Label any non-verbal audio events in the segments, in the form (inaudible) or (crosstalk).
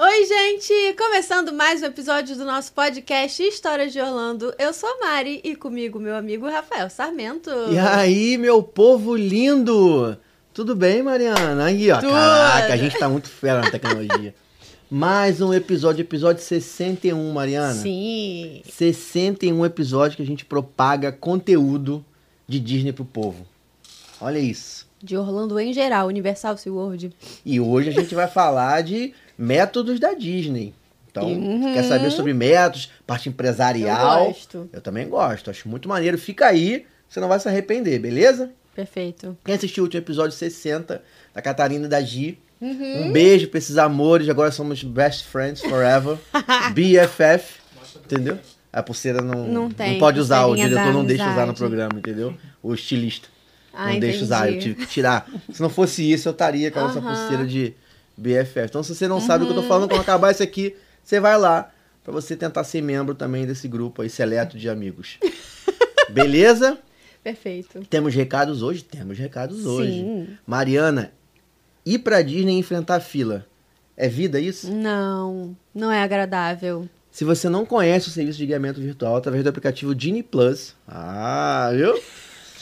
Oi, gente! Começando mais um episódio do nosso podcast Histórias de Orlando. Eu sou a Mari e comigo meu amigo Rafael Sarmento. E aí, meu povo lindo! Tudo bem, Mariana? Aí, ó. Tudo. Caraca, a gente tá muito fera na tecnologia. (laughs) Mais um episódio, episódio 61, Mariana. Sim. 61 episódios que a gente propaga conteúdo de Disney pro povo. Olha isso. De Orlando em geral, Universal SeaWorld. E hoje a gente vai falar de métodos da Disney. Então, Uhum. quer saber sobre métodos, parte empresarial? Eu gosto. Eu também gosto, acho muito maneiro. Fica aí, você não vai se arrepender, beleza? Perfeito. Quem assistiu o último episódio 60 da Catarina e da Gi, Uhum. um beijo pra esses amores, agora somos best friends forever. (laughs) BFF, entendeu? A pulseira não, Não tem pode usar, o diretor não deixa usar no programa, entendeu? O estilista. Ah, não deixa usar, eu entendi. tive que tirar. Se não fosse isso, eu estaria com essa Aham. pulseira de BFF. Então, se você não sabe o que eu tô falando, quando acabar isso aqui, você vai lá pra você tentar ser membro também desse grupo aí, seleto de amigos. (laughs) Beleza? Perfeito. Temos recados hoje? Temos recados hoje. Sim. Mariana, ir pra Disney e enfrentar fila. É vida isso? Não, não é agradável. Se você não conhece o serviço de guiamento virtual através do aplicativo Genie Plus, ah, viu?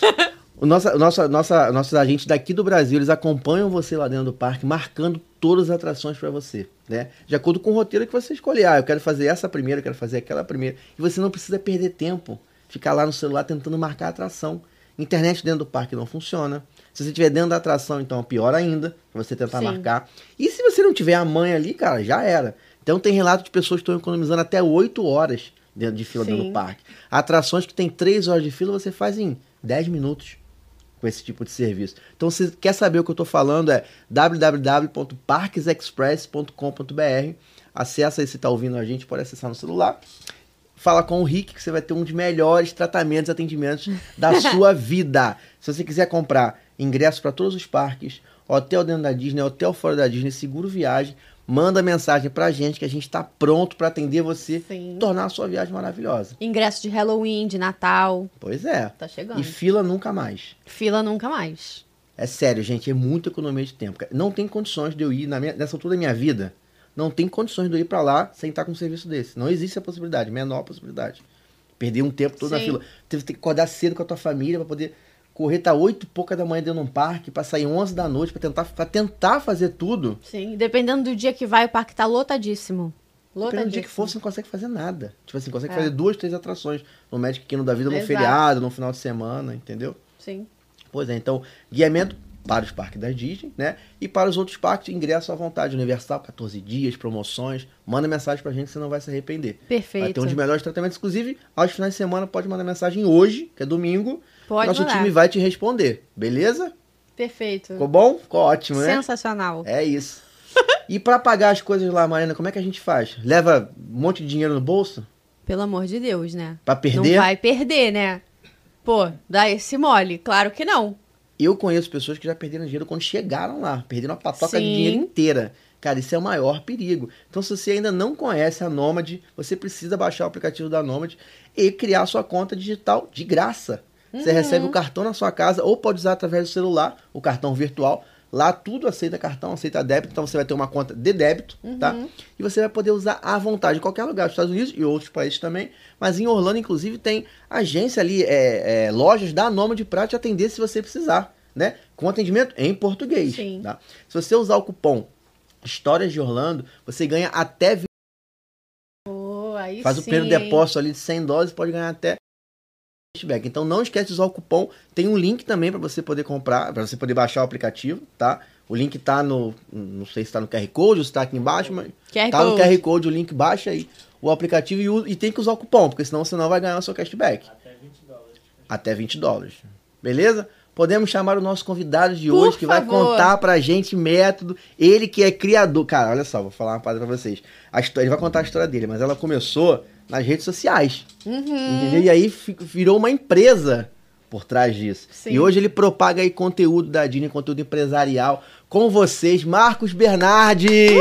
(laughs) O nossa, o nossa, nossa, nossos agentes daqui do Brasil, eles acompanham você lá dentro do parque, marcando todas as atrações para você, né? De acordo com o roteiro que você escolher. Ah, eu quero fazer essa primeira, eu quero fazer aquela primeira. E você não precisa perder tempo, ficar lá no celular tentando marcar a atração. Internet dentro do parque não funciona. Se você estiver dentro da atração, então pior ainda, pra você tentar Sim. marcar. E se você não tiver a mãe ali, cara, já era. Então tem relato de pessoas que estão economizando até 8 horas dentro de fila dentro Sim. do parque. Atrações que tem 3 horas de fila, você faz em 10 minutos com esse tipo de serviço. Então, se quer saber o que eu estou falando, é www.parquesexpress.com.br. Acessa aí se está ouvindo a gente, pode acessar no celular. Fala com o Rick que você vai ter um dos melhores tratamentos e atendimentos (laughs) da sua vida. Se você quiser comprar ingressos para todos os parques, hotel dentro da Disney, hotel fora da Disney, seguro viagem, manda mensagem pra gente que a gente está pronto para atender você Sim. tornar a sua viagem maravilhosa. Ingresso de Halloween, de Natal. Pois é. Tá chegando. E fila nunca mais. Fila nunca mais. É sério, gente, é muita economia de tempo. Não tem condições de eu ir, na minha- nessa altura da minha vida, não tem condições de eu ir pra lá sem estar com um serviço desse. Não existe a possibilidade, menor possibilidade. Perder um tempo todo na Sim. fila. Teve que acordar cedo com a tua família pra poder correr, tá oito e pouca da manhã dentro de um parque, pra sair 11 da noite, pra tentar, pra tentar fazer tudo. Sim. Dependendo do dia que vai, o parque tá lotadíssimo. Dependendo Lotadíssimo. do dia que for, você não consegue fazer nada. Tipo assim, consegue É. fazer duas, três atrações no Magic Kingdom da vida, no Exato. feriado, no final de semana, entendeu? Sim. Pois é, então, guiamento para os parques da Disney, né? E para os outros parques, ingresso à vontade. Universal, 14 dias, promoções. Manda mensagem pra gente, você não vai se arrepender. Vai Perfeito. ter um dos melhores tratamentos. Inclusive, aos finais de semana, pode mandar mensagem hoje, que é domingo. Pode Nosso mandar. time vai te responder, beleza? Perfeito. Ficou bom? Ficou ótimo, né? Sensacional. É isso. e para pagar as coisas lá, Marina, como é que a gente faz? Leva um monte de dinheiro no bolso? Pelo amor de Deus, né? Pra perder? Não vai perder, né? Pô, dá esse mole. Claro que não. Eu conheço pessoas que já perderam dinheiro quando chegaram lá. Perderam a patoca de Sim. dinheiro inteira. Cara, isso é o maior perigo. Então, se você ainda não conhece a Nomad, você precisa baixar o aplicativo da Nomad e criar sua conta digital de graça. Você recebe o cartão na sua casa ou pode usar através do celular, o cartão virtual. Lá tudo aceita cartão, aceita débito, então você vai ter uma conta de débito, tá? E você vai poder usar à vontade em qualquer lugar dos Estados Unidos e outros países também. Mas em Orlando, inclusive, tem agência ali, é, é, lojas da Nomad pra te atender se você precisar, né? Com atendimento em português. Sim. Tá? Se você usar o cupom Histórias de Orlando, você ganha até 20 Pô, aí Faz o sim, primeiro hein? depósito ali de 100 dólares, pode ganhar até cashback. Então não esquece de usar o cupom. Tem um link também para você poder comprar, para você poder baixar o aplicativo, tá? O link tá no. Não sei se tá no QR Code ou se tá aqui embaixo, mas. QR tá no Code. QR Code, o link baixa aí o aplicativo e, e tem que usar o cupom, porque senão você não vai ganhar o seu cashback. Até 20 dólares. Beleza? Podemos chamar o nosso convidado de Por hoje, que vai contar pra gente método. Ele que é criador. Cara, olha só, vou falar uma parada pra vocês. A história, ele vai contar a história dele, mas ela começou nas redes sociais. Uhum. Entendeu? E aí virou uma empresa por trás disso. Sim. E hoje ele propaga aí conteúdo da Disney, conteúdo empresarial. Com vocês, Marcos Bernardes!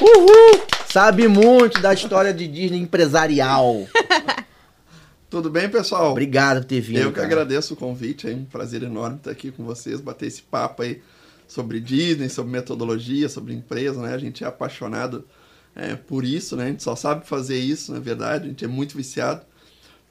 Uhul! Sabe muito da história de Disney empresarial. (laughs) Tudo bem, pessoal? Obrigado por ter vindo. Eu que cara. agradeço o convite, é um prazer enorme estar aqui com vocês, bater esse papo aí sobre Disney, sobre metodologia, sobre empresa, né? A gente é apaixonado é, por isso, né? A gente só sabe fazer isso, na verdade, a gente é muito viciado.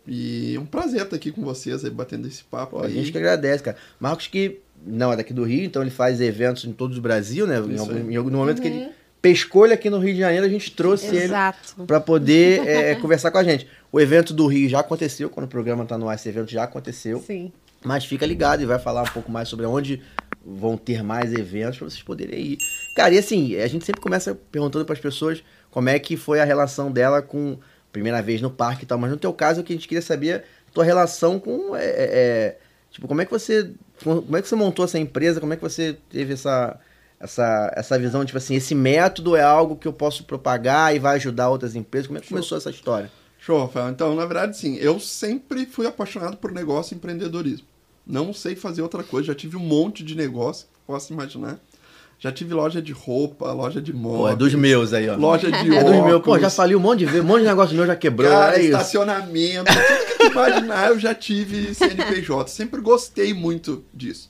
E é um prazer estar aqui com vocês aí, batendo esse papo Pô, a aí. gente que agradece, cara. Marcos que não é daqui do Rio, então ele faz eventos em todo o Brasil, né? Em algum, aí. em algum momento que ele pescou ele aqui no Rio de Janeiro, a gente trouxe ele Exato. para poder é, (laughs) conversar com a gente. O evento do Rio já aconteceu, quando o programa tá no ar, esse evento já aconteceu. Sim. Mas fica ligado e vai falar um pouco mais sobre onde vão ter mais eventos para vocês poderem ir. Cara, e assim, a gente sempre começa perguntando para as pessoas como é que foi a relação dela com primeira vez no parque e tal, mas no teu caso o que a gente queria saber é a tua relação com é, é, é, tipo, como é que você como é que você montou essa empresa, como é que você teve essa essa, essa visão, tipo assim, esse método é algo que eu posso propagar e vai ajudar outras empresas. Como é que começou essa história? Show, Rafael. Então, na verdade, sim, eu sempre fui apaixonado por negócio e empreendedorismo. Não sei fazer outra coisa. Já tive um monte de negócio, posso imaginar. Já tive loja de roupa, loja de moda. Pô, é dos meus aí, ó. Loja de (laughs) É dos meus. Pô, já falei um monte de vezes, um monte de negócio meu já quebrou. Cara, é estacionamento, tudo que tu imaginar, eu já tive CNPJ. Sempre gostei muito disso.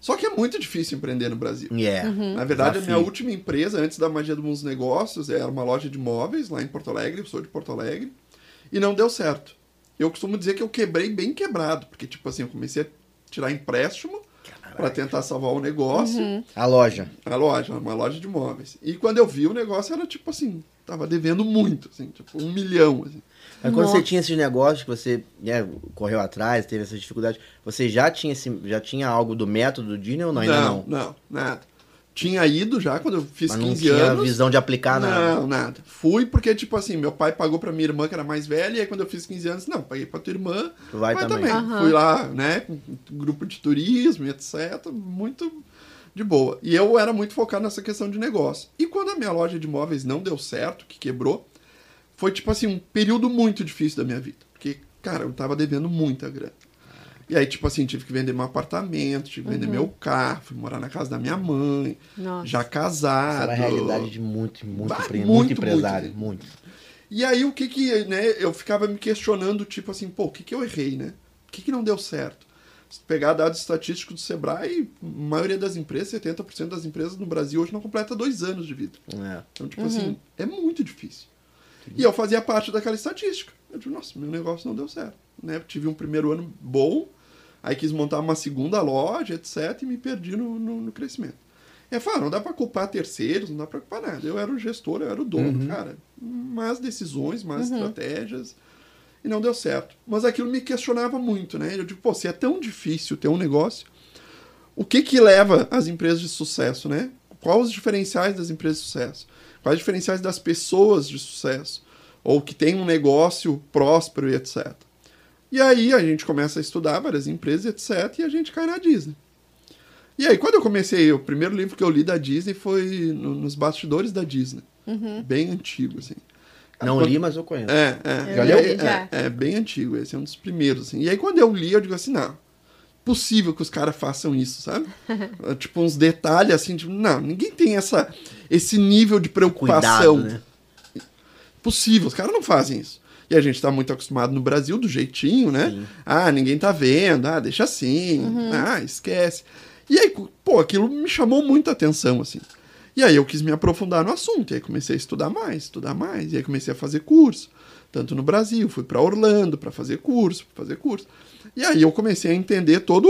Só que é muito difícil empreender no Brasil. Yeah. Na verdade, a Desafio. minha última empresa, antes da Magia dos Negócios, era uma loja de móveis lá em Porto Alegre, eu sou de Porto Alegre, e não deu certo. Eu costumo dizer que eu quebrei bem quebrado, porque, tipo assim, eu comecei a tirar empréstimo para tentar salvar o negócio, A loja. a loja, uma loja de móveis. E quando eu vi o negócio, era tipo assim, tava devendo muito, assim, tipo um milhão, assim. Mas quando você Nossa. tinha esses negócios que você né, correu atrás, teve essas dificuldades, você já tinha, esse, já tinha algo do método do Disney ou não? Ainda não. não, nada. Tinha ido já quando eu fiz Mas não 15 tinha anos. visão de aplicar nada. Não, nada. Fui porque, tipo assim, meu pai pagou pra minha irmã, que era mais velha, e aí quando eu fiz 15 anos, não, paguei pra tua irmã. Tu vai também. Aham. Fui lá, né, com um grupo de turismo e etc. Muito de boa. E eu era muito focado nessa questão de negócio. E quando a minha loja de móveis não deu certo, que quebrou, foi, tipo assim, um período muito difícil da minha vida. Porque, cara, eu tava devendo muita grana. E aí, tipo assim, tive que vender meu apartamento, tive que vender meu carro, fui morar na casa da minha mãe, Nossa. já Essa casado. era a realidade de muito, muito, empre- muito, muito empresário. muito. Muito. E aí o que que, né, eu ficava me questionando, tipo assim, pô, o que que eu errei, né? O que que não deu certo? Se pegar dados estatísticos do Sebrae, a maioria das empresas, 70% das empresas no Brasil hoje não completa dois anos de vida. É. Então, tipo assim, é muito difícil. E eu fazia parte daquela estatística. Eu digo, nossa, meu negócio não deu certo. Né? Tive um primeiro ano bom, aí quis montar uma segunda loja, etc, e me perdi no, no, no crescimento. Eu falei, ah, não dá pra culpar terceiros, não dá pra culpar nada. Eu era o gestor, eu era o dono, cara. Más decisões, más estratégias, e não deu certo. Mas aquilo me questionava muito, né? Eu digo, pô, se é tão difícil ter um negócio, o que que leva as empresas de sucesso, né? Quais os diferenciais das empresas de sucesso? Quais os diferenciais das pessoas de sucesso? Ou que tem um negócio próspero e etc. E aí a gente começa a estudar várias empresas, etc. E a gente cai na Disney. E aí, quando eu comecei, o primeiro livro que eu li da Disney foi no- nos bastidores da Disney. Bem antigo, assim. Não quando- li, mas eu conheço. é, é. Já E leu? aí- Já. É, é bem antigo, esse é um dos primeiros, assim. E aí quando eu li, eu digo assim, não, possível que os caras façam isso, sabe? (laughs) É, tipo, uns detalhes assim, tipo, não, ninguém tem essa, esse nível de preocupação. Cuidado, né? Possível, os caras não fazem isso. E a gente tá muito acostumado no Brasil do jeitinho, né? Sim. Ah, ninguém tá vendo, ah, deixa assim, ah, esquece. E aí, pô, aquilo me chamou muita atenção, assim. E aí eu quis me aprofundar no assunto, e aí comecei a estudar mais, estudar mais, e aí comecei a fazer curso, tanto no Brasil, fui para Orlando para fazer curso, pra fazer curso. E aí eu comecei a entender todo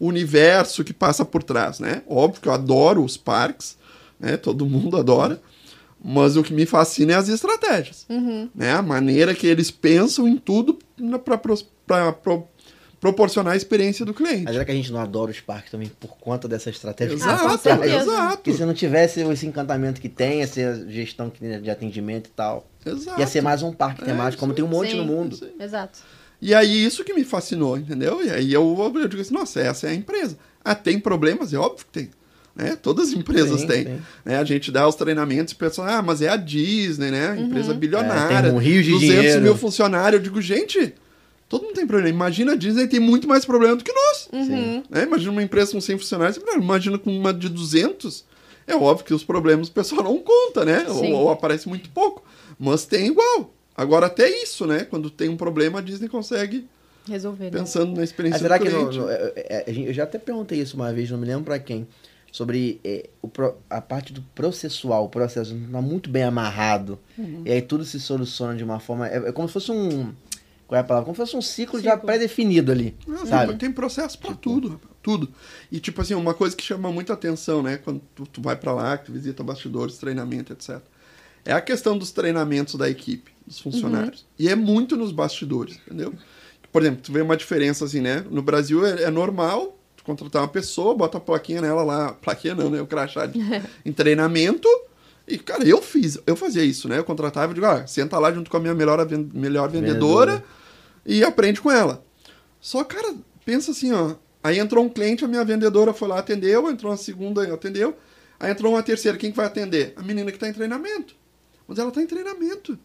o universo que passa por trás, né? Óbvio que eu adoro os parques, né? Todo mundo adora. Mas o que me fascina é as estratégias. Né? A maneira que eles pensam em tudo para proporcionar a experiência do cliente. Mas será que a gente não adora os parques também por conta dessa estratégia? Ah, Exato, certeza. exato. Porque se não tivesse esse encantamento que tem, essa gestão tem de atendimento e tal, Exato. ia ser mais um parque É, temático, como tem um monte sim. no mundo. Sim. Exato. E aí isso que me fascinou, entendeu? E aí eu, eu digo assim, nossa, essa é a empresa. Ah, tem problemas? É óbvio que tem. Né? Todas as empresas Sim, têm. sim. Né? A gente dá os treinamentos e pensa, ah, mas é a Disney, né? Empresa bilionária. É, tem um rio de 200 dinheiro. mil funcionários. Eu digo, gente, todo mundo tem problema. Imagina a Disney tem muito mais problema do que nós. Uhum. Né? Imagina uma empresa com 100 funcionários, imagina com uma de 200. É óbvio que os problemas o pessoal (laughs) não conta, né? Ou, ou aparece muito pouco. Mas tem igual. Agora, até isso, né? Quando tem um problema, a Disney consegue, Resolver. né? pensando na experiência Mas será do que não, cliente. não- é- é- a gente- eu já até perguntei isso uma vez, não me lembro pra quem, sobre é, o a parte do processual, o processo não tá muito bem amarrado. Uhum. E aí tudo se soluciona de uma forma. É, é como se fosse um. Qual é a palavra? Como se fosse um ciclo, já Ciclo. pré-definido ali. Ah, sabe? tem- processo pra tudo, rapaz, tudo. E tipo assim, uma coisa que chama muita atenção, né, quando tu, tu vai pra lá, que tu visita bastidores, treinamento, etc. É a questão dos treinamentos da equipe, dos funcionários. E é muito nos bastidores, entendeu? Por exemplo, tu vê uma diferença assim, né? No Brasil é, é normal tu contratar uma pessoa, bota a plaquinha nela lá, plaquinha não, né, o crachá de, (laughs) em treinamento. E, cara, eu fiz, eu fazia isso, né? Eu contratava e digo, ah, senta lá junto com a minha melhor, melhor vendedora Vendedora. e aprende com ela. Só, cara, pensa assim, ó. Aí entrou um cliente, a minha vendedora foi lá, atendeu, entrou uma segunda, atendeu. Aí entrou uma terceira, quem que vai atender? A menina que está em treinamento. Mas ela está em treinamento.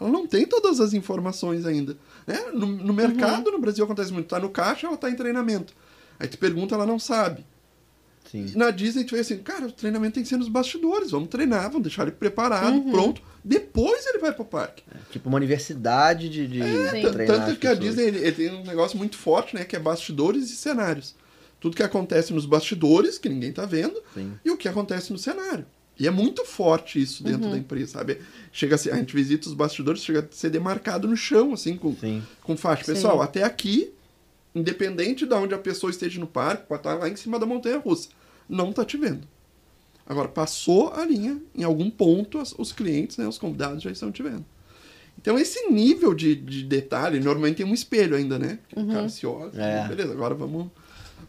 Ela não tem todas as informações ainda. Né? No, no mercado, no Brasil, acontece muito. Tá no caixa, ela está em treinamento. Aí tu pergunta, ela não sabe. Sim. Na Disney, tu vê assim, cara, o treinamento tem que ser nos bastidores. Vamos treinar, vamos deixar ele preparado, pronto. Depois ele vai pro parque. Tipo uma universidade de, de. Tan- treinar Tanto que a. Disney ele, ele tem um negócio muito forte, né? Que é bastidores e cenários. Tudo que acontece nos bastidores, que ninguém tá vendo, Sim. e o que acontece no cenário. E é muito forte isso dentro da empresa, sabe? Chega a, ser, a gente visita os bastidores, chega a ser demarcado no chão, assim, com, Sim. com faixa. Sim. Pessoal, até aqui, independente de onde a pessoa esteja no parque, pode estar lá em cima da montanha russa. Não tá te vendo. Agora, passou a linha, em algum ponto, as- os clientes, né, os convidados já estão te vendo. Então, esse nível de, de detalhe, normalmente tem um espelho ainda, né? O cara se olha, É. beleza, agora vamos,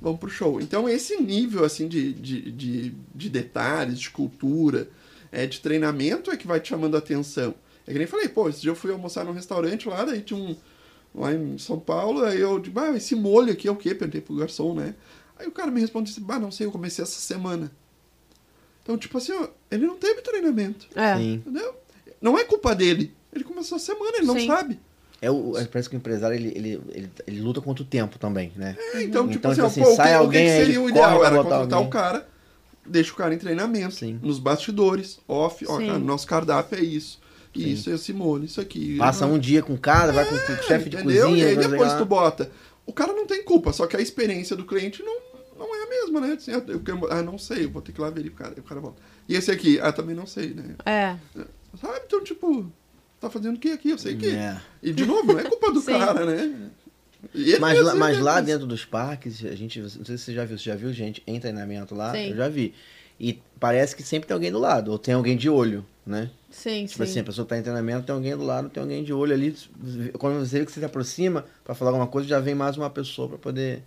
vamos pro show. Então, esse nível, assim, de, de, de, de detalhes, de cultura, é, de treinamento é que vai te chamando a atenção. É que nem falei, pô, esse dia eu fui almoçar num restaurante lá, daí tinha um... Lá em São Paulo, aí eu digo, ah, esse molho aqui é o quê? Perguntei pro garçom, né? Aí o cara me responde assim, ah, não sei, eu comecei essa semana. Então, tipo assim, ó, ele não teve treinamento. É. Sim. Entendeu? Não é culpa dele. Ele começou a semana, ele não Sim. sabe. É o, é, parece que o empresário ele, ele, ele, ele luta contra o tempo também, né? É, então, tipo Então, assim, tipo assim, pô, o que, sai que alguém, que seria o ideal? Era contratar alguém. o cara, deixa o cara em treinamento, Sim. nos bastidores, off, ó, Sim. cara, nosso cardápio é isso. Isso, esse molho, isso aqui. Passa um dia com o cara, vai com o chefe de É, entendeu? cozinha. E aí depois tu bota. O cara não tem culpa, só que a experiência do cliente não, não é a mesma, né? Assim, ah, eu, quero- ah, não sei, eu vou ter que ir lá verificar. Aí o cara volta. E esse aqui? Ah, também não sei, né? É. Sabe? Então, tipo, tá fazendo o que aqui? Eu sei que. É. E de novo, não é culpa do cara, né? Mas, lá, mas lá dentro dos parques, a gente, não sei se você já viu, você já viu gente em treinamento lá? Sim. Eu já vi. E parece que sempre tem alguém do lado, ou tem alguém de olho, né? Sim, Tipo sim. assim, a pessoa tá em treinamento, tem alguém do lado, tem alguém de olho ali. Quando você vê que você se aproxima pra falar alguma coisa, já vem mais uma pessoa pra poder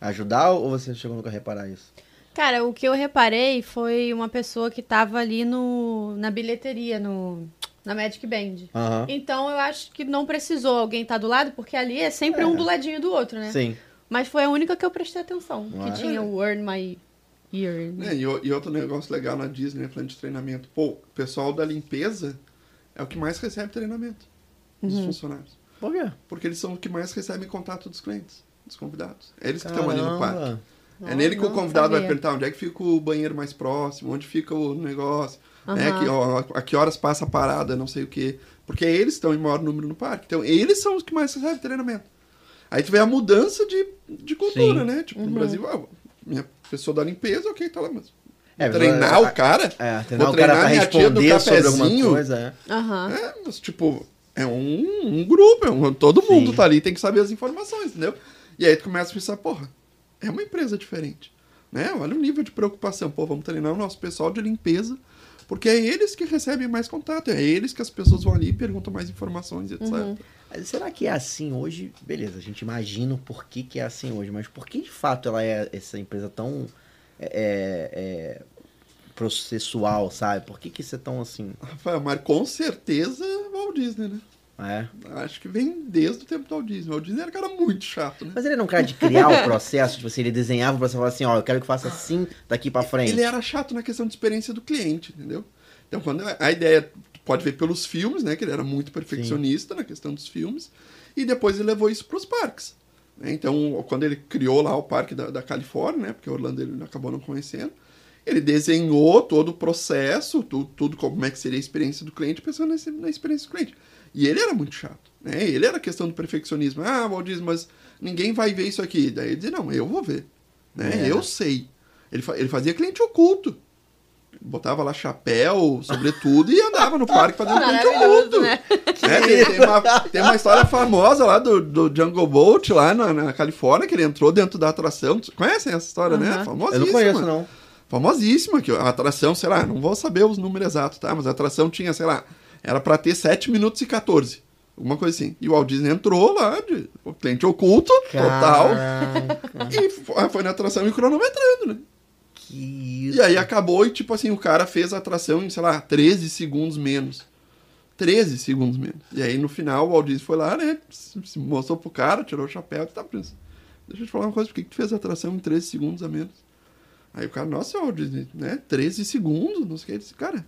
ajudar, ou você chegou nunca a reparar isso? Cara, o que eu reparei foi uma pessoa que tava ali no, na bilheteria, no, na Magic Band. Então eu acho que não precisou alguém estar do lado, porque ali é sempre É. um do ladinho do outro, né? Sim. Mas foi a única que eu prestei atenção. Que tinha o Earn My Ear. né? É, e, o- e outro negócio legal na Disney, falando de treinamento. Pô, o pessoal da limpeza é o que mais recebe treinamento dos Uhum. funcionários. Por quê? Porque eles são os que mais recebem contato dos clientes, dos convidados. É eles que estão ali no parque. Caramba. É nele que o não convidado vai sabia. perguntar onde é que fica o banheiro mais próximo, onde fica o negócio, né, Aham. que, ó, a que horas passa a parada, não sei o quê. Porque eles estão em maior número no parque. Então, eles são os que mais recebem treinamento. Aí tu vê a mudança de, de cultura, Sim. né? Tipo, no Brasil, ah, minha pessoa da limpeza, ok, tá lá, mas É, treinar a- o cara? É, treinar Vou o cara pra minha tia do responder sobre alguma coisa. É. Aham. É, mas, tipo, é um, um grupo, é um- todo mundo Sim. tá ali, tem que saber as informações, entendeu? E aí tu começa a pensar, porra, é uma empresa diferente. Né? Olha o nível de preocupação. Pô, vamos treinar o nosso pessoal de limpeza, porque é eles que recebem mais contato, é eles que as pessoas vão ali e perguntam mais informações, etc. Mas será que é assim hoje? Beleza, a gente imagina o porquê que é assim hoje, mas por que de fato ela é essa empresa tão é, é, processual, sabe? Por que, que isso é tão assim? Rafael, mas com certeza o Walt Disney, né? É. Acho que vem desde o tempo do Walt Disney. O Walt Disney era um cara muito chato, né? Mas ele era um cara de criar o processo, tipo assim, ele desenhava o processo e falava assim, ó, eu quero que faça assim daqui pra frente. Ele era chato na questão de experiência do cliente, entendeu? Então, quando a ideia pode ver pelos filmes, né? Que ele era muito perfeccionista na questão dos filmes. E depois ele levou isso para os parques. né? Então, quando ele criou lá o parque da, da Califórnia, né? Porque Orlando ele acabou não conhecendo. Ele desenhou todo o processo, tu- tudo, como é que seria a experiência do cliente, pensando nesse- na experiência do cliente. E ele era muito chato, né? Ele era questão do perfeccionismo. Ah, Walt Disney, mas ninguém vai ver isso aqui. Daí ele dizia, não, eu vou ver. Né? É. Eu sei. Ele, fa- ele fazia cliente oculto. Botava lá chapéu, sobretudo, e andava no parque fazendo (laughs) cliente oculto. Né? É, tem, tem uma, tem uma história famosa lá do, do Jungle Boat, lá na, na Califórnia, que ele entrou dentro da atração. Conhecem essa história, né? Famosíssima. Eu não conheço, não. Famosíssima, que a atração, sei lá, não vou saber os números exatos, tá? Mas a atração tinha, sei lá, era pra ter 7 minutos e 14. Alguma coisa assim. E o Walt Disney entrou lá, de, o cliente oculto, total. Caraca, E fo- foi na atração e cronometrando, né? que isso. E aí acabou e, tipo assim, o cara fez a atração em, sei lá, 13 segundos menos. 13 segundos menos. E aí no final o Walt Disney foi lá, né? Se se mostrou pro cara, tirou o chapéu e tá preso. Deixa eu te falar uma coisa, por que, que tu fez a atração em 13 segundos a menos? Aí o cara, nossa, Walt Disney, né? 13 segundos, não sei o que. Ele disse, cara,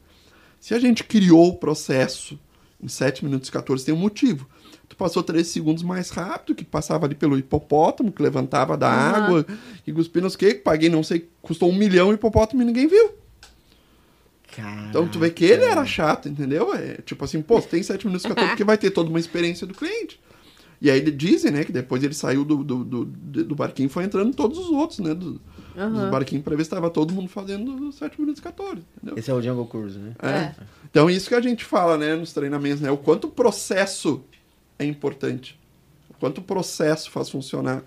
se a gente criou o processo em 7 minutos e 14, tem um motivo. Tu passou 13 segundos mais rápido, que passava ali pelo hipopótamo, que levantava da água, que cuspia, não sei que, paguei, não sei, custou um milhão o hipopótamo e ninguém viu. Então tu vê que ele era chato, entendeu? É tipo assim, pô, tem 7 minutos e 14 porque vai ter toda uma experiência do cliente. E aí dizem, né, que depois ele saiu do, do, do, do barquinho e foi entrando todos os outros, né? Do, Dos barquinhos pra ver se tava todo mundo fazendo 7 minutos e 14, entendeu? Esse é o Jungle Cruise, né? É. Então, isso que a gente fala, né, nos treinamentos, né? O quanto o processo é importante. O quanto o processo faz funcionar.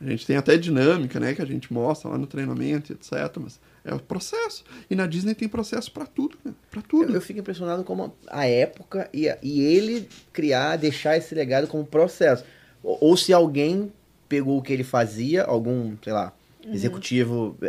A gente tem até dinâmica, né, que a gente mostra lá no treinamento, etc. Mas é o processo. E na Disney tem processo pra tudo, né? Pra tudo. Eu, eu fico impressionado como a época e, a- e ele criar, deixar esse legado como processo. Ou, ou se alguém pegou o que ele fazia, algum, sei lá, executivo é,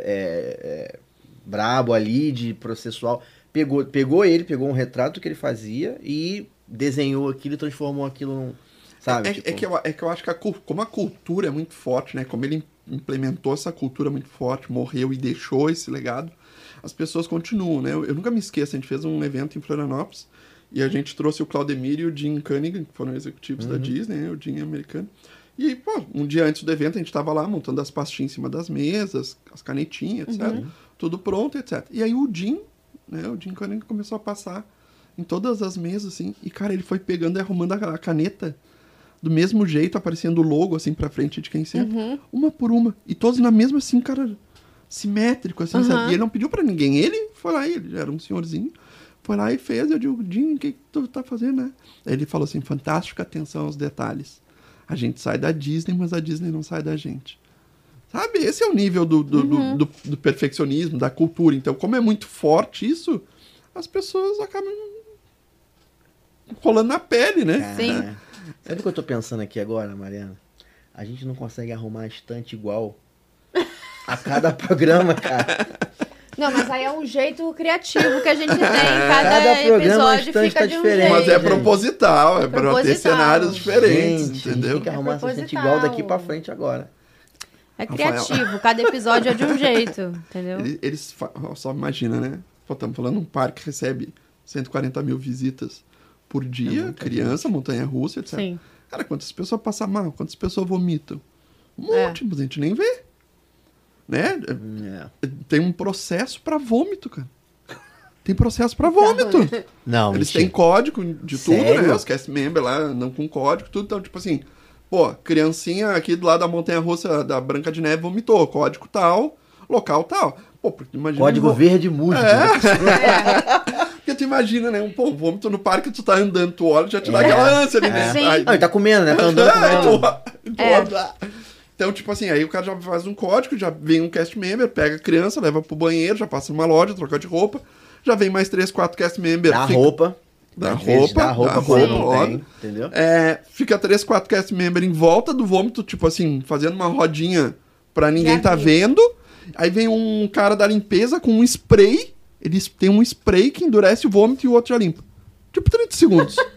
é, brabo ali, de processual, pegou, pegou ele, pegou um retrato que ele fazia e desenhou aquilo e transformou aquilo num. Sabe? É, tipo, é que eu, é que eu acho que a, como a cultura é muito forte, né? Como ele implementou essa cultura muito forte, morreu e deixou esse legado, as pessoas continuam, né? Eu, eu nunca me esqueço, a gente fez um evento em Florianópolis e a gente trouxe o Claudemir e o Jim Cunningham, que foram executivos da Disney, né? O Jim é americano. E, pô, um dia antes do evento a gente tava lá montando as pastinhas em cima das mesas, as canetinhas, etc. Tudo pronto, etc. E aí o Jim, né? O Jim Cunningham começou a passar em todas as mesas, assim. E, cara, ele foi pegando e arrumando a caneta do mesmo jeito, aparecendo o logo, assim, pra frente de quem senta. Uma por uma. E todos na mesma, assim, cara, simétrico, assim, sabe? E ele não pediu pra ninguém. Ele foi lá, ele era um senhorzinho, foi lá e fez. Eu digo, Jim, o que, que tu tá fazendo, né? Aí ele falou assim, fantástica atenção aos detalhes. A gente sai da Disney, mas a Disney não sai da gente. Sabe? Esse é o nível do, do, do- do- do perfeccionismo, da cultura. Então, como é muito forte isso, as pessoas acabam rolando na pele, né? Sim. É. Sabe o que eu tô pensando aqui agora, Mariana? A gente não consegue arrumar a estante igual a cada (laughs) programa, cara. Não, mas aí é um jeito criativo que a gente tem. Cada, Cada programa episódio instante fica tá de um diferente. jeito. Mas é gente. proposital, é pra ter cenários diferentes, Gente, entendeu? tem que arrumar essa estante igual daqui pra frente agora. É Rafael. criativo, cada episódio é de um (laughs) jeito, entendeu? Eles, eles só imagina, né? Pô, estamos falando de um parque que recebe 140 mil visitas por dia, criança, montanha-russa, etc. Sim. Cara, quantas pessoas passam mal? Quantas pessoas vomitam? Um É. monte, mas a gente nem vê. Né? É. Tem um processo pra vômito, cara. Tem processo pra vômito. Não, Eles mentira. têm código de tudo, Sério? né? Os cast members lá andam com código, tudo. Então, tipo assim, pô, criancinha aqui do lado da montanha russa da Branca de Neve vomitou, código tal, local tal. Pô, porque tu imagina. Código um vô- verde múltiplo. É. (laughs) Porque tu imagina, né? Um pô, vômito no parque, tu tá andando, tu olha, já te dá É. aquela ânsia ali, né? Sim. Aí- Não, ele tá comendo, né? Tá andando (laughs) é, comendo. tu- tu É. Então, tipo assim, aí o cara já faz um código, já vem um cast member, pega a criança, leva pro banheiro, já passa numa loja, troca de roupa, já vem mais três, quatro cast members. Dá a fica- roupa. Da roupa, dá roupa da roupa, óbvio. tem, entendeu? É, fica três, quatro cast member em volta do vômito, tipo assim, fazendo uma rodinha pra ninguém Já tá vi. vendo. Aí vem um cara da limpeza com um spray. Eles têm um spray que endurece o vômito e o outro já limpa. Tipo 30 segundos. (laughs)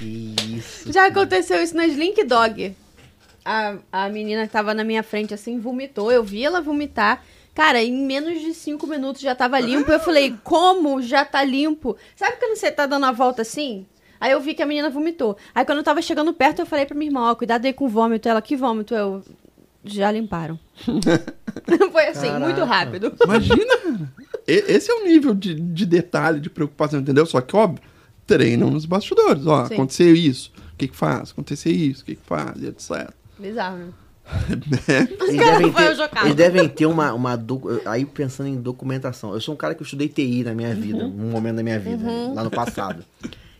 Que isso. Já aconteceu isso na Slink Dog. A, a menina que tava na minha frente, assim, vomitou. Eu vi ela vomitar. Cara, em menos de cinco minutos já tava limpo. Eu falei, como já tá limpo? Sabe quando você tá dando a volta assim? Aí eu vi que a menina vomitou. Aí quando eu tava chegando perto, eu falei pra minha irmã, ó, cuidado aí com o vômito. Ela, que vômito? Eu, já limparam. (laughs) Foi assim, Caraca. muito rápido. Imagina, cara. Esse é o nível de, de detalhe, de preocupação, entendeu? Só que, óbvio, treinam nos bastidores. Ó, Sim. aconteceu isso, o que que faz? Aconteceu isso, o que que faz? E etc. Bizarro, né? (laughs) Eles cara devem ter, eles devem ter uma, uma docu- aí pensando em documentação. Eu sou um cara que eu estudei TI na minha vida, Uhum. num momento da minha vida, lá no passado.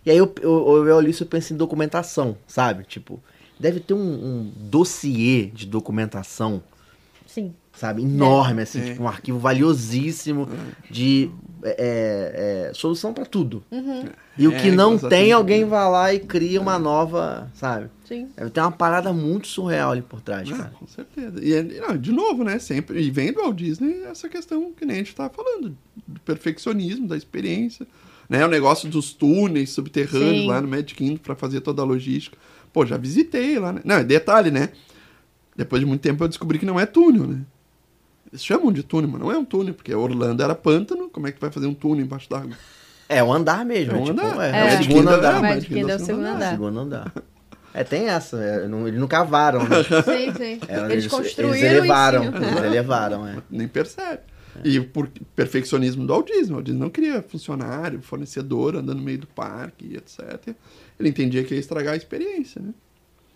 E aí eu, eu, eu olho isso e penso em documentação, sabe? Tipo, deve ter um, um dossiê de documentação, Sim. Sabe? Enorme, assim, É. tipo, um arquivo valiosíssimo de é, é, solução pra tudo. E o que É, não tem, alguém vai lá e cria uma nova, sabe? Sim. Ter uma parada muito surreal ali por trás, Ah, cara. com certeza. E, é- não, de novo, né? Sempre. E vem do Walt Disney essa questão que nem a gente tá falando, do perfeccionismo, da experiência. Né? O negócio dos túneis subterrâneos Sim. lá no Magic Kingdom pra fazer toda a logística. Pô, já visitei lá, né? Não, é detalhe, né? Depois de muito tempo eu descobri que não é túnel, né? Eles chamam de túnel, mas não é um túnel, porque Orlando era pântano, como é que vai fazer um túnel embaixo d'água? É um andar mesmo. É É, um tipo, andar. é, É. é o segundo andar. é- Kingdom é o segundo é o andar. Segundo andar. É, tem essa. é, não- eles não cavaram, né? (laughs) Sim, sim. É, eles, construíram Eles elevaram. Eles elevaram, é. Nem percebe. E por perfeccionismo do Disney. O Disney não queria funcionário, fornecedor andando no meio do parque, e etc. Ele entendia que ia estragar a experiência, né?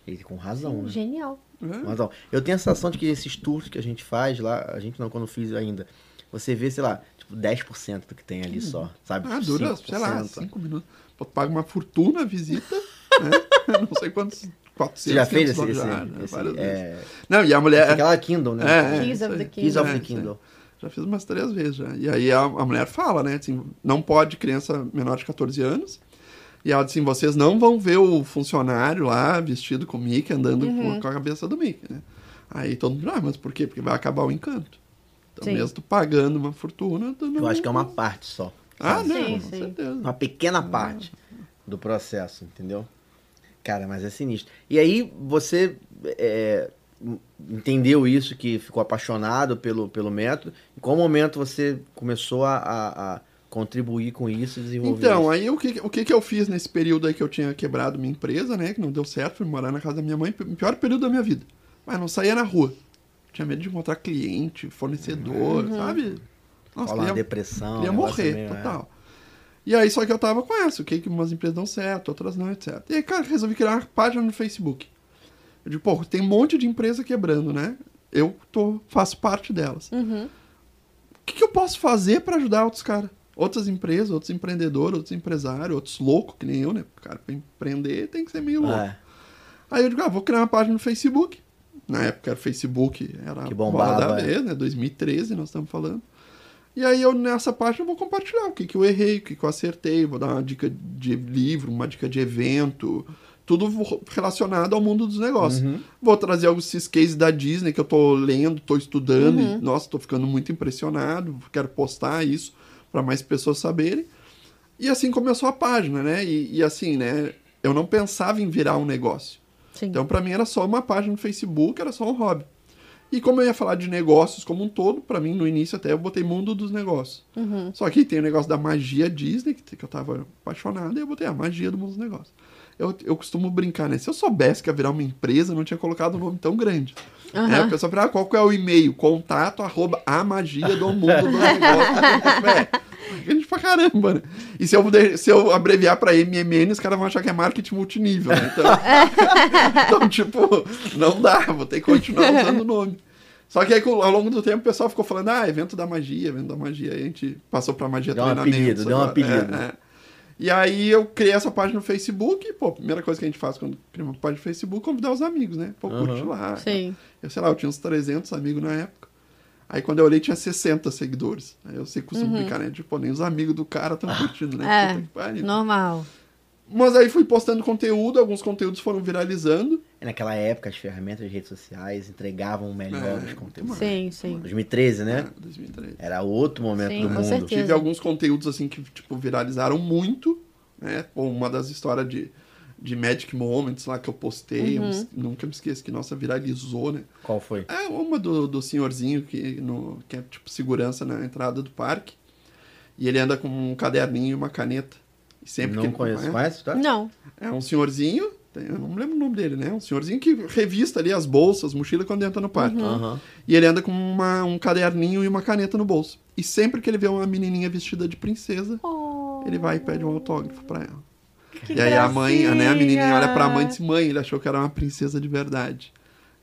E com razão, né? Genial. Com razão. Eu tenho a sensação de que esses tours que a gente faz lá, a gente não, quando eu fiz ainda, você vê, sei lá, tipo 10% do que tem ali só, sabe? Ah, dura, 5%. sei lá, cinco minutos. Pô, tu paga uma fortuna a visita, (laughs) né? não sei quantos, 400, Você já fez 500 esse, esse, dólares, né? esse- Várias vezes. é, Não, e a mulher... aquela Kindle, né? É, é, Keys isso of the Keys of É, the. Kindle. Já fiz umas três vezes já. E aí a, a mulher fala, né? Assim, não pode criança menor de 14 anos. E ela diz assim, vocês não vão ver o funcionário lá vestido com o Mickey, andando com, com a cabeça do Mickey, né? Aí todo mundo, ah, mas por quê? Porque vai acabar o encanto. Então Sim. mesmo tu pagando uma fortuna, tu não... Eu acho que é uma parte só. Ah, não, Sim, com sim. certeza. Uma pequena parte do processo, entendeu? Cara, mas é sinistro. E aí você é, entendeu isso, que ficou apaixonado pelo, pelo método. Em qual momento você começou a, a- a contribuir com isso e desenvolver Então, isso? aí o que, o que que eu fiz nesse período aí que eu tinha quebrado minha empresa, né? Que não deu certo, fui morar na casa da minha mãe, o pior período da minha vida. Mas não saía na rua. Tinha medo de encontrar cliente, fornecedor, sabe? Nossa, queria, depressão. queria morrer, meio, é. total. E aí, só que eu tava com essa, o que que umas empresas dão certo, outras não, etc. E aí, cara, resolvi criar uma página no Facebook. Eu digo, pô, tem um monte de empresa quebrando, né? Eu tô, faço parte delas. O que, que eu posso fazer pra ajudar outros caras? Outras empresas, outros empreendedores, outros empresários, outros loucos, que nem eu, né? O cara, pra empreender tem que ser meio louco. É. Aí eu digo, ah, vou criar uma página no Facebook. Na época era Facebook, era Que bombava, da é. vez, né? 2013 nós estamos falando. E aí eu nessa página eu vou compartilhar o que, que eu errei, o que, que eu acertei, vou dar uma dica de livro, uma dica de evento, tudo relacionado ao mundo dos negócios. Uhum. Vou trazer alguns cases da Disney que eu tô lendo, tô estudando, e, nossa, tô ficando muito impressionado, quero postar isso para mais pessoas saberem. E assim começou a página, né? E, e assim, né? Eu não pensava em virar um negócio. Sim. Então, pra mim, era só uma página no Facebook, era só um hobby. E como eu ia falar de negócios como um todo, pra mim, no início até eu botei mundo dos negócios. Só que tem o negócio da magia Disney, que, que eu tava apaixonado, e eu botei a magia do mundo dos negócios. Eu, eu costumo brincar, né? Se eu soubesse que ia virar uma empresa, eu não tinha colocado um nome tão grande. É, a pessoa fala, ah, qual que é o e-mail? Contato, arroba, a magia do mundo dos (laughs) negócios. é, grande pra caramba, né? E se eu, se eu abreviar pra MMN, os caras vão achar que é marketing multinível, né? Então, (laughs) então, tipo, não dá, vou ter que continuar usando o nome. Só que aí, com- ao longo do tempo, o pessoal ficou falando, ah, evento da magia, evento da magia. Aí a gente passou pra magia Deu um treinamento. apelido, deu um apelido. É, é. E aí eu criei essa página no Facebook, e, pô, a primeira coisa que a gente faz quando cria uma página no Facebook é convidar os amigos, né? Pô, curte lá. Sim. Eu sei lá, eu tinha uns 300 amigos na época. Aí quando eu olhei tinha 60 seguidores. Aí eu sei que costumo brincar, né? Tipo, nem os amigos do cara estão curtindo, né? É, normal. Mas aí fui postando conteúdo, alguns conteúdos foram viralizando. Naquela época, as ferramentas de redes sociais entregavam o melhor É, dos conteúdos. Sim, sim. 2013, né? É, 2013. Era outro momento Sim, do com mundo. certeza. Tive alguns conteúdos assim que, tipo, viralizaram muito, né? Pô, uma das histórias de, de Magic Moments lá que eu postei, eu Uhum. me- nunca me esqueço que, nossa, viralizou, né? Qual foi? É uma do, do senhorzinho que, no, que é tipo segurança na entrada do parque. E ele anda com um caderninho e uma caneta. E sempre não que ele- conheço. é, Conhece? Tá? Não. É um senhorzinho, eu não me lembro o nome dele, né? Um senhorzinho que revista ali as bolsas, mochila quando entra no parque. Aham. E ele anda com uma- um caderninho e uma caneta no bolso. E sempre que ele vê uma menininha vestida de princesa, ele vai e pede um autógrafo pra ela. e aí a mãe, né, a menininha olha pra mãe e diz: Mãe, ele achou que era uma princesa de verdade.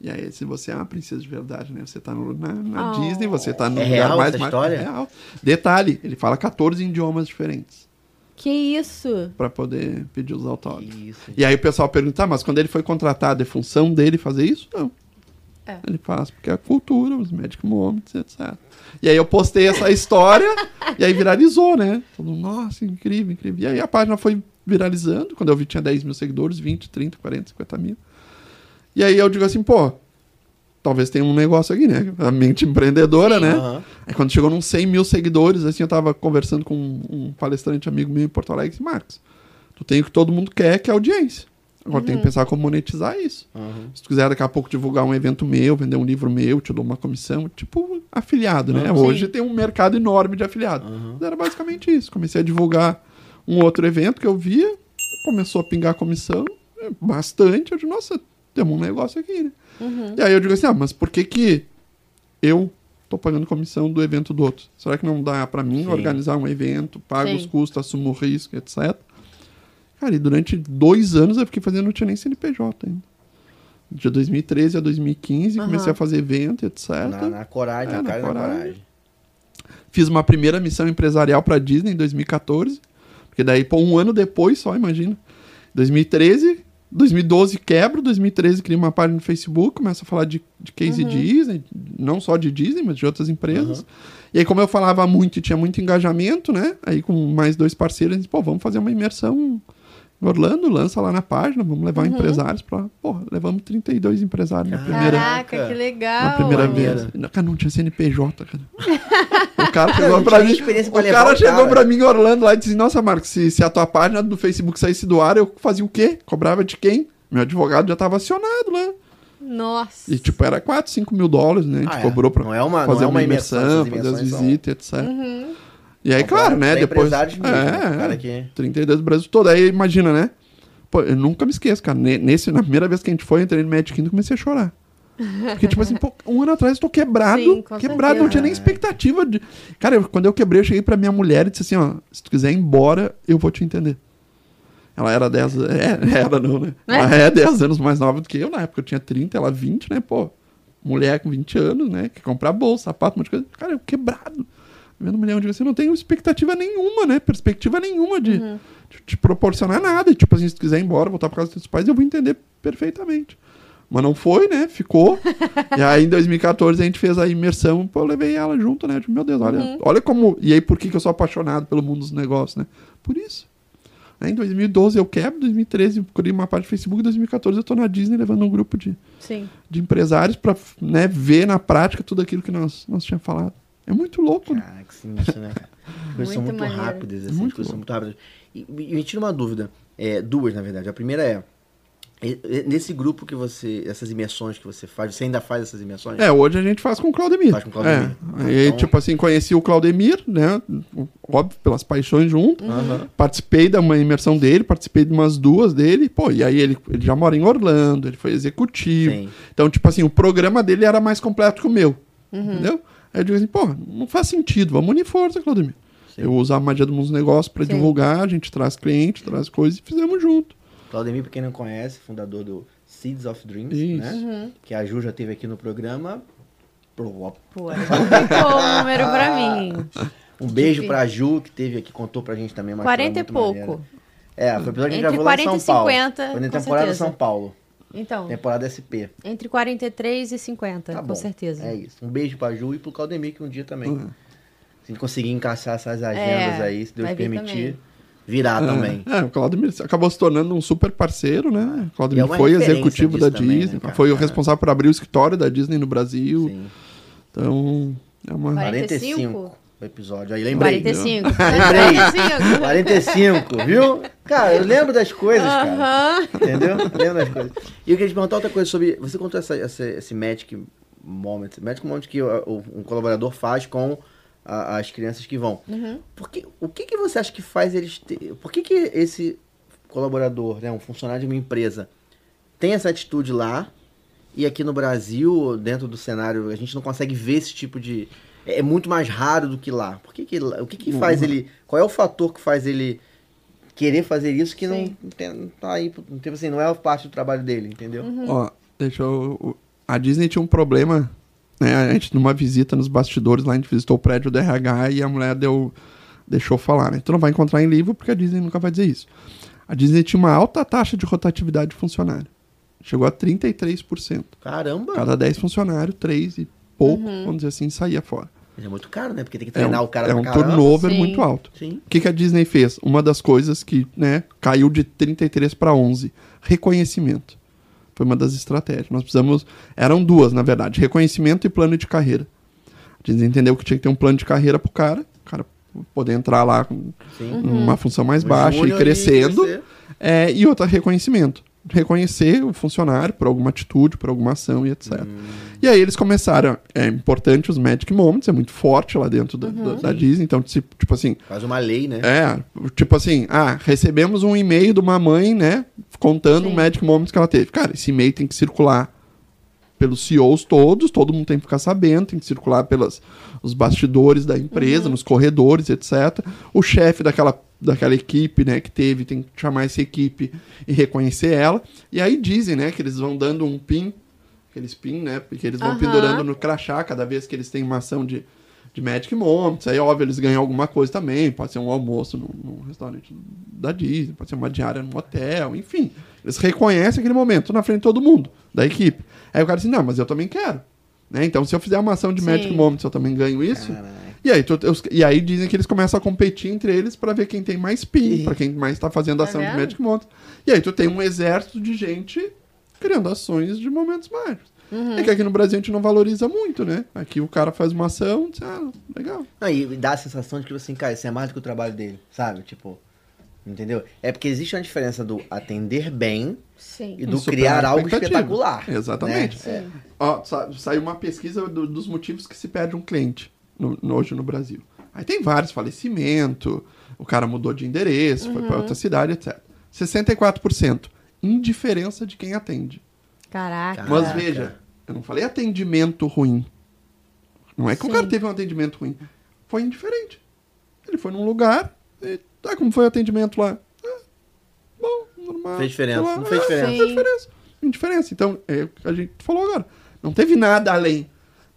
E aí, se você é uma princesa de verdade, né? Você tá no- na, na Oh. Disney, você tá no É lugar real mais essa mais- história? É real. Detalhe, ele fala 14 idiomas diferentes Que isso? pra poder pedir os autógrafos. Isso. E aí o pessoal pergunta, "Ah, mas quando ele foi contratado, é função dele fazer isso? Não. É. Ele faz porque é a cultura, os médicos moments, etc. E aí eu postei essa história (laughs) e aí viralizou, né? Todo mundo, nossa, incrível, incrível. E aí a página foi viralizando. Quando eu vi tinha 10 mil seguidores, 20, 30, 40, 50 mil. E aí eu digo assim, pô, talvez tenha um negócio aqui, né? A mente empreendedora, né? Aí quando chegou nos 100 mil seguidores, assim, eu tava conversando com um, palestrante amigo meu em Porto Alegre disse, Marcos, tu tem o que todo mundo quer, que é audiência. Agora tem que pensar como monetizar isso. Aham. Se tu quiser daqui a pouco divulgar um evento meu, vender um livro meu, te dou uma comissão, tipo afiliado, né? Hoje tem um mercado enorme de afiliado. Mas Era basicamente isso. Comecei a divulgar um outro evento que eu via, começou a pingar a comissão, bastante. Eu digo, nossa, temos um negócio aqui, né? E aí eu digo assim, ah, mas por que que eu tô pagando comissão do evento do outro? Será que não dá pra mim Sim. organizar um evento, pago Sim. os custos, assumo o risco, etc. Cara, e durante dois anos eu fiquei fazendo, não tinha nem CNPJ ainda. De 2013 a 2015, comecei a fazer evento, etc. Na, na coragem, É, na na cara e na coragem. coragem. Fiz uma primeira missão empresarial pra Disney em 2014. Porque daí, pô, um ano depois só, imagina. 2013, 2012 quebro, 2013 crio uma página no Facebook, começo a falar de, de case Disney, não só de Disney, mas de outras empresas. E aí, como eu falava muito e tinha muito engajamento, né? Aí com mais dois parceiros, a gente, pô, vamos fazer uma imersão em Orlando, lança lá na página, vamos levar empresários pra. Porra, levamos 32 empresários na primeira. Caraca, que legal. Na primeira vez. Cara, não tinha CNPJ, cara. (laughs) o cara chegou não pra mim. O cara chegou cara. pra mim em Orlando lá e disse: Nossa, Marcos, se, se a tua página do Facebook saísse do ar, eu fazia o quê? Cobrava de quem? Meu advogado já tava acionado lá. Nossa. E tipo, era 4, 5 mil dólares, né? A gente Ah, é. cobrou pra Não é uma- fazer é uma uma imersão, fazer as são- visitas, etc. E aí, São claro, né? Depois. mesmo, né? é, O cara é, que- 32 do Brasil todo. Aí imagina, né? Pô, eu nunca me esqueço, cara. Ne- Nesse, na primeira vez que a gente foi, eu entrei no Magic Kingdom e comecei a chorar. Porque, tipo assim, pô, um ano atrás eu tô quebrado. Sim, quebrado, não certeza. tinha nem expectativa de. Cara, eu- quando eu quebrei, eu cheguei pra minha mulher e disse assim, ó, se tu quiser ir embora, eu vou te entender. Ela era 10 é, (laughs) era não, né? Ela é 10 anos mais nova do que eu, na época eu tinha 30, ela 20, né? Pô, mulher com 20 anos, né? Quer comprar bolsa, sapato, um monte de coisa. Cara, eu quebrado. Vendo mulher, digo assim, não tenho expectativa nenhuma, né? Perspectiva nenhuma de, de te proporcionar nada. E, tipo assim, se tu quiser ir embora, voltar pra casa dos teus pais, eu vou entender perfeitamente. Mas não foi, né? Ficou. (laughs) e aí, em 2014, a gente fez a imersão. Pô, eu levei ela junto, né? Meu Deus, olha, olha como. E aí, por que, que eu sou apaixonado pelo mundo dos negócios, né? Por isso. Aí, em 2012 eu quebro, 2013 eu criei uma parte do Facebook, em 2014 eu tô na Disney levando um grupo de, Sim. de empresários pra né, ver na prática tudo aquilo que nós, nós tínhamos falado. É muito louco, né? Cara, que sinistro, né, cara? (laughs) Coisas são Muito muito maneiro. rápidas, assim, as coisas são muito rápidas. E, e me tira uma dúvida, é, duas na verdade. A primeira é, nesse grupo que você, essas imersões que você faz, você ainda faz essas imersões? É, hoje a gente faz com o Claudemir. Faz com o Claudemir. É. Ah, Aí, então- tipo assim, conheci o Claudemir, né? Óbvio, pelas paixões junto. Aham. Participei da uma imersão dele, participei de umas duas dele. Pô, e aí ele, ele já mora em Orlando, ele foi executivo. Sim. Então, tipo assim, o programa dele era mais completo que o meu. Uhum. Entendeu? Aí eu digo assim, pô, não faz sentido, vamos unir força, Claudemir. Eu uso a magia do mundo dos negócios pra Sim. divulgar, a gente traz cliente, traz coisas e fizemos junto. Claudemir, pra quem não conhece, fundador do Seeds of Dreams, Isso. né? Que a Ju já teve aqui no programa. Pro- Pô, não ficou o número pra mim. Um beijo pra Ju, que teve aqui, contou pra gente também uma 40 e pouco. maneira. É, foi o episódio que a gente Entre gravou lá em 40 e São Paulo. 50, Foi na com temporada certeza. São Paulo. Então, Temporada SP. entre 43 e 50, Tá com bom. certeza. É isso. Um beijo pra Ju e pro Claudemir, que um dia também. Uhum. Se a gente conseguir encaixar essas agendas É, aí, se Deus permitir, também. Virar também. É, o Claudemir acabou se tornando um super parceiro, né? O Claudemir E é foi executivo da também, Disney, né, cara? foi o É. responsável por abrir o escritório da Disney no Brasil. Sim. Então, é uma. 45? 45 o episódio. Aí lembrei. 45. (laughs) Lembrei. 45. 45, viu? Cara, eu lembro das coisas, cara. Aham. Entendeu? Eu lembro das coisas. E eu queria te perguntar outra coisa sobre. Você contou essa, essa- esse Magic Moment. Magic Moment que o- o- um colaborador faz com a- as crianças que vão. Por que, o que, que você acha que faz eles ter. Por que, que esse colaborador, né, um funcionário de uma empresa, tem essa atitude lá e aqui no Brasil, dentro do cenário, a gente não consegue ver esse tipo de. É é muito mais raro do que lá. Por que que, o que, que faz ele. Qual é o fator que faz ele querer fazer isso que não, Sim. não tem, não tá aí, não, tem, assim, não é parte do trabalho dele, entendeu? Ó, deixa eu. A Disney tinha um problema, né? A gente, numa visita nos bastidores lá, a gente visitou o prédio do RH e a mulher deu, deixou falar, né? Tu não vai encontrar em livro porque a Disney nunca vai dizer isso. A Disney tinha uma alta taxa de rotatividade de funcionário. Chegou a 33%. Caramba! Cada 10 funcionários, 3 e pouco, vamos dizer assim, saía fora. Mas é muito caro, né? Porque tem que É um, treinar o cara é um caramba. turnover Sim. muito alto. Sim. O que, que a Disney fez? Uma das coisas que né, caiu de 33 para 11. Reconhecimento. Foi uma das estratégias. Nós precisamos. Eram duas, na verdade: reconhecimento e plano de carreira. A Disney entendeu que tinha que ter um plano de carreira pro cara. O cara poder entrar lá com Sim. uma função mais baixa e júnior e crescendo. crescer. É, e outra, reconhecimento. Reconhecer o funcionário por alguma atitude, por alguma ação e etc. Hum. E aí eles começaram. É importante os Magic Moments, é muito forte lá dentro da, da- da Disney. Então, tipo assim, Faz uma lei, né? é, tipo assim, ah, recebemos um e-mail de uma mãe, né, contando o Magic Moments que ela teve. Cara, esse e-mail tem que circular pelos CEOs todos, todo mundo tem que ficar sabendo, tem que circular pelos os bastidores da empresa, nos corredores, etc. O chefe daquela, daquela equipe, né, que teve, tem que chamar essa equipe e reconhecer ela. E aí dizem, né, que eles vão dando um pin, aqueles pin, né, porque eles vão Aham. pendurando no crachá cada vez que eles têm uma ação de, de Magic Moments. Aí, óbvio, eles ganham alguma coisa também. Pode ser um almoço num, num restaurante da Disney, pode ser uma diária num hotel, enfim. Eles reconhecem aquele momento na frente de todo mundo, da equipe. Aí o cara diz, não, mas eu também quero. Né? Então, se eu fizer uma ação de Sim. Magic Moments, eu também ganho isso. Caraca. E aí, tu- os- e aí dizem que eles começam a competir entre eles pra ver quem tem mais PIN, pra quem mais tá fazendo Tá ação de vendo? Magic Moments. E aí tu tem um exército de gente criando ações de momentos mágicos. Uhum. É que aqui no Brasil a gente não valoriza muito, né? Aqui o cara faz uma ação, diz, ah, legal. Não, e dá a sensação de que, assim, cara, isso é mais do que o trabalho dele, sabe? Tipo, entendeu? É porque existe uma diferença do atender bem Sim. e do criar algo espetacular. Exatamente. né? Ó, sa- saiu uma pesquisa do- dos motivos que se perde um cliente no- no- hoje no Brasil. Aí tem vários, falecimento, o cara mudou de endereço, foi pra outra cidade, etc. 64%. Indiferença de quem atende. Caraca. Mas veja, eu não falei atendimento ruim. Não é que o Sim. cara teve um atendimento ruim. Foi indiferente. Ele foi num lugar e tá, como foi o atendimento lá? Ah, bom, normal. Fez diferença, lá. não fez Ah, diferença. Não fez diferença. Indiferença. Então, é o que a gente falou agora. Não teve nada além.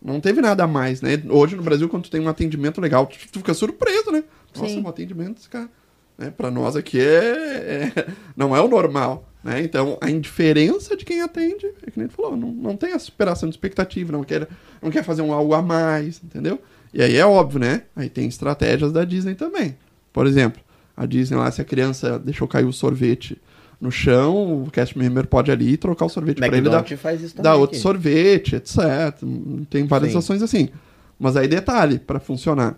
Não teve nada a mais, né? Hoje no Brasil, quando tu tem um atendimento legal, tu, tu fica surpreso, né? Nossa, Sim. um atendimento cara. Né? Pra nós aqui é, é- (laughs) não é o normal, né? Então, a indiferença de quem atende, é que nem tu falou, não, não tem a superação de expectativa, não quer, não quer fazer um algo a mais, entendeu? E aí é óbvio, né? Aí tem estratégias da Disney também. Por exemplo, a Disney lá, se a criança deixou cair o sorvete no chão, o cast member pode ali e trocar o sorvete para ele dar, dar outro aqui. sorvete, etc. Tem várias Sim. ações assim. Mas aí detalhe, para funcionar.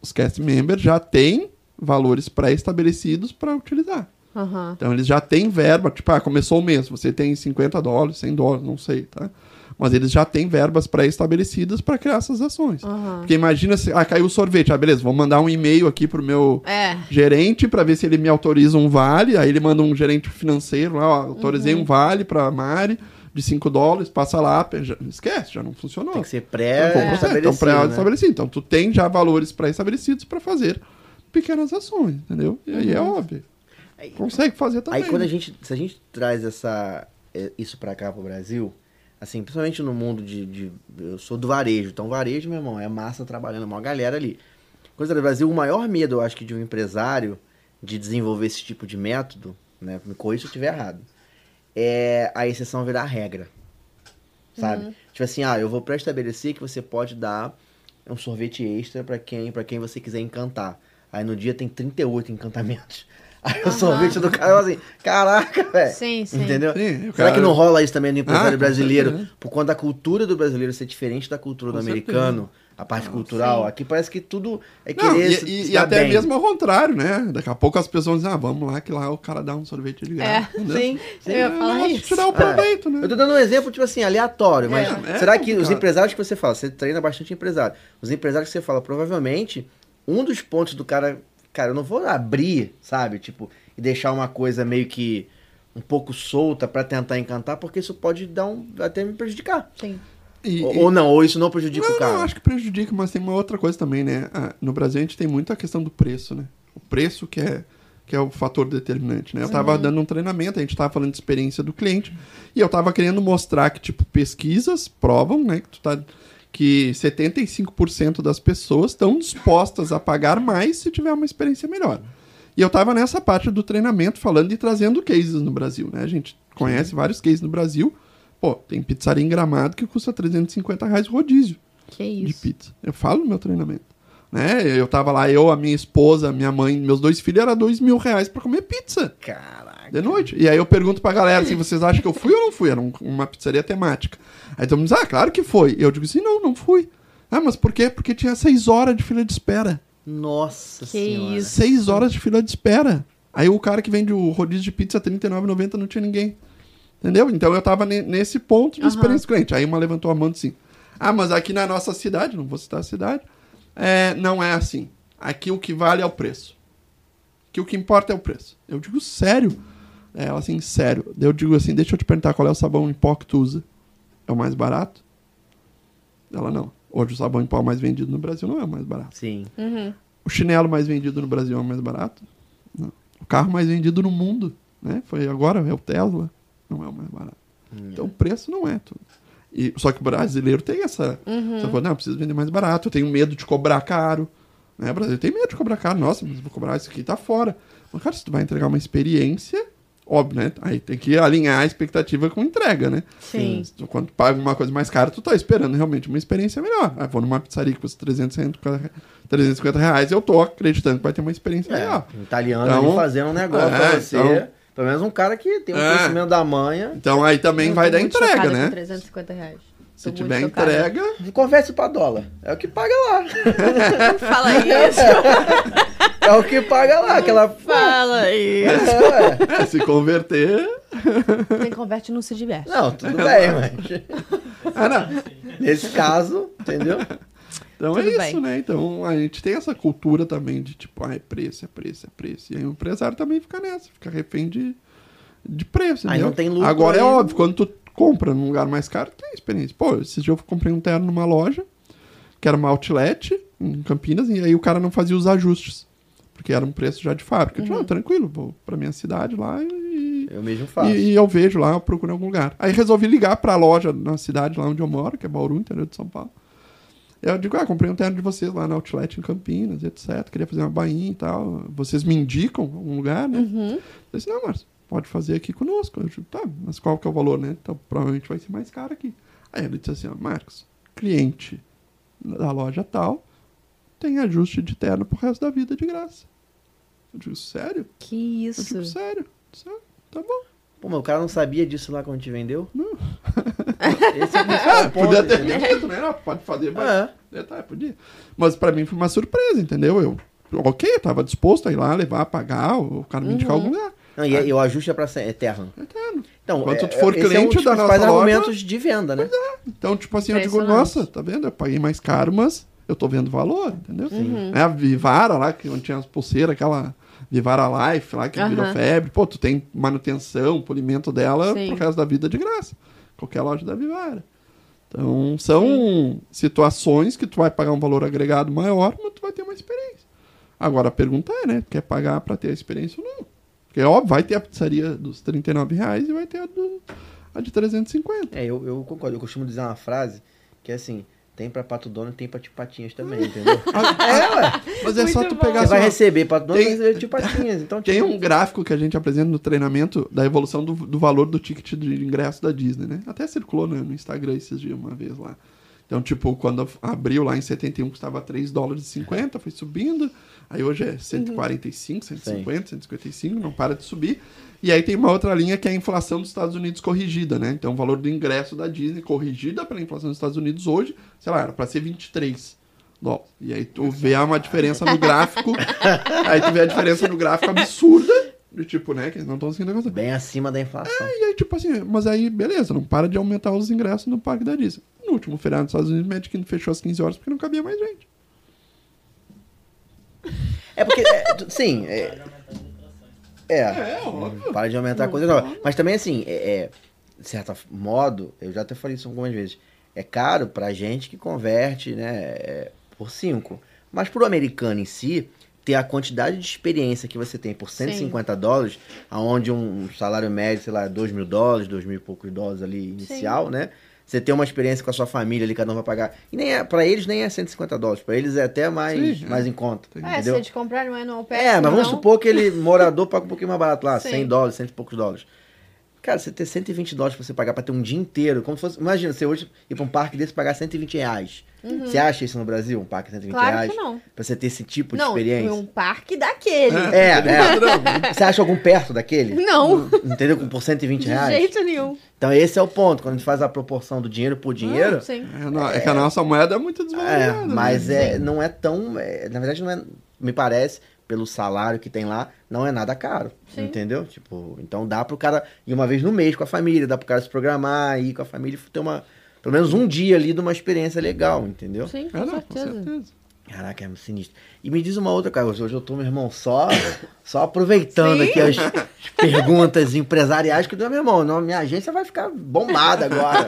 Os cast members já têm valores pré-estabelecidos para utilizar. Aham. Então eles já têm verba, tipo, ah, começou o mês, você tem 50 dólares, 100 dólares, não sei, tá? Mas eles já têm verbas pré-estabelecidas para criar essas ações. Porque imagina se, ah, caiu o sorvete, ah, beleza, vou mandar um e-mail aqui pro meu É. gerente para ver se ele me autoriza um vale, aí ele manda um gerente financeiro lá, ó, autorizei Uhum. um vale para Mari de 5 dólares, passa lá, já- esquece, já não funcionou. Tem que ser Então, pré-estabelecido. Então, né? pré-estabelecido. Então, tu tem já valores pré-estabelecidos para fazer pequenas ações, entendeu? E aí é óbvio. Consegue fazer também. Aí quando a né? gente, se a gente traz essa, é, isso pra cá pro Brasil, assim, principalmente no mundo de, de- eu sou do varejo, então varejo, meu irmão, é massa trabalhando, uma galera ali. Coisa do Brasil, o maior medo, eu acho que de um empresário de desenvolver esse tipo de método, né, me corrija se eu estiver errado, é a exceção virar regra. Sabe? Tipo assim, ah, eu vou pré-estabelecer que você pode dar um sorvete extra pra quem, pra quem você quiser encantar. Aí no dia tem 38 encantamentos. Aí o sorvete do cara assim, caraca, velho. Sim, sim. Entendeu? Sim, Será cara- que não rola isso também no empresário Ah, brasileiro? certeza. Por conta da cultura do brasileiro ser diferente da cultura Com do certeza. americano, a parte cultural. Aqui parece que tudo é Não, querer e, se- e- e até bem. mesmo ao contrário, né? Daqui a pouco as pessoas dizem, ah, vamos lá, que lá o cara dá um sorvete de É, graça. entendeu? sim. Eu ia É, falar isso. tirar o proveito, né? Eu tô dando um exemplo, tipo assim, aleatório, mas É, será é que os empresários que você fala, você treina bastante empresário, os empresários que você fala, provavelmente, um dos pontos do cara, cara, eu não vou abrir, sabe, tipo, e deixar uma coisa meio que um pouco solta pra tentar encantar, porque isso pode dar um, até me prejudicar. Sim. E- ou, e- ou não, ou isso não prejudica não, o cara. não, acho que prejudica, mas tem uma outra coisa também, né? Ah, no Brasil a gente tem muito a questão do preço, né? O preço que é, que é o fator determinante, né? Eu tava dando um treinamento, a gente tava falando de experiência do cliente, e eu tava querendo mostrar que, tipo, pesquisas provam, né? Que tu tá... Que 75% das pessoas estão dispostas a pagar mais se tiver uma experiência melhor. E eu tava nessa parte do treinamento falando e trazendo cases no Brasil, né? A gente conhece vários cases no Brasil. Pô, tem pizzaria em Gramado que custa 350 reais o rodízio Que de isso. pizza. Eu falo no meu treinamento. Né? Eu tava lá, eu, a minha esposa, minha mãe, meus dois filhos, era dois mil reais pra comer pizza Caraca. De noite. E aí eu pergunto pra galera assim, vocês acham que eu fui ou não fui? Era um- uma pizzaria temática. Aí todo mundo diz, ah, claro que foi. E eu digo assim, não, não fui. Ah, mas por quê? Porque tinha seis horas de fila de espera. Nossa Que senhora. isso. Seis horas de fila de espera. Aí o cara que vende o rodízio de pizza R$ 39,90 não tinha ninguém. Entendeu? Então eu tava ne- nesse ponto de Aham. experiência do cliente. Aí uma levantou a mão e disse assim: Ah, mas aqui na nossa cidade, não vou citar a cidade, é, não é assim. Aqui o que vale é o preço. Aqui o que importa é o preço. Eu digo sério. É, Ela assim, sério. Eu digo assim: Deixa eu te perguntar qual é o sabão em pó que tu usa. É o mais barato? Ela não. Hoje o sabão em pó mais vendido no Brasil não é o mais barato. Sim. O chinelo mais vendido no Brasil é o mais barato? Não. O carro mais vendido no mundo, né? Foi agora, é o Tesla. Não é o mais barato. Então o preço não é tudo. E, só que o brasileiro tem essa, essa coisa, não, eu preciso vender mais barato, eu tenho medo de cobrar caro. Né? O brasileiro tem medo de cobrar caro. Nossa, mas vou cobrar isso aqui, tá fora. Mas, cara, se tu vai entregar uma experiência, óbvio, né? Aí tem que alinhar a expectativa com entrega, né? Sim. Tu- Quando tu paga uma coisa mais cara, tu tá esperando realmente uma experiência melhor. Ah, vou numa pizzaria que custa 350, 350 reais, eu tô acreditando que vai ter uma experiência É, melhor. um italiano Então- ali fazendo um negócio É, pra você. então- Pelo menos um cara que tem um É. conhecimento da manha. Então aí também vai dar entrega, né? 350 reais. Se Tô tiver entrega, Converte pra dólar. É o que paga lá. Não (laughs) fala isso. É o que paga lá. Aquela. (laughs) fala isso. É, é, se converter. Quem converte não se diverte. Não, tudo bem, mas. Ah, não. Nesse caso, entendeu? Então Tudo é isso, bem. né? Então a gente tem essa cultura também de tipo, ah, é preço, é preço, é preço. E aí o empresário também fica nessa, fica refém de, de preço. Aí entendeu? não tem lucro Agora é aí. óbvio, quando tu compra num lugar mais caro, tem experiência. Pô, esses dias eu comprei um terno numa loja, que era uma outlet em Campinas, e aí o cara não fazia os ajustes. Porque era um preço já de fábrica. Eu Uhum. disse, não, tranquilo, vou pra minha cidade lá e, Eu mesmo faço. e, e eu vejo lá, eu procuro em algum lugar. Aí resolvi ligar pra loja na cidade lá onde eu moro, que é Bauru, interior de São Paulo. Eu digo, ah, comprei um terno de vocês lá na Outlet em Campinas, etc. Queria fazer uma bainha e tal. Vocês me indicam um lugar, né? Eu disse, não, Márcio, pode fazer aqui conosco. Eu digo, tá, mas qual que é o valor, né? Então, provavelmente vai ser mais caro aqui. Aí ele disse assim, ó, Marcos, cliente da loja tal tem ajuste de terno pro resto da vida de graça. Eu digo, sério? Que Eu isso. digo, sério? Eu disse, "Ah, tá bom. Pô, mas o cara não sabia disso lá quando gente vendeu? Não. (laughs) Esse é o (laughs) Ah, ponto, podia ter dito, né? Não, Pode fazer, mas... É. É, tá, podia. Mas pra mim foi uma surpresa, entendeu? Eu, ok, eu tava disposto a ir lá, levar, pagar, o cara me indicar algum lugar. Não, e, e o ajuste é pra ser eterno. Eterno. Então, Quando é, tu for esse é um cliente dos da principais nossa loja- argumentos de venda, né? Então, tipo assim, eu digo, nossa, tá vendo? Eu paguei mais caro, mas eu tô vendo valor, entendeu? Uhum. É a Vivara lá, que onde tinha as pulseiras, aquela Vivara Life lá, que virou Aham. febre. Pô, tu tem manutenção, polimento dela Sim. pro resto da vida de graça. Qualquer loja da Vivara. Então, são situações que tu vai pagar um valor agregado maior, mas tu vai ter uma experiência. Agora, a pergunta é, né? Quer pagar pra ter a experiência ou não? Porque, óbvio, vai ter a pizzaria dos 39 reais e vai ter a, do, a de 350. É, eu, eu concordo. Eu costumo dizer uma frase que é assim: tem pra pato dono e tem pra tio patinhas também, entendeu? (laughs) é, ué. Mas é só tu pegar Você vai ó, receber pato dono e vai receber tio patinhas. Então, Tem tipo, um gráfico que a gente apresenta no treinamento da evolução do, do valor do ticket de ingresso da Disney, né? Até circulou né, no Instagram esses dias, uma vez lá. Então, tipo, quando abriu lá em 71, custava 3 dólares e 50, foi subindo. Aí hoje é 145, 150, 155, não para de subir. E aí tem uma outra linha que é a inflação dos Estados Unidos corrigida, né? Então, o valor do ingresso da Disney corrigida pela inflação dos Estados Unidos hoje, sei lá, era para ser 23 dólares. E aí tu vê uma diferença no gráfico. (laughs) aí tu vê a diferença no gráfico absurda. De tipo, né? Que eles não estão conseguindo negociar. bem acima da inflação. E aí, tipo assim, mas aí, beleza, não para de aumentar os ingressos no parque da Disney. No último feriado dos Estados Unidos, o Magic fechou às 15 horas porque não cabia mais gente. É porque, é, sim, é, é, para de aumentar a coisa nova. Mas também, assim, é, é, de certo modo, eu já até falei isso algumas vezes, é caro pra gente que converte, né, é, por 5. Mas pro americano em si, ter a quantidade de experiência que você tem por 150 dólares, aonde um salário médio, sei lá, 2 mil dólares, 2 mil e poucos dólares ali inicial, né? Você ter uma experiência com a sua família ali, cada um vai pagar. E nem é, pra eles nem é 150 dólares, pra eles é até mais, Sim, é. mais em conta. É, se entendeu? eles comprarem um annual pass, É, mas vamos não. supor que ele, morador, paga um pouquinho mais barato lá, Sim. 100 dólares, 100 e poucos dólares. Cara, você ter 120 dólares pra você pagar pra ter um dia inteiro, como se fosse. Imagina, você hoje ir pra um parque desse e pagar 120 reais. Você acha isso no Brasil, um parque de 120 Uhum. Claro reais? que não. Pra você ter esse tipo de Não, experiência? um parque daquele. É, é. (laughs) Você acha algum perto daquele? Não, Entendeu? Com- Por 120 de reais? jeito nenhum. Então esse é o ponto. Quando a gente faz a proporção do dinheiro por dinheiro, Ah, sim. É, não- é que a nossa moeda é muito É, desvalorizada. mas né? é, não é tão. é, na verdade, não é. Me parece, pelo salário que tem lá, não é nada caro. Sim. Entendeu? Tipo, então dá pro cara ir uma vez no mês com a família, dá pro cara se programar, ir com a família e ter uma. Pelo menos um dia ali de uma experiência legal, entendeu? Sim, com É, não, com certeza. Caraca, é sinistro. E me diz uma outra coisa, hoje eu tô, meu irmão, só, só aproveitando aqui as, as perguntas empresariais, que, meu irmão, não, minha agência vai ficar bombada agora.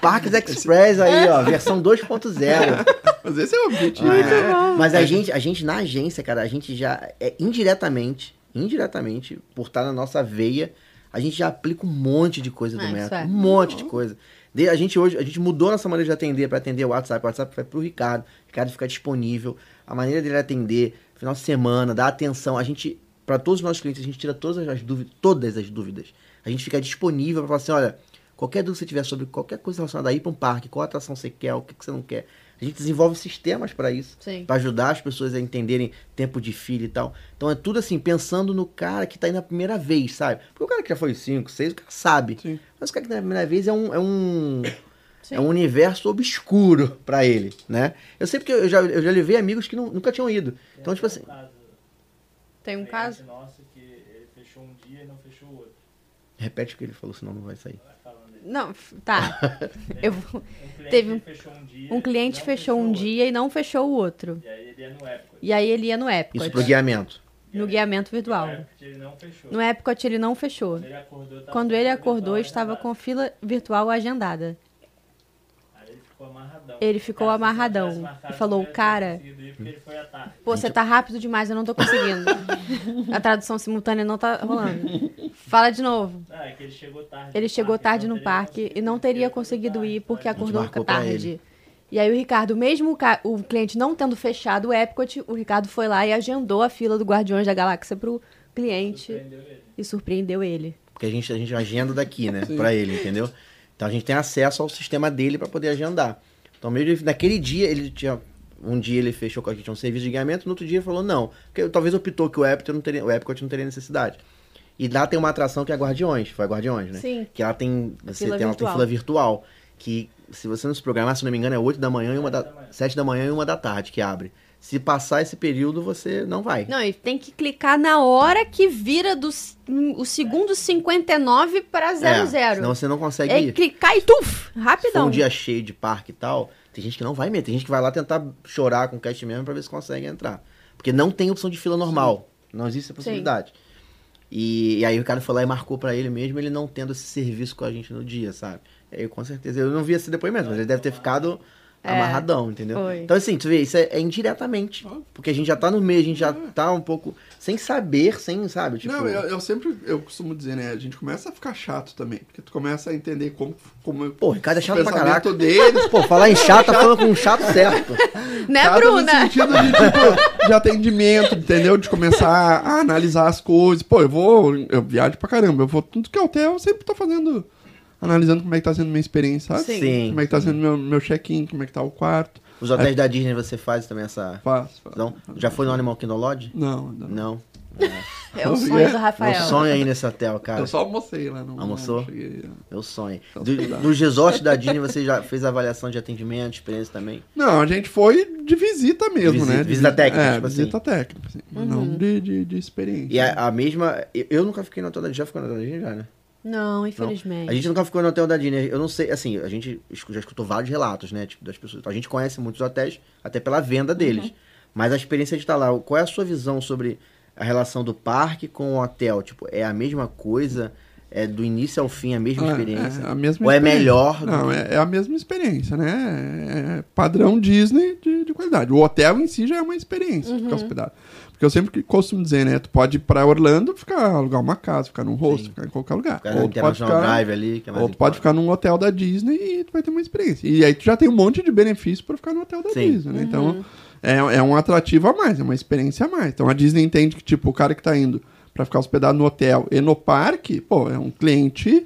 Parques Express aí, ó, versão 2.0. Mas esse é o objetivo. É, Mas a gente, a gente na agência, cara, a gente já é indiretamente, indiretamente, por estar na nossa veia, a gente já aplica um monte de coisa do Ah, método, é. um monte de coisa. A gente hoje, a gente mudou nossa maneira de atender para atender o WhatsApp, o WhatsApp vai pro Ricardo, o Ricardo fica disponível, a maneira dele atender, final de semana, dar atenção, a gente para todos os nossos clientes, a gente tira todas as dúvidas, todas as dúvidas. A gente fica disponível para falar assim, olha, qualquer dúvida que você tiver sobre qualquer coisa relacionada a ir para um parque, qual atração você quer, o que, que você não quer, a gente desenvolve sistemas para isso, Sim. para ajudar as pessoas a entenderem tempo de fila e tal. Então é tudo assim, pensando no cara que tá indo a primeira vez, sabe? Porque o cara que já foi 5, 6, o cara sabe. Sim. Mas o cara que tá na primeira vez é um. É um Sim. É um universo obscuro pra ele, né? Eu sei porque eu já, eu já levei amigos que não- nunca tinham ido. Então, tipo assim. Tem um caso? Nossa, que ele fechou um dia e não fechou o outro. Repete o que ele falou, senão não vai sair. Não, tá. (laughs) Eu vou- Um Teve um- fechou um dia. um cliente não fechou um dia e não fechou o outro. E aí ele ia no Epcot. E aí ele ia no Epcot. Isso pro guiamento. No guiamento virtual. No Epcot ele não fechou. No Epcot ele não fechou. Ele acordou, Quando ele acordou, estava com fila virtual agendada. Ficou amarradão. Ele ficou amarradão e falou, "Cara, conseguido ir porque ele foi à tarde." Pô, você tá rápido demais, eu não tô conseguindo. (laughs) A tradução simultânea não tá rolando. Fala de novo. Ah, é que ele chegou tarde. Ele no chegou parque, tarde no parque e não teria conseguido ir porque acordou tarde. E aí o Ricardo, mesmo o, ca- o cliente não tendo fechado o Epcot, o Ricardo foi lá e agendou a fila do Guardiões da Galáxia pro cliente Surpreendeu ele. e surpreendeu ele. Porque a gente, a gente agenda daqui, né? Pra ele, entendeu? Então a gente tem acesso ao sistema dele pra poder agendar. Então, mesmo ele- naquele dia, ele tinha. Um dia ele fechou com a gente um serviço de guiamento, no outro dia ele falou não. Porque talvez optou que o Epcot não teria, o Epcot não teria necessidade. E lá tem uma atração que é Guardiões, foi a Guardiões, né? Sim. Que ela tem, você Fila tem virtual. fila virtual, que se você não se programar, se não me engano, é 8 da manhã e uma da, 7 da manhã e uma da tarde que abre. Se passar esse período, você não vai. Não, e tem que clicar na hora que vira do, o segundo 59 para 00. É, senão você não consegue É ir. clicar e tuf, Se rapidão. um dia cheio de parque e tal, tem gente que não vai mesmo. Tem gente que vai lá tentar chorar com o cast mesmo pra ver se consegue entrar. Porque não tem opção de fila normal. Não existe essa possibilidade. E, e aí o cara foi lá e marcou pra ele mesmo, ele não tendo esse serviço com a gente no dia, sabe? E aí, com certeza, eu não vi esse depoimento, mas ele deve ter ficado amarradão, entendeu? foi. Então, assim, tu vê, isso é, é indiretamente. Porque a gente já tá no meio, a gente já tá um pouco sem saber, sem, sabe? Tipo, Não, eu, eu sempre, eu costumo dizer, né? A gente começa a ficar chato também. Porque tu começa a entender como... como Pô, o Ricardo é chato o pra caraca. deles. Pô, falar em chato, tá (laughs) falando com um chato certo. Né, Chato Bruna? No sentido de, tipo, de atendimento, entendeu? De começar a analisar as coisas. Pô, eu vou... Eu viajo pra caramba. Eu vou tudo que é hotel, eu sempre tô fazendo... Analisando como é que tá sendo minha experiência, sabe? Sim. Sim. Como é que tá sendo meu, meu check-in, como é que tá o quarto. Os hotéis da Disney você faz também essa. Faço, faço. Não? Já foi no Animal Kingdom Lodge? Não, não. Não. É o sonho do Meu Rafael. sonho aí nesse hotel, cara. Eu só almocei lá. Não, Almoçou? não cheguei- Meu sonho. Então, Do, dos resorts da Disney, você já fez avaliação de atendimento, experiência também? Não, a gente foi de visita mesmo, Visita- né? De visita técnica, É, tipo assim. visita técnica, assim. Não de, de, de experiência. E a, a mesma. eu- Eu nunca fiquei no hotel da Disney. Já ficou no hotel da Disney, já, né? Não, Não. infelizmente. A gente nunca ficou no hotel da Disney. Eu não sei, assim, a gente já escutou vários relatos, né? Tipo, das pessoas. A gente conhece muitos hotéis, até pela venda deles. Mas a experiência de estar lá, qual é a sua visão sobre a relação do parque com o hotel? Tipo, é a mesma coisa? É do início ao fim a mesma Ah, experiência? É, a mesma Ou é melhor? Não, que- é, é a mesma experiência, né? É padrão Disney de, de qualidade. O hotel em si já é uma experiência, ficar hospedado. Porque eu sempre costumo dizer, né? Tu pode ir pra Orlando, ficar, alugar uma casa, ficar num rosto, ficar em qualquer lugar. Ficar no Ou tu pode ficar, Drive ali, que é mais ou tu pode ficar num hotel da Disney e tu vai ter uma experiência. E aí tu já tem um monte de benefícios pra ficar no hotel da Sim. Disney, né? Então, é, é um atrativo a mais, é uma experiência a mais. Então a Disney entende que, tipo, o cara que tá indo pra ficar hospedado no hotel e no parque, pô, é um cliente,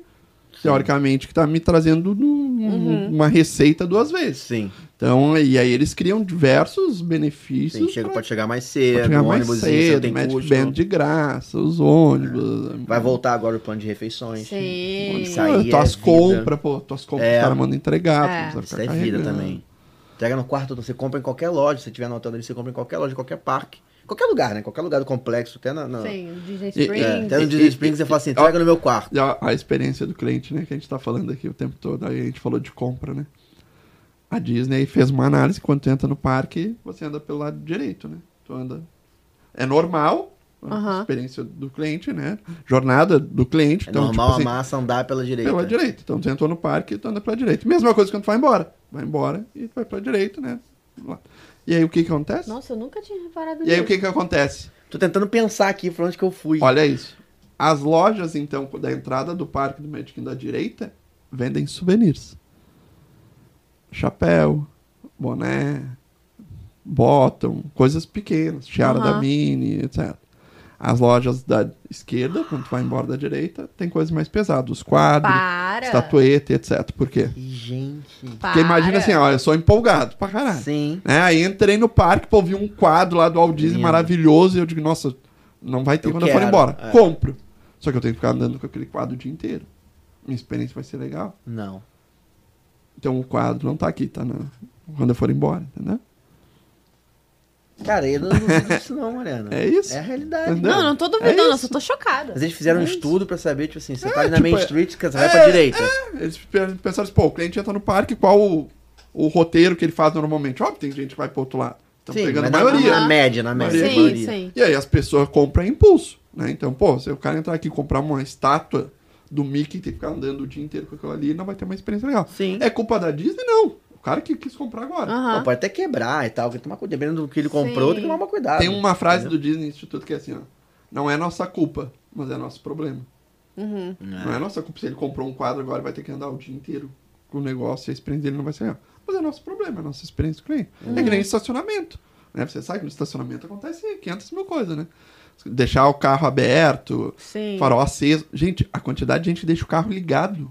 teoricamente, que tá me trazendo num- uma receita duas vezes. Sim. Então, e aí eles criam diversos benefícios. Sim, chega, pra- pode chegar mais cedo, chegar o mais ônibus cedo, tem Magic custo. Band de graça, os ônibus. Vai voltar agora o plano de refeições. Sim. Isso aí tuas é compras, pô, tuas compras É. os caras mandam entregar, É. Isso é vida também. Entrega no quarto, você compra em qualquer loja. Se tiver no hotel dele, você compra em qualquer loja, qualquer parque. Qualquer lugar, né? Qualquer lugar do complexo, até na. na- Sim, Disney E- Springs. É, até no E- Disney e- Springs você fala assim, e- entrega no meu quarto. E a, a experiência do cliente, né? Que a gente tá falando aqui o tempo todo. Aí a gente falou de compra, né? A Disney fez uma análise. Quando tu entra no parque, você anda pelo lado direito, né? Tu anda... É normal a Aham. experiência do cliente, né? Jornada do cliente. É então, normal tipo assim, a massa andar pela direita. Pela direita. Então tu entrou no parque e tu anda pela direita. Mesma coisa quando tu vai embora. Vai embora e tu vai pela direita, né? E aí o que que acontece? Nossa, eu nunca tinha reparado E aí o que que acontece? Tô tentando pensar aqui pra onde que eu fui. Olha isso. As lojas, então, da entrada do parque do Magic Kingdom da direita, vendem souvenirs. Chapéu, boné, bottom, coisas pequenas, tiara Aham. da Mini, etc. As lojas da esquerda, quando tu vai embora da direita, tem coisas mais pesadas. Os quadros, Para. estatueta, etc. Por quê? Gente. Porque imagina assim, ó, eu sou empolgado pra caralho. Sim. É, aí entrei no parque, pô, vi um quadro lá do Walt Disney maravilhoso e eu digo, nossa, não vai ter Eu quando eu for quero, embora. é. Compro. Só que eu tenho que ficar andando com aquele quadro o dia inteiro. Minha experiência vai ser legal. Não. Então o quadro não tá aqui, tá na... quando eu for embora, entendeu? Cara, eu não duvido disso não, Mariana. É isso. É a realidade. Entendeu? Não, não tô É duvidando, eu isso. só tô chocada. Mas eles fizeram um É isso. estudo pra saber, tipo assim, você É, tá ali na tipo, Main é- Street, você vai É, pra direita. é. Eles pe- pensaram assim, pô, o cliente entra no parque, qual o, o roteiro que ele faz normalmente? Óbvio, tem gente que vai pro outro lado. Estão pegando a na, maioria. na média, na média. Maioria. Sim, maioria. sim. E aí as pessoas compram impulso, né? Então, pô, se o cara entrar aqui e comprar uma estátua do Mickey ter que ficar andando o dia inteiro com aquilo ali, ele não vai ter uma experiência legal. Sim. É culpa da Disney? Não. O cara que quis comprar agora. Não, pode até quebrar e tal, tem que tomar cuidado. Dependendo do que ele comprou, Sim. tem que tomar cuidado. Tem uma frase entendeu? do Disney Instituto que é assim, ó. Não é nossa culpa, mas é nosso problema. Não é nossa culpa se ele comprou um quadro agora vai ter que andar o dia inteiro com o negócio e a experiência dele não vai ser legal. Mas é nosso problema, é nossa experiência do cliente. É que nem estacionamento. Né? Você sabe que no estacionamento acontece 500 mil coisas, né? Deixar o carro aberto, Sim. farol aceso. Gente, a quantidade de gente que deixa o carro ligado.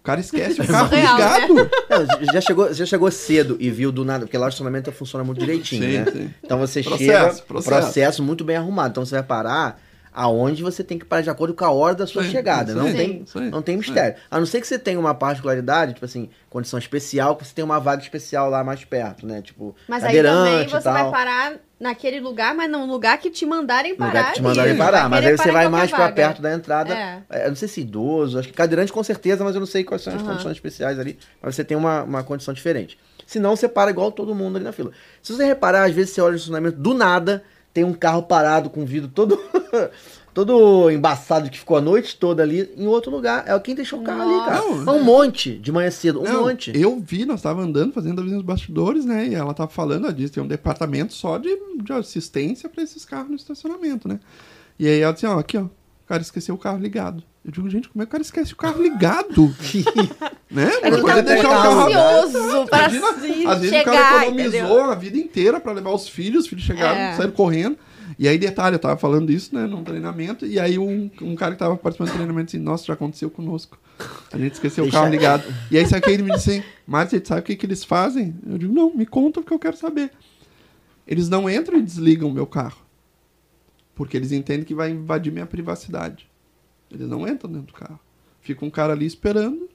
O cara esquece o (laughs) carro surreal, né? ligado. Não, já, chegou, já chegou cedo e viu do nada, porque lá o estacionamento funciona muito direitinho, Sim, né? sim. Então você Processo, chega, processo. processo muito bem arrumado. Então você vai parar, aonde você tem que parar de acordo com a hora da sua Sim, chegada. Não tem, não tem mistério. A não ser que você tenha uma particularidade, tipo assim, condição especial, que você tem uma vaga especial lá mais perto, né? Tipo, Mas aí também você tal. vai parar naquele lugar, mas num lugar que te mandarem parar. lugar que te mandarem parar. Mas aí você vai mais pra vaga. perto da entrada. É. É, eu não sei se idoso, acho que cadeirante com certeza, mas eu não sei quais são as Aham. condições especiais ali. Mas você tem uma, uma condição diferente. Senão você para igual todo mundo ali na fila. Se você reparar, às vezes você olha no estacionamento, do nada, tem um carro parado com o vidro todo. (laughs) Todo embaçado que ficou a noite toda ali em outro lugar. É quem deixou o carro ali, cara. Não, É um monte de manhã cedo. Um Não, monte. Eu vi, nós tava andando, fazendo ali nos bastidores, né? E ela tava falando, ela disse, tem um departamento só de, de assistência pra esses carros no estacionamento, né? E aí ela disse, ó, aqui, ó, o cara esqueceu o carro ligado. Eu digo, gente, como é que o cara esquece o carro ligado? (laughs) né? Ele é tava deixar o carro ansioso pra Imagina, às vezes chegar, o cara economizou entendeu? a vida inteira pra levar os filhos, os filhos chegaram, É. saíram correndo. E aí, detalhe, eu tava falando isso, né, num treinamento, e aí um, um cara que tava participando do treinamento disse, nossa, já aconteceu conosco. A gente esqueceu Deixa- o carro ligado. E aí, sabe que ele me disse assim, Márcio, você sabe o que, que eles fazem? Eu digo, não, me conta porque eu quero saber. Eles não entram e desligam o meu carro. Porque eles entendem que vai invadir minha privacidade. Eles não entram dentro do carro. Fica um cara ali esperando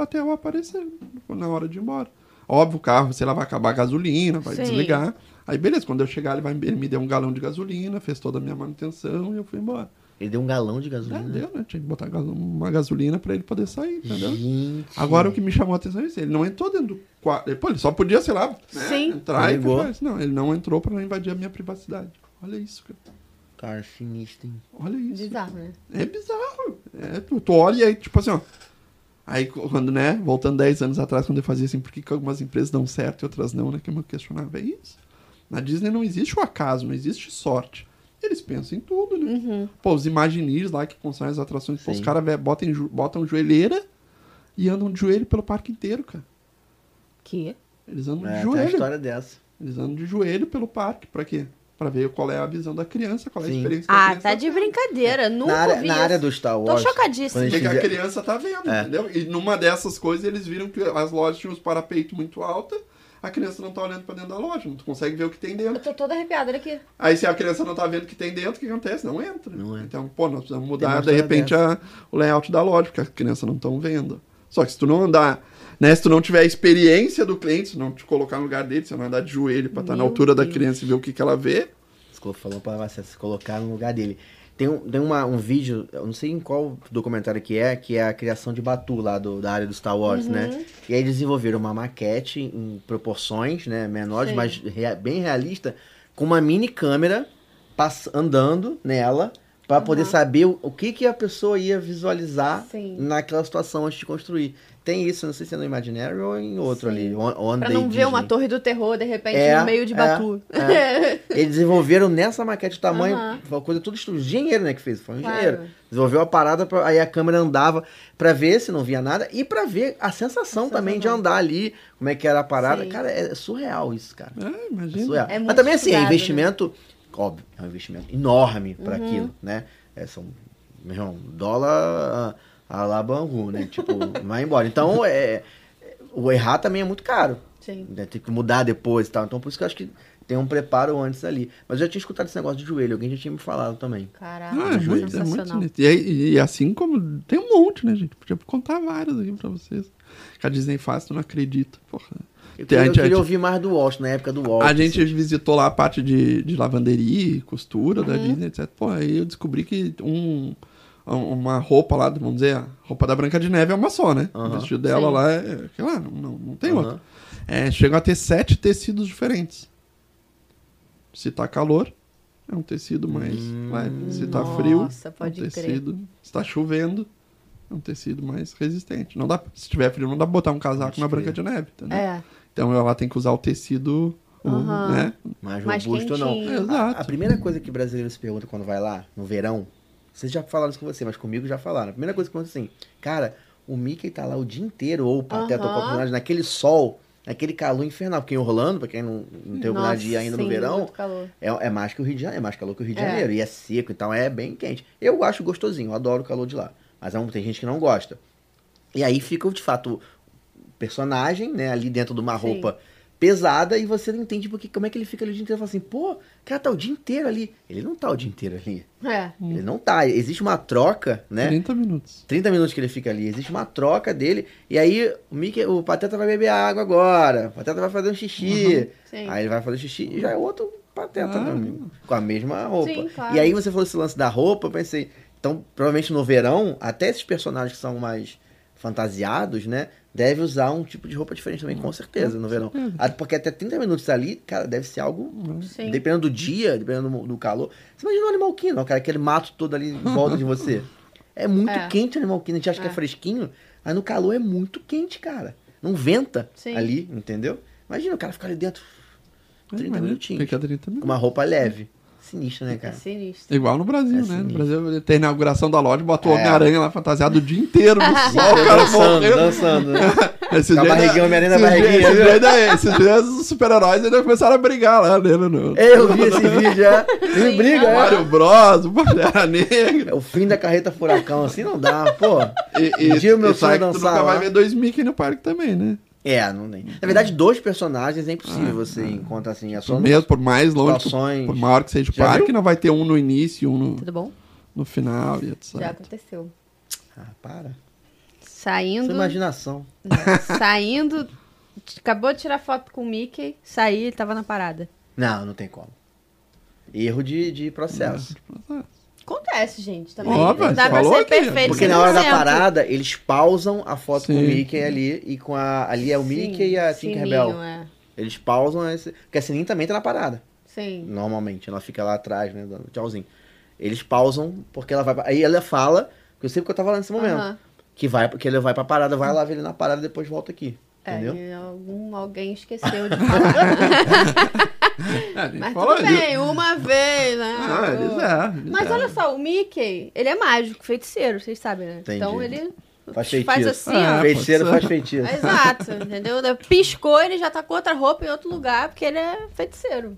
até eu aparecer, na hora de ir embora. Óbvio, o carro, sei lá, vai acabar a gasolina, vai Sim. desligar. Aí, beleza, quando eu chegar, ele, vai, ele me deu um galão de gasolina, fez toda a minha manutenção e eu fui embora. Ele deu um galão de gasolina. deu, né? Tinha que botar uma gasolina pra ele poder sair, entendeu? Gente. Agora o que me chamou a atenção é isso. Ele não entrou dentro do quarto. Pô, ele só podia, sei lá, né, entrar e Ligou. fazer isso. Não, ele não entrou pra não invadir a minha privacidade. Olha isso, cara. Cara, sinistro, hein? Olha isso. Bizarro, né? É bizarro. É, tu, tu olha e aí, tipo assim, ó. Aí, quando, né, voltando 10 anos atrás, quando eu fazia assim, por que, que algumas empresas dão certo e outras não, né? Que eu me questionava, é isso. Na Disney não existe o acaso, não existe sorte. Eles pensam em tudo, né? Pô, os Imagineers lá que constroem as atrações, pô, os caras botam, botam joelheira e andam de joelho pelo parque inteiro, cara. Que? Eles andam É, de tem uma joelho. história dessa. Eles andam de joelho pelo parque. Pra quê? Pra ver qual é a visão da criança, qual é a Sim. experiência que a Ah, criança tá de brincadeira. Nunca Na área, vi na isso. área do Star Wars. quando eles Porque a criança tá vendo, É. entendeu? E numa dessas coisas eles viram que as lojas tinham os parapeitos muito altos, a criança não tá olhando pra dentro da loja, não consegue ver o que tem Eu dentro. tô toda arrepiada daqui. Aí se a criança não tá vendo o que tem dentro, o que acontece? Não entra. Não entra. Então, pô, nós precisamos mudar de repente a- o layout da loja, porque as crianças não estão vendo. Só que se tu não andar, né, se tu não tiver a experiência do cliente, se não te colocar no lugar dele, se não andar de joelho pra estar na Meu altura da Deus. criança e ver o que, que ela vê, falou pra você se colocar no lugar dele. Tem, um, tem uma, um vídeo, eu não sei em qual documentário que é, que é a criação de Batu lá do, da área do Star Wars, né? E aí desenvolveram uma maquete em proporções, né, menores, Sim. mas rea- bem realista, com uma mini câmera pass- andando nela pra poder saber o, o que, que a pessoa ia visualizar Sim. naquela situação antes de construir. Tem isso, não sei se é no Imaginary ou em outro Sim. ali. On, on Pra não ver uma Disney. torre do terror, de repente, É, no meio de é, Batu. é. (laughs) Eles desenvolveram nessa maquete o tamanho, Aham. foi uma coisa tudo estudo. Engenheiro, né, que fez, foi um Claro. engenheiro. Desenvolveu a parada, pra, aí a câmera andava pra ver se não via nada e pra ver a sensação A também de andar ali, como é que era a parada. Sim. Cara, é surreal isso, cara. é, É imagina. surreal. É Mas muito também assim, é estudado, investimento, óbvio, é um investimento enorme pra Uhum. aquilo, né? É, são, meu irmão, dólar a, a lá Bangu, né? Tipo, vai embora. Então, é, o errar também é muito caro. Sim. né? Tem que mudar depois e tal. Então, por isso que eu acho que tem um preparo antes ali. Mas eu já tinha escutado esse negócio de joelho, alguém já tinha me falado também. Caraca, Ah, é muito, é muito. E, aí- e assim como. Tem um monte, né, gente? Podia contar vários aqui pra vocês. Que a Disney faz, tu não acredita. Porra. Eu queria, a eu gente- queria ouvir mais do Walt, na época do Walt. A gente assim. visitou lá a parte de, de lavanderia, costura da Uhum. Disney, etc. Pô, aí eu descobri que um- uma roupa lá, vamos dizer, a roupa da Branca de Neve é uma só, né? O Aham. vestido dela Sim. lá é. Sei lá, não, não, não tem Aham. outra. É, chegam a ter sete tecidos diferentes. Se tá calor, é um tecido mais Hum. leve. Se tá frio, Nossa, pode é um crer. tecido. Se tá chovendo, é um tecido mais resistente. Não dá, se tiver frio, não dá pra botar um casaco Pode na crer. Branca de Neve, entendeu? É. Então ela tem que usar o tecido, o, Aham. né? Mais Mais robusto não. quentinho. A, Exato. a primeira coisa que brasileiro se pergunta quando vai lá, no verão, vocês já falaram isso com você, mas comigo já falaram. A primeira coisa que pergunta assim, cara, o Mickey tá lá o dia inteiro, ou o Pateta, ou personagem, naquele sol, naquele calor infernal. Porque em Orlando, pra quem não, não tem oportunidade de ir ainda sim, no verão, é, é mais que o Rio de Janeiro, é mais calor que o Rio de É. Janeiro. E é seco, então é bem quente. Eu acho gostosinho, eu adoro o calor de lá. Mas é um- tem gente que não gosta. E aí fica, de fato, o personagem, né, ali dentro de uma Sim. roupa pesada e você não entende porque, como é que ele fica ali o dia inteiro. Fala assim, pô, o cara tá o dia inteiro ali. Ele não tá o dia inteiro ali. É. Ele não tá. Existe uma troca, né? 30 minutos. 30 minutos que ele fica ali. Existe uma troca dele. E aí o, Mickey, o Pateta vai beber água agora. O Pateta vai fazer um xixi. Sim. Aí ele vai fazer xixi e já é outro Pateta, Ah. meu amigo. Com a mesma roupa. Sim, claro. E aí você falou esse lance da roupa, eu pensei. Então, provavelmente no verão, até esses personagens que são mais fantasiados, né? Deve usar um tipo de roupa diferente também, com certeza, no verão. Ah, Porque até 30 minutos ali, cara, deve ser algo. Sim. Dependendo do dia, dependendo do, calor. Você imagina um animal quino, cara, aquele mato todo ali em volta de (laughs) você. É muito É. quente o animal quino. A gente acha que é fresquinho, mas no calor é muito quente, cara. Não venta Sim. ali, entendeu? Imagina o cara ficar ali dentro 30 Mas, né, minutinhos. Fica 30 Com minutos. uma roupa leve. Sinistro, né, É cara? sinistro. Igual no Brasil, É né? No sinistro. Brasil tem a inauguração da loja, bota o É. Homem-Aranha lá fantasiado o dia inteiro (laughs) no sol, o cara dançando, morrendo. dançando, né? (laughs) Barriguinha, Homem-Aranha na barriguinha, esses dias ainda- Esses dias os super-heróis ainda começaram a brigar lá nele. No... Eu vi esse (laughs) vídeo já. Tem briga, Mario é. Bros, o Pantera Negra. É o fim da carreta furacão, assim não dá, pô. E, Um dia o meu e sonho é que tu dançar nunca vai ver dois Mickey no parque também, né? É, não tem. Na verdade, dois personagens é impossível você encontrar assim. É só no- Mesmo por mais longe, situações- por maior que seja o parque, não vai ter um no início e um no, Tudo bom? no final e etc. Já aconteceu. Ah, para. Saindo. Sua imaginação. Saindo. Acabou de tirar foto com o Mickey, saí, ele tava na parada. Não, não tem como. Erro de, de processo. Acontece, gente, também. Óbvio, não dá pra falou ser aqui. perfeito. Porque na hora da 100%. parada, eles pausam a foto com o Sim. Mickey ali e com a. Ali é o Mickey e a Sininho, Tinkerbell. É. Eles pausam esse. Porque a Sininho também tá na parada. Sim. Normalmente. Ela fica lá atrás, né? Dando tchauzinho. Eles pausam porque ela vai. Aí ela fala, que eu sei porque eu tava lá nesse momento. Aham. Que vai, porque ele vai pra parada, vai lá ver ele na parada e depois volta aqui. É, Entendeu? algum, alguém esqueceu de falar. (laughs) (laughs) É, Mas fala tudo bem, uma vez, né? Ah, eles é, eles Mas é. olha só, o Mickey, ele é mágico, feiticeiro, vocês sabem, né? Entendi. Então ele Faz feitiço. faz assim, Ah, ó. Feiticeiro faz feitiço. Exato, (laughs) entendeu? Piscou, ele já tá com outra roupa em outro lugar, porque ele é feiticeiro.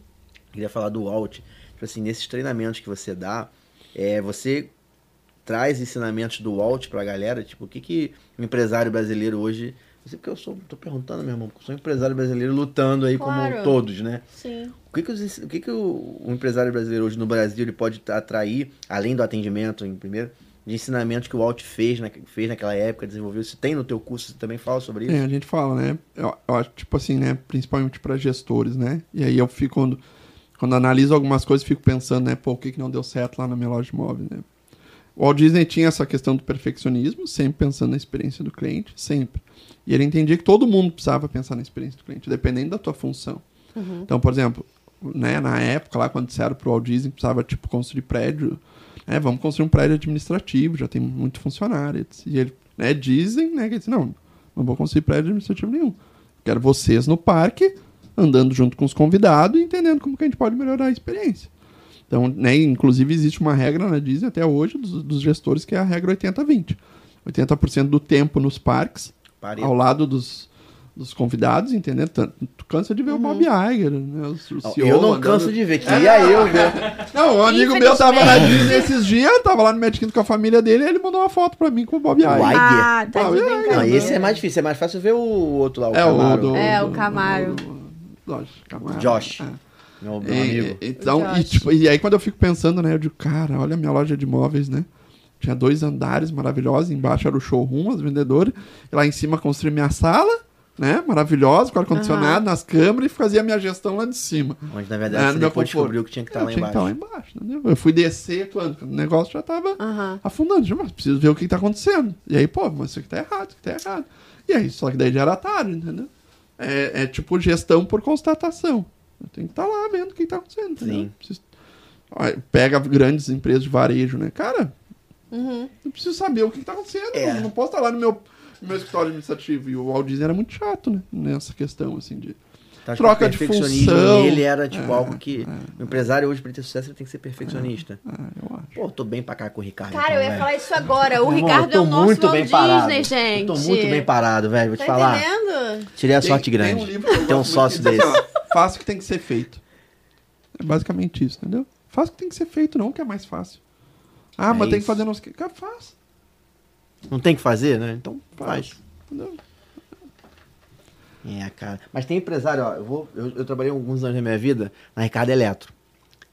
Queria falar do Walt. Tipo assim, nesses treinamentos que você dá, é, você traz ensinamentos do Walt pra galera, tipo, o que que o empresário brasileiro hoje... Porque eu sou, tô perguntando, meu irmão, porque eu sou um empresário brasileiro lutando aí Claro. como todos, né? Sim. O que que, os- o, que que o, o empresário brasileiro hoje no Brasil ele pode atrair, além do atendimento em primeiro, de ensinamentos que o Walt fez, na, fez naquela época, desenvolveu? Se tem no teu curso, você também fala sobre isso? É, a gente fala, né? Eu, eu acho, tipo assim, né? Principalmente para gestores, né? E aí eu fico, quando, quando analiso algumas coisas, fico pensando, né? Pô, o que, que não deu certo lá na minha loja de móveis, né? O Walt Disney tinha essa questão do perfeccionismo, sempre pensando na experiência do cliente, sempre. E ele entendia que todo mundo precisava pensar na experiência do cliente, dependendo da tua função. Então, por exemplo, né, na época lá, quando disseram pro Walt Disney que precisava, tipo, construir prédio, né, vamos construir um prédio administrativo, já tem muito funcionário. E ele, né, dizem, né, que disse, não, não vou construir prédio administrativo nenhum. Quero vocês no parque, andando junto com os convidados e entendendo como que a gente pode melhorar a experiência. Então, né, inclusive existe uma regra na Disney até hoje dos, dos gestores que é a regra 80-20. 80% do tempo nos parques, Pareto. ao lado dos, dos convidados, entendeu? Tanto- Tu cansa de ver o Bob Iger, né? O, o CEO eu não andando- canso de ver, queria eu ver. (laughs) Não, um amigo meu tava na. Disney esses dias, tava lá no Magic Kingdom com a família dele, e ele mandou uma foto pra mim com o Bob Iger. Uai. Ah, tá Não, brincadeira. Não, esse é mais difícil, é mais fácil ver o outro lá, o É o Camaro. do, É, o Camaro. do- do- Josh, Camaro. Josh. É. Meu, meu E- amigo. então, O e, tipo, e aí quando eu fico pensando, né, eu digo, cara, olha a minha loja de móveis, né? Tinha dois andares maravilhosos, embaixo era o showroom, as vendedoras, e lá em cima construí minha sala, né, maravilhosa, com ar-condicionado, nas câmeras, e fazia minha gestão lá de cima. Onde na verdade É, você no meu depois conforto. descobriu que tinha que estar Eu lá tinha que estar lá embaixo. entendeu? Eu fui descer quando o negócio já tava Aham. afundando. Já, mas preciso ver o que, que tá acontecendo. E aí, pô, mas isso aqui tá errado, isso aqui tá errado. E aí, só que daí já era tarde, entendeu? É, é tipo gestão por constatação. Eu tenho que estar lá vendo o que, que tá acontecendo? Sim. Preciso- Olha, Pega grandes empresas de varejo, né? Cara, Uhum. eu preciso saber o que, que tá acontecendo. É. Eu não posso estar lá no meu, no meu escritório administrativo. E o Walt Disney era muito chato, né? Nessa questão, assim, de... Então, Troca de perfeccionismo função. nele era tipo É, algo que o empresário hoje para ter sucesso ele tem que ser perfeccionista. Ah, eu acho. Pô, eu tô bem pra cá com o Ricardo. Cara, então, eu ia velho. falar isso agora. O Meu irmão, Ricardo eu é o nosso muito Walt bem Disney, parado. gente. Eu tô muito bem parado, velho. Vou te Tá falar. entendendo? Tirei a Tem- sorte tem grande. um livro Ter um gosto muito sócio desse. Faça o que tem que ser feito. É basicamente isso, entendeu? Faça o que tem que ser feito, não o que é mais fácil. Ah, É mas tem que isso. fazer nosso... Cara, faça. Não tem que fazer, né? Então faz. É, cara. Mas tem empresário, ó. Eu, vou, eu, eu trabalhei alguns anos na minha vida na Ricardo Eletro.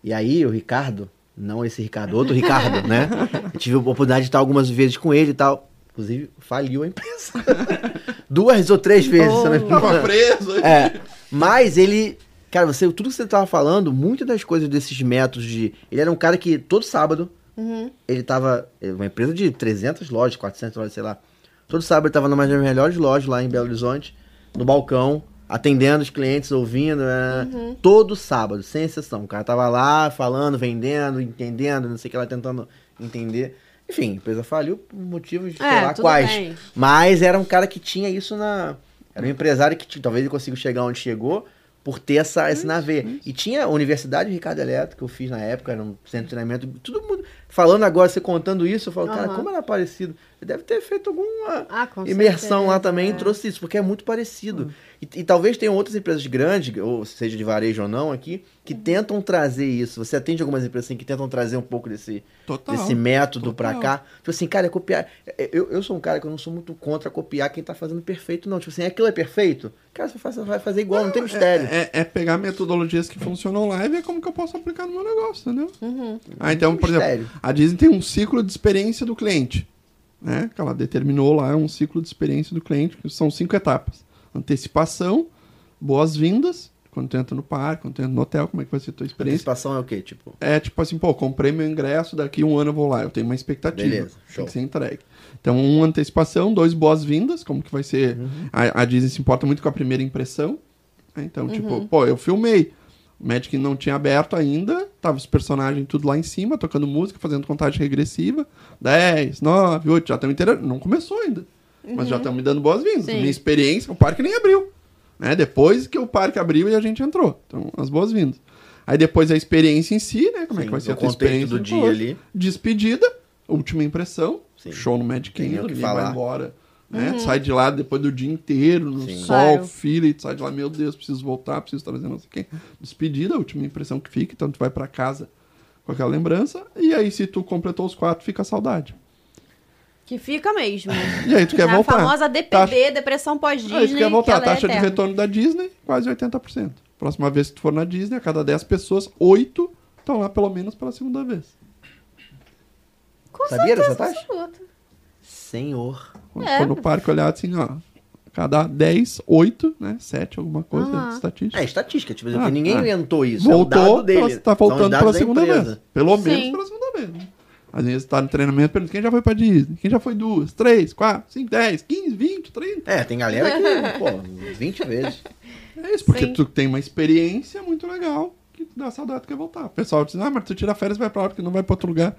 E aí, o Ricardo, não esse Ricardo, outro Ricardo, né? Eu tive a oportunidade de estar algumas vezes com ele e tal. Inclusive, faliu a empresa. (laughs) Duas ou três vezes. se eu não. Tava preso. É. Mas ele. Cara, você, tudo que você tava falando, muitas das coisas desses métodos de. Ele era um cara que todo sábado. Ele tava. Uma empresa de 300 lojas, 400 lojas, sei lá. Todo sábado ele tava numa das melhores lojas lá em Belo Horizonte, no balcão, atendendo os clientes, ouvindo. é, Todo sábado, sem exceção. O cara tava lá falando, vendendo, entendendo, não sei o que lá, tentando entender. Enfim, a empresa faliu por motivos, sei É, lá tudo quais. bem. Mas era um cara que tinha isso na. Era um empresário que tinha- talvez ele consiga chegar onde chegou por ter essa, esse na veia. E tinha a Universidade Ricardo Eletro, que eu fiz na época, era um centro de treinamento. Todo mundo. Falando agora, você contando isso, eu falo, cara, Aham. como era parecido? Deve ter feito alguma Ah, imersão lá certeza, também é. e trouxe isso, porque é muito parecido. E, e talvez tenham outras empresas grandes, ou seja de varejo ou não, aqui, que tentam trazer isso. Você atende algumas empresas assim, que tentam trazer um pouco desse, Total. desse método pra Total. cá. Tipo assim, cara, é copiar. Eu, eu sou um cara que eu não sou muito contra copiar quem tá fazendo perfeito, não. Tipo assim, aquilo é perfeito? Cara, você faz- vai fazer igual, não tem mistério. É, é pegar metodologias que funcionam lá e ver como que eu posso aplicar no meu negócio, entendeu? Ah, então, por Mistério. exemplo, a Disney tem um ciclo de experiência do cliente. Né? Que ela determinou lá um ciclo de experiência do cliente, que são cinco etapas. Antecipação, boas-vindas, quando tu entra no parque, quando tu entra no hotel, como é que vai ser a tua experiência. Antecipação é o quê? Tipo, É tipo assim, pô, comprei meu ingresso, daqui um ano eu vou lá. Eu tenho uma expectativa. Beleza, show. Tem que ser entregue. Então, uma antecipação, dois boas-vindas, como que vai ser. Uhum. A, a Disney se importa muito com a primeira impressão. né? Então, Uhum. tipo, pô, eu filmei. Magic não tinha aberto ainda, tava os personagens tudo lá em cima, tocando música, fazendo contagem regressiva. 10, 9, 8, já estão inteira. Não começou ainda. Mas já estão me dando boas-vindas. Minha experiência, o parque nem abriu. Né? Depois que o parque abriu e a gente entrou. Então, as boas-vindas. Aí depois a experiência em si, né? Como é Sim, que vai ser o a tua experiência do dia ali. Despedida, última impressão, Sim. show no Magic Kingdom, que falar. vai embora. Né? Tu sai de lá depois do dia inteiro, no Sim. sol, Claro. fila, e tu sai de lá, meu Deus, preciso voltar, preciso trazer não sei quem. Despedida, a última impressão que fica, então tu vai pra casa com aquela lembrança, e aí se tu completou os quatro, fica a saudade. Que fica mesmo. E aí tu quer a voltar. famosa DPD, Taxa- depressão pós-Disney. Aí tu quer voltar, que ela é taxa de eterna. retorno da Disney, quase 80%. Próxima vez que tu for na Disney, a cada 10 pessoas, 8 estão lá pelo menos pela segunda vez. Com Sabia dessa certeza taxa? absoluta. senhor. Quando É. for no parque olhar assim, ó, cada 10, 8, né, 7, alguma coisa, de estatística. É estatística, tipo, Ah, ninguém ah. inventou isso. é o Voltou, dado dele. tá São voltando pela da segunda empresa. vez. Pelo menos pela segunda vez. né? Às vezes tá no treinamento, pergunta quem já foi pra Disney? Quem já foi duas, três, quatro, cinco, dez, quinze, vinte, trinta? É, tem galera que, (laughs) pô, 20 vezes. É isso, porque Sim. tu tem uma experiência muito legal que tu dá saudade que quer voltar. O pessoal diz, ah, mas tu tira férias e vai pra lá porque não vai pra outro lugar.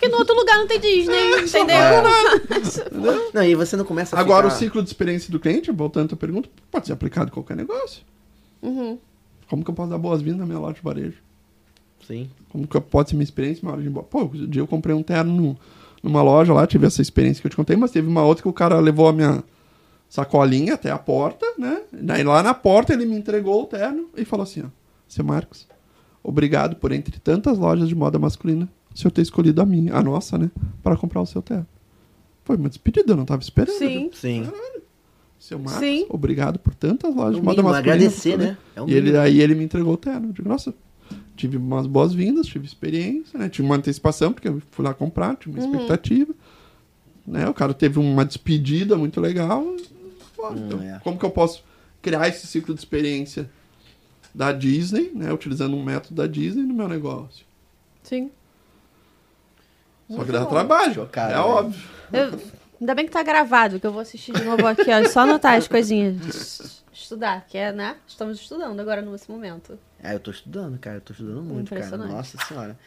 Porque no outro lugar não tem Disney, entendeu? (laughs) Não, e você não começa a Agora, ficar... o ciclo de experiência do cliente, voltando à tua pergunta, pode ser aplicado em qualquer negócio. Uhum. Como que eu posso dar boas-vindas na minha loja de varejo? Sim. Como que pode ser minha experiência na hora de ir embora? Pô, um dia eu comprei um terno no- numa loja lá, tive essa experiência que eu te contei, mas teve uma outra que o cara levou a minha sacolinha até a porta, né? Daí lá na porta ele me entregou o terno e falou assim, ó, seu Marcos, obrigado por entre tantas lojas de moda masculina, o senhor ter escolhido a minha, a nossa, né, para comprar o seu terno. Foi uma despedida, eu não tava esperando. Sim. Sim. Seu Marcos, Sim. obrigado por tantas lojas de moda masculina. agradecer, né? É o e ele, aí ele me entregou o terno. Eu digo, nossa, tive umas boas-vindas, tive experiência, né? Tive uma antecipação, porque eu fui lá comprar, tinha uma expectativa. Né? O cara teve uma despedida muito legal. Pô, então, é. Como que eu posso criar esse ciclo de experiência da Disney, né? Utilizando um método da Disney no meu negócio. Sim. Só que dá trabalho, Chocado, é né? óbvio. Eu- ainda bem que tá gravado, que eu vou assistir de novo aqui, ó. Só anotar as coisinhas. Estudar, que é, né? Estamos estudando agora nesse momento. É, eu tô estudando, cara. Eu tô estudando muito, cara. Impressionante. Nossa senhora.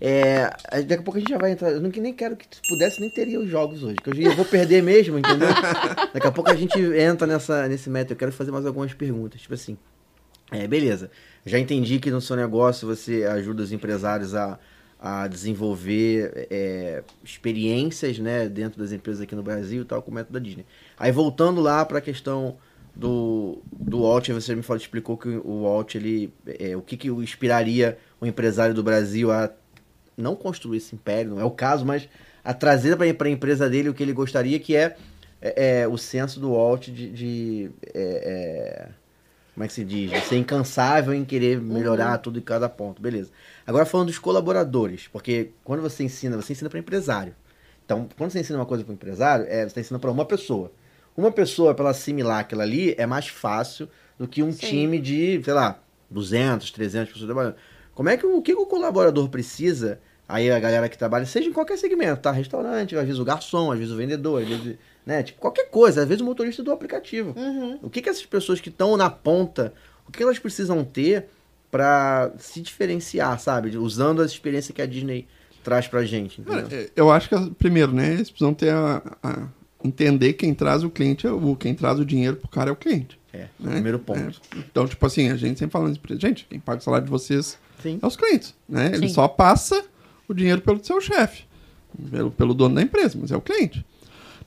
É, daqui a pouco a gente já vai entrar. Eu não, nem quero que se pudesse, nem teria os jogos hoje. Que hoje eu vou perder mesmo, entendeu? (laughs) daqui a pouco a gente entra nessa, nesse método. Eu quero fazer mais algumas perguntas. Tipo assim. É, beleza. Já entendi que no seu negócio você ajuda os empresários a, a desenvolver é, experiências né, dentro das empresas aqui no Brasil e tal, com o método da Disney. Aí voltando lá para a questão do, do Walt, você me falou, explicou que o Walt, ele, é, o que, que o inspiraria o empresário do Brasil a não construir esse império, não é o caso, mas a trazer para a empresa dele o que ele gostaria, que é é, é, o senso do Walt de. de, é, é, como é que se diz? De ser incansável em querer melhorar tudo em cada ponto. Beleza. Agora falando dos colaboradores, porque quando você ensina, você ensina para empresário. Então, quando você ensina uma coisa para empresário, é, você está ensinando para uma pessoa. Uma pessoa, para ela assimilar aquilo ali, é mais fácil do que um Sim. time de, sei lá, 200, 300 pessoas trabalhando. Como é que o, que o colaborador precisa? Aí a galera que trabalha, seja em qualquer segmento, tá? Restaurante, às vezes o garçom, às vezes o vendedor, às vezes, né? Tipo, qualquer coisa, às vezes o motorista do aplicativo. O que que essas pessoas que estão na ponta, o que elas precisam ter para se diferenciar, sabe? Usando a experiência que a Disney traz pra gente. Entendeu? é, eu acho que, primeiro, né, eles precisam ter a, a- entender quem traz o cliente, é o quem traz o dinheiro pro cara é o cliente. É, né? primeiro ponto. É. Então, tipo assim, a gente sempre fala nas empresas, gente, quem paga o salário de vocês Sim. é os clientes, né? Ele Sim. só passa o dinheiro pelo seu chefe, pelo, pelo dono da empresa, mas é o cliente.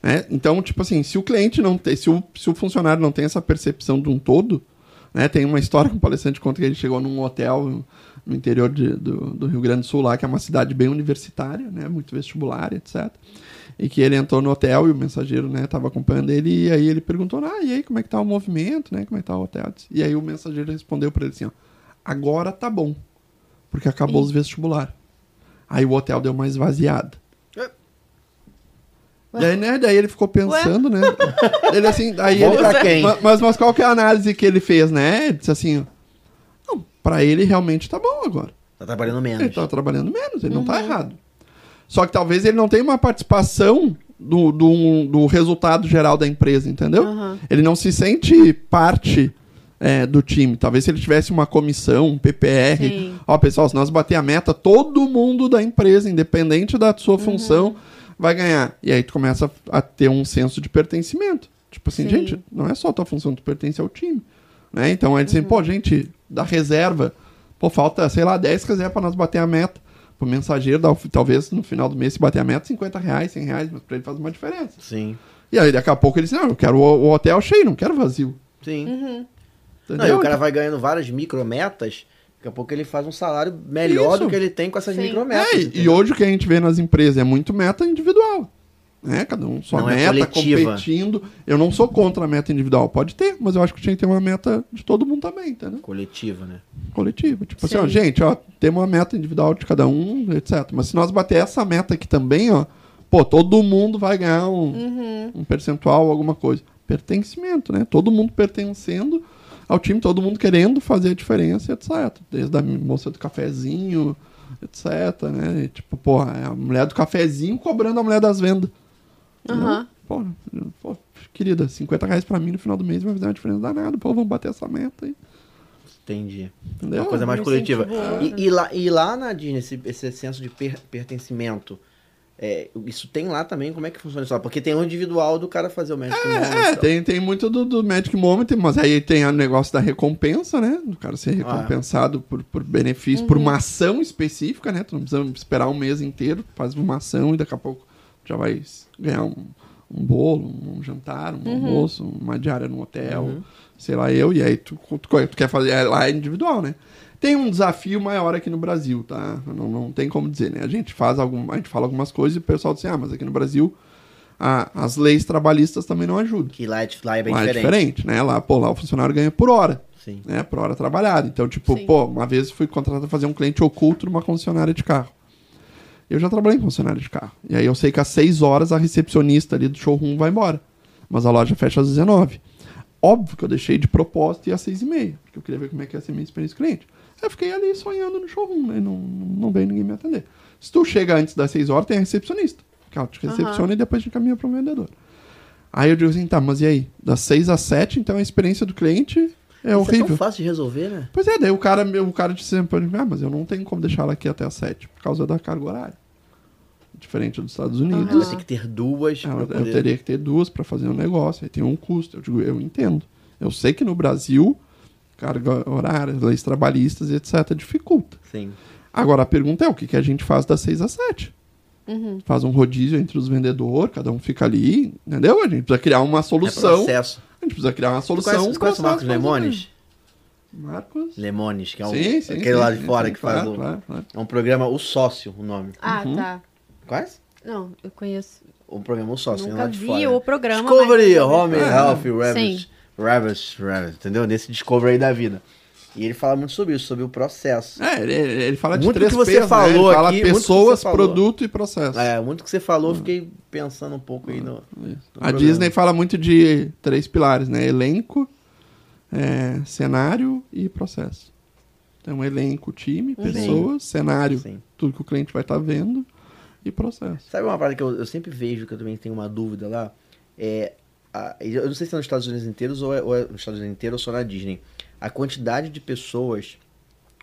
Né? Então, tipo assim, se o cliente não tem, se o, se o funcionário não tem essa percepção de um todo, né? Tem uma história que um palestrante conta que ele chegou num hotel no interior de- do, do Rio Grande do Sul, lá, que é uma cidade bem universitária, né? Muito vestibular, etc. E que ele entrou no hotel e o mensageiro, né, tava acompanhando ele, e aí ele perguntou, ah, e aí, como é que tá o movimento, né? Como é que tá o hotel? E aí o mensageiro respondeu para ele assim, ó, agora tá bom, porque acabou os vestibular. Aí o hotel deu uma esvaziada. Daí, né, daí ele ficou pensando, né? Ele assim, aí Bom ele, pra quem? Ma- Mas, mas qual que é a análise que ele fez, né? Ele disse assim, não, pra ele realmente tá bom agora. Tá trabalhando menos. Ele tá trabalhando menos, ele não tá errado. Só que talvez ele não tenha uma participação do, do, do resultado geral da empresa, entendeu? Aham. Ele não se sente parte é, do time. Talvez se ele tivesse uma comissão, um PPR. Sim. Ó, pessoal, se nós bater a meta, todo mundo da empresa, independente da sua função, vai ganhar. E aí tu começa a ter um senso de pertencimento. Tipo assim, Sim. gente, não é só a tua função, tu pertence ao time. Né? Então aí dizem, pô, gente, da reserva, pô, falta, sei lá, 10 reservas pra nós bater a meta. Pro mensageiro, dá, talvez no final do mês, se bater a meta, 50 reais, 100 reais, mas pra ele faz uma diferença. Sim. E aí daqui a pouco ele diz, não, eu quero o, o hotel cheio, não quero vazio. Sim. Uhum. Não, e o cara vai ganhando várias micrometas, daqui a pouco ele faz um salário melhor Isso. do que ele tem com essas Sim. micrometas. É, e- e hoje o que a gente vê nas empresas é muito meta individual. Né? Cada um sua Não é meta, coletiva. competindo. Eu não sou contra a meta individual, pode ter, mas eu acho que tinha que ter uma meta de todo mundo também, entendeu? Coletiva, né? Coletiva. Tipo assim, ó, Sim. gente, ó, temos uma meta individual de cada um, etc. Mas se nós bater essa meta aqui também, ó, pô, todo mundo vai ganhar um, Uhum. um percentual, alguma coisa. Pertencimento, né? Todo mundo pertencendo ao time, todo mundo querendo fazer a diferença, etc. Desde a moça do cafezinho, etc, né? E, tipo, porra, é a mulher do cafezinho cobrando a mulher das vendas. Aham. Pô, pô, querida, 50 reais pra mim no final do mês vai fazer uma diferença danada. Pô, vamos bater essa meta aí. Entendi. Entendeu? Uma coisa mais coletiva. E, e lá, e lá na Disney, esse, esse senso de per- pertencimento, é, isso tem lá também? Como é que funciona isso lá? Porque tem o individual do cara fazer o Magic Moment e É, tem, tem muito do, do Magic Moment, mas aí tem o negócio da recompensa, né? Do cara ser Ah. recompensado por, por benefício, por uma ação específica, né? Tu não precisa esperar um mês inteiro, faz uma ação e daqui a pouco já vai ganhar um, um bolo, um jantar, um almoço, uma diária no hotel, sei lá, eu, e aí tu, tu, tu quer fazer, é, lá é individual, né? Tem um desafio maior aqui no Brasil, tá? Não, não tem como dizer, né? A gente faz algum, a gente fala algumas coisas e o pessoal diz assim, ah, mas aqui no Brasil a- as leis trabalhistas também não ajudam. Que lá é, lá é bem lá diferente. é diferente, né? Lá, pô, lá o funcionário ganha por hora, Sim. né? Por hora trabalhada. Então, tipo, Sim. pô, uma vez fui contratado pra fazer um cliente oculto numa concessionária de carro. Eu já trabalhei em concessionária de carro. E aí eu sei que às 6 horas a recepcionista ali do showroom vai embora. Mas a loja fecha às 19. Óbvio que eu deixei de propósito e às 6 e meia, porque eu queria ver como é que ia ser a minha experiência cliente. Eu fiquei ali sonhando no showroom, né? Não, não veio ninguém me atender. Se tu chega antes das 6 horas, tem a recepcionista. Que ela te recepciona e depois te encaminha para o vendedor. Aí eu digo assim, tá, mas e aí? Das 6 às 7, então a experiência do cliente é Isso é horrível. tão fácil de resolver, né? Pois é, daí o cara, o cara disse sempre pra mim, ah, mas eu não tenho como deixar ela aqui até às 7, por causa da carga horária. Diferente dos Estados Unidos. Você tem que ter duas Ela- pra eu poder... teria que ter duas para fazer um negócio, aí tem um custo. Eu digo, eu entendo. Eu sei que no Brasil, carga horária, leis trabalhistas e etc. dificulta. Sim. Agora a pergunta é o que, que a gente faz das 6 às 7? Faz um rodízio entre os vendedores, cada um fica ali, entendeu? A gente precisa criar uma É solução. processo. a gente precisa criar uma solução. conhece, conhece o Marcos Lemones? Marcos? Lemones, que é um, Sim, sim, aquele sim, lá de sim, fora sim, que faz claro, o... claro, claro. É um programa O Sócio, o nome. Ah, Uhum. tá. Quais? Não, eu conheço. O programa O Sócio, Nunca lá de vi fora. o programa, Discovery, mas- Home, É. Health, Sim. Rabbits, Rabbits, entendeu? Nesse Discovery aí da vida. E ele fala muito sobre isso, sobre o processo. É, ele, ele fala de Muito três que você P's, né? falou Ele fala aqui, pessoas, falou. produto e processo. É, muito que você falou, eu fiquei pensando um pouco aí no. no A programa. Disney fala muito de três pilares, né? Elenco, é, cenário e processo. Então, elenco, time, Uhum. pessoas, cenário, Sim. tudo que o cliente vai estar vendo e processo. Sabe uma parada que eu, eu sempre vejo, que eu também tenho uma dúvida lá? É. a- eu não sei se é nos Estados Unidos inteiros ou é, ou é nos Estados Unidos inteiros ou só na Disney. A quantidade de pessoas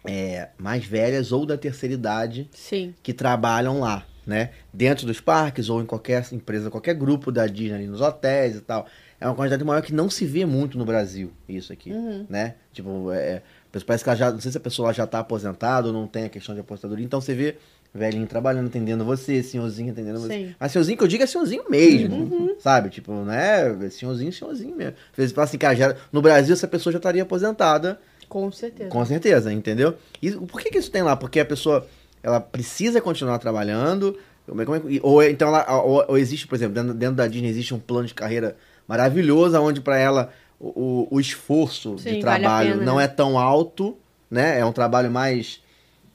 é, mais velhas ou da terceira idade Sim. que trabalham lá, né? Dentro dos parques ou em qualquer empresa, qualquer grupo da Disney, ali nos hotéis e tal. É uma quantidade maior que não se vê muito no Brasil, isso aqui, Uhum. né? Tipo, é, parece que ela já, não sei se a pessoa já tá aposentada ou não tem a questão de aposentadoria, então você vê velhinho trabalhando, atendendo você, senhorzinho atendendo você. Sim. Mas senhorzinho que eu digo é senhorzinho mesmo, sabe? Tipo, né? Senhorzinho, senhorzinho mesmo. Às vezes fala assim, cara, já, no Brasil essa pessoa já estaria aposentada, Com certeza. com certeza, entendeu? E por que, que isso tem lá? Porque a pessoa ela precisa continuar trabalhando. como é- como é- ou é- então ela, ou, ou existe, por exemplo, dentro, dentro da Disney existe um plano de carreira maravilhoso, onde para ela o, o- o esforço Sim, de vale trabalho pena, não né? é tão alto, né? É um trabalho mais.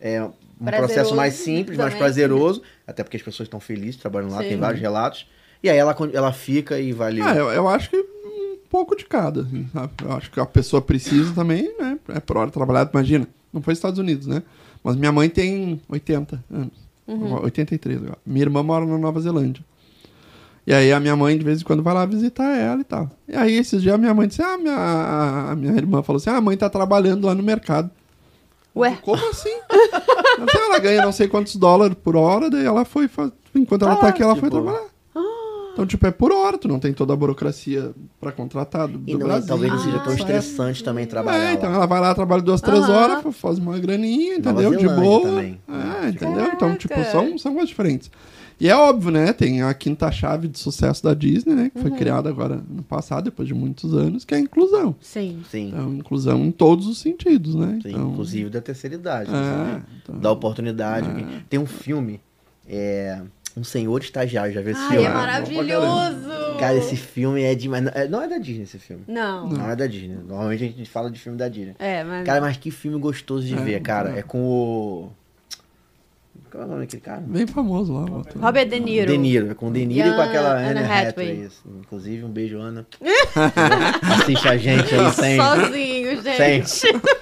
É, um Prazeroso processo mais simples, mais também. prazeroso, até porque as pessoas estão felizes trabalhando lá, Sim. tem vários relatos. E aí ela, ela fica e vai ali. Ah, eu, eu acho que um pouco de cada, assim, sabe? Eu acho que a pessoa precisa também, né? É por hora trabalhar, imagina. Não foi Estados Unidos, né? Mas minha mãe tem 80 anos. Uhum. 83 agora. Minha irmã mora na Nova Zelândia. E aí a minha mãe de vez em quando vai lá visitar ela e tal. E aí esses dias a minha mãe disse: Ah, minha, a minha irmã falou assim: Ah, a mãe tá trabalhando lá no mercado. Ué? Como assim? Ela ganha não sei quantos dólares por hora, daí ela foi. Enquanto ela Tá tá aqui, ela foi tipo- trabalhar. Então, tipo, é por hora, tu não tem toda a burocracia pra contratar do, E do não é- Brasil. talvez não seja tão Ah, estressante também trabalhar É, então lá. ela vai lá, trabalha duas, três Aham. horas, fa- faz uma graninha, entendeu? De boa. também. É, entendeu? Então, tipo, são, são coisas diferentes. E é óbvio, né? Tem a quinta chave de sucesso da Disney, né? Que foi Uhum. criada agora no passado, depois de muitos anos, que é a inclusão. Sim. Sim, Então, inclusão em todos os sentidos, né? sim, Então, inclusive da terceira idade. É, né? então- Da oportunidade. Tem um filme, é, Um Senhor Estagiário, já viu esse Ai, filme? é maravilhoso! Cara, esse filme é demais. Não é- Não é da Disney esse filme. Não. Não é da Disney. Normalmente a gente fala de filme da Disney. É, mas. Cara, mas que filme gostoso de É, ver, cara. muito É com o. Qual é o nome daquele cara? Bem famoso lá. ator. Robert De Niro. De Niro, é com o De Niro E e com aquela Anne Anne Hathaway. Hathaway. isso. Inclusive, um beijo, Ana. (laughs) Assiste a gente aí (laughs) sem. Sozinho, Sem. gente. Manda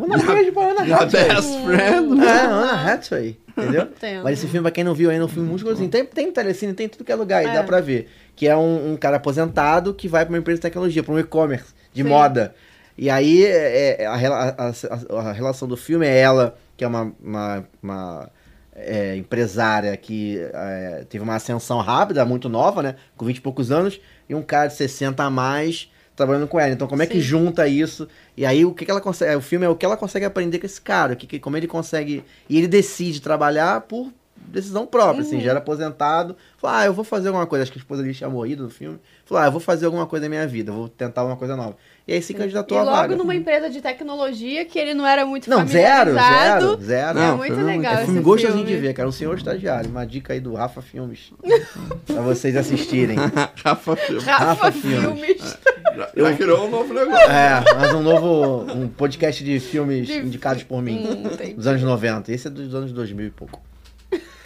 um beijo pra Ana A Hathaway. best friend. É, né? Ana Hathaway. Entendeu? Entendo. Mas esse filme, pra quem não viu ainda, é um filme muito gostosinho. Tem, tem Telecine, tem em tudo que é lugar, e É. dá pra ver. Que é um, um cara aposentado que vai pra uma empresa de tecnologia, pra um e-commerce de Sim. moda. E aí, é, é, a, a- a- a relação do filme é ela, que é uma, uma, uma, é, empresária que é, teve uma ascensão rápida, muito nova, né? Com 20 e poucos anos, e um cara de 60 a mais trabalhando com ela. Então, como é que Sim. junta isso? E aí, o que, que ela consegue? O filme é o que ela consegue aprender com esse cara, que, que- como ele consegue. E ele decide trabalhar por decisão própria, Uhum. assim, já era aposentado. Falou, ah, eu vou fazer alguma coisa. Acho que a esposa dele tinha morrido no filme. Falou, ah, eu vou fazer alguma coisa na minha vida, vou tentar uma coisa nova. E aí se E candidatou a logo vaga. numa empresa de tecnologia que ele não era muito Não, zero, zero, zero. É muito legal É esse filme gostosinho de ver, cara. Um senhor estagiário. Uma dica aí do Rafa Filmes. (laughs) pra vocês assistirem. (laughs) Rafa Filme. Rafa, Rafa Filmes. Filmes. Já, já criou um novo negócio. É, mas um novo um podcast de filmes De- indicados por mim. Hum, dos anos 90. Esse é dos anos 2000 e pouco.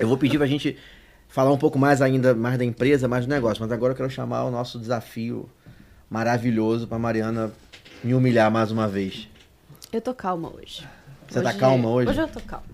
Eu vou pedir pra gente falar um pouco mais ainda, mais da empresa, mais do negócio. Mas agora eu quero chamar o nosso desafio maravilhoso pra Mariana me humilhar mais uma vez. Eu tô calma hoje. Você tá calma hoje? Hoje eu tô calma.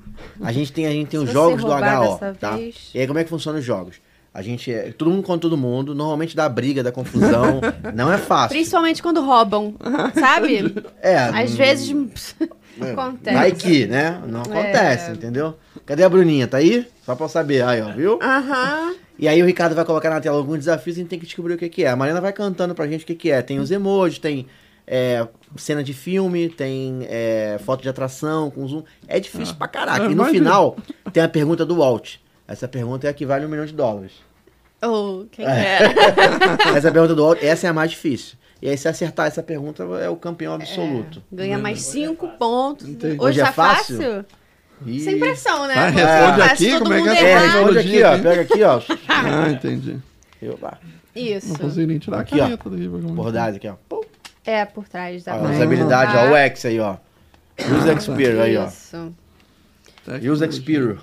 A gente tem, a gente tem os jogos do HO, tá? vez- E aí como é que funcionam os jogos? A gente é todo mundo contra todo mundo, normalmente dá briga, dá confusão, (laughs) não é fácil. Principalmente quando roubam, (laughs) sabe? É, Às hum, vezes é, (laughs) acontece. Vai que, né? Não acontece, entendeu? Cadê a Bruninha? Tá aí? Só pra eu saber. Aí, ó, viu? Aham. E aí o Ricardo vai colocar na tela alguns desafios e a gente tem que descobrir o que, que é. A Mariana vai cantando pra gente o que, que é. Tem os emojis, tem é, cena de filme, tem é, foto de atração com zoom. É difícil pra caraca. eu E no final tem a pergunta do Walt. Essa pergunta é a que vale um milhão de dólares. Oh, quem É. é? (laughs) essa pergunta do Walt, essa é a mais difícil. E aí, se acertar essa pergunta, é o campeão absoluto. Ganha mais cinco pontos. Entendi. Hoje, Hoje é tá fácil? Ih. Sem pressão, né? Quando responde tá aqui, como é que mundo é? Responde aqui, ó. Pega aqui, ó. (laughs) Ah, entendi. Eu, pá. Isso. Não consigo nem tirar Aqui, a ó. caneta. Por trás aqui, ó. Pum. É, por trás da Ó, máquina. usabilidade, ó. O X aí, ó. Use Experience aí, ó. Isso. Use Experience.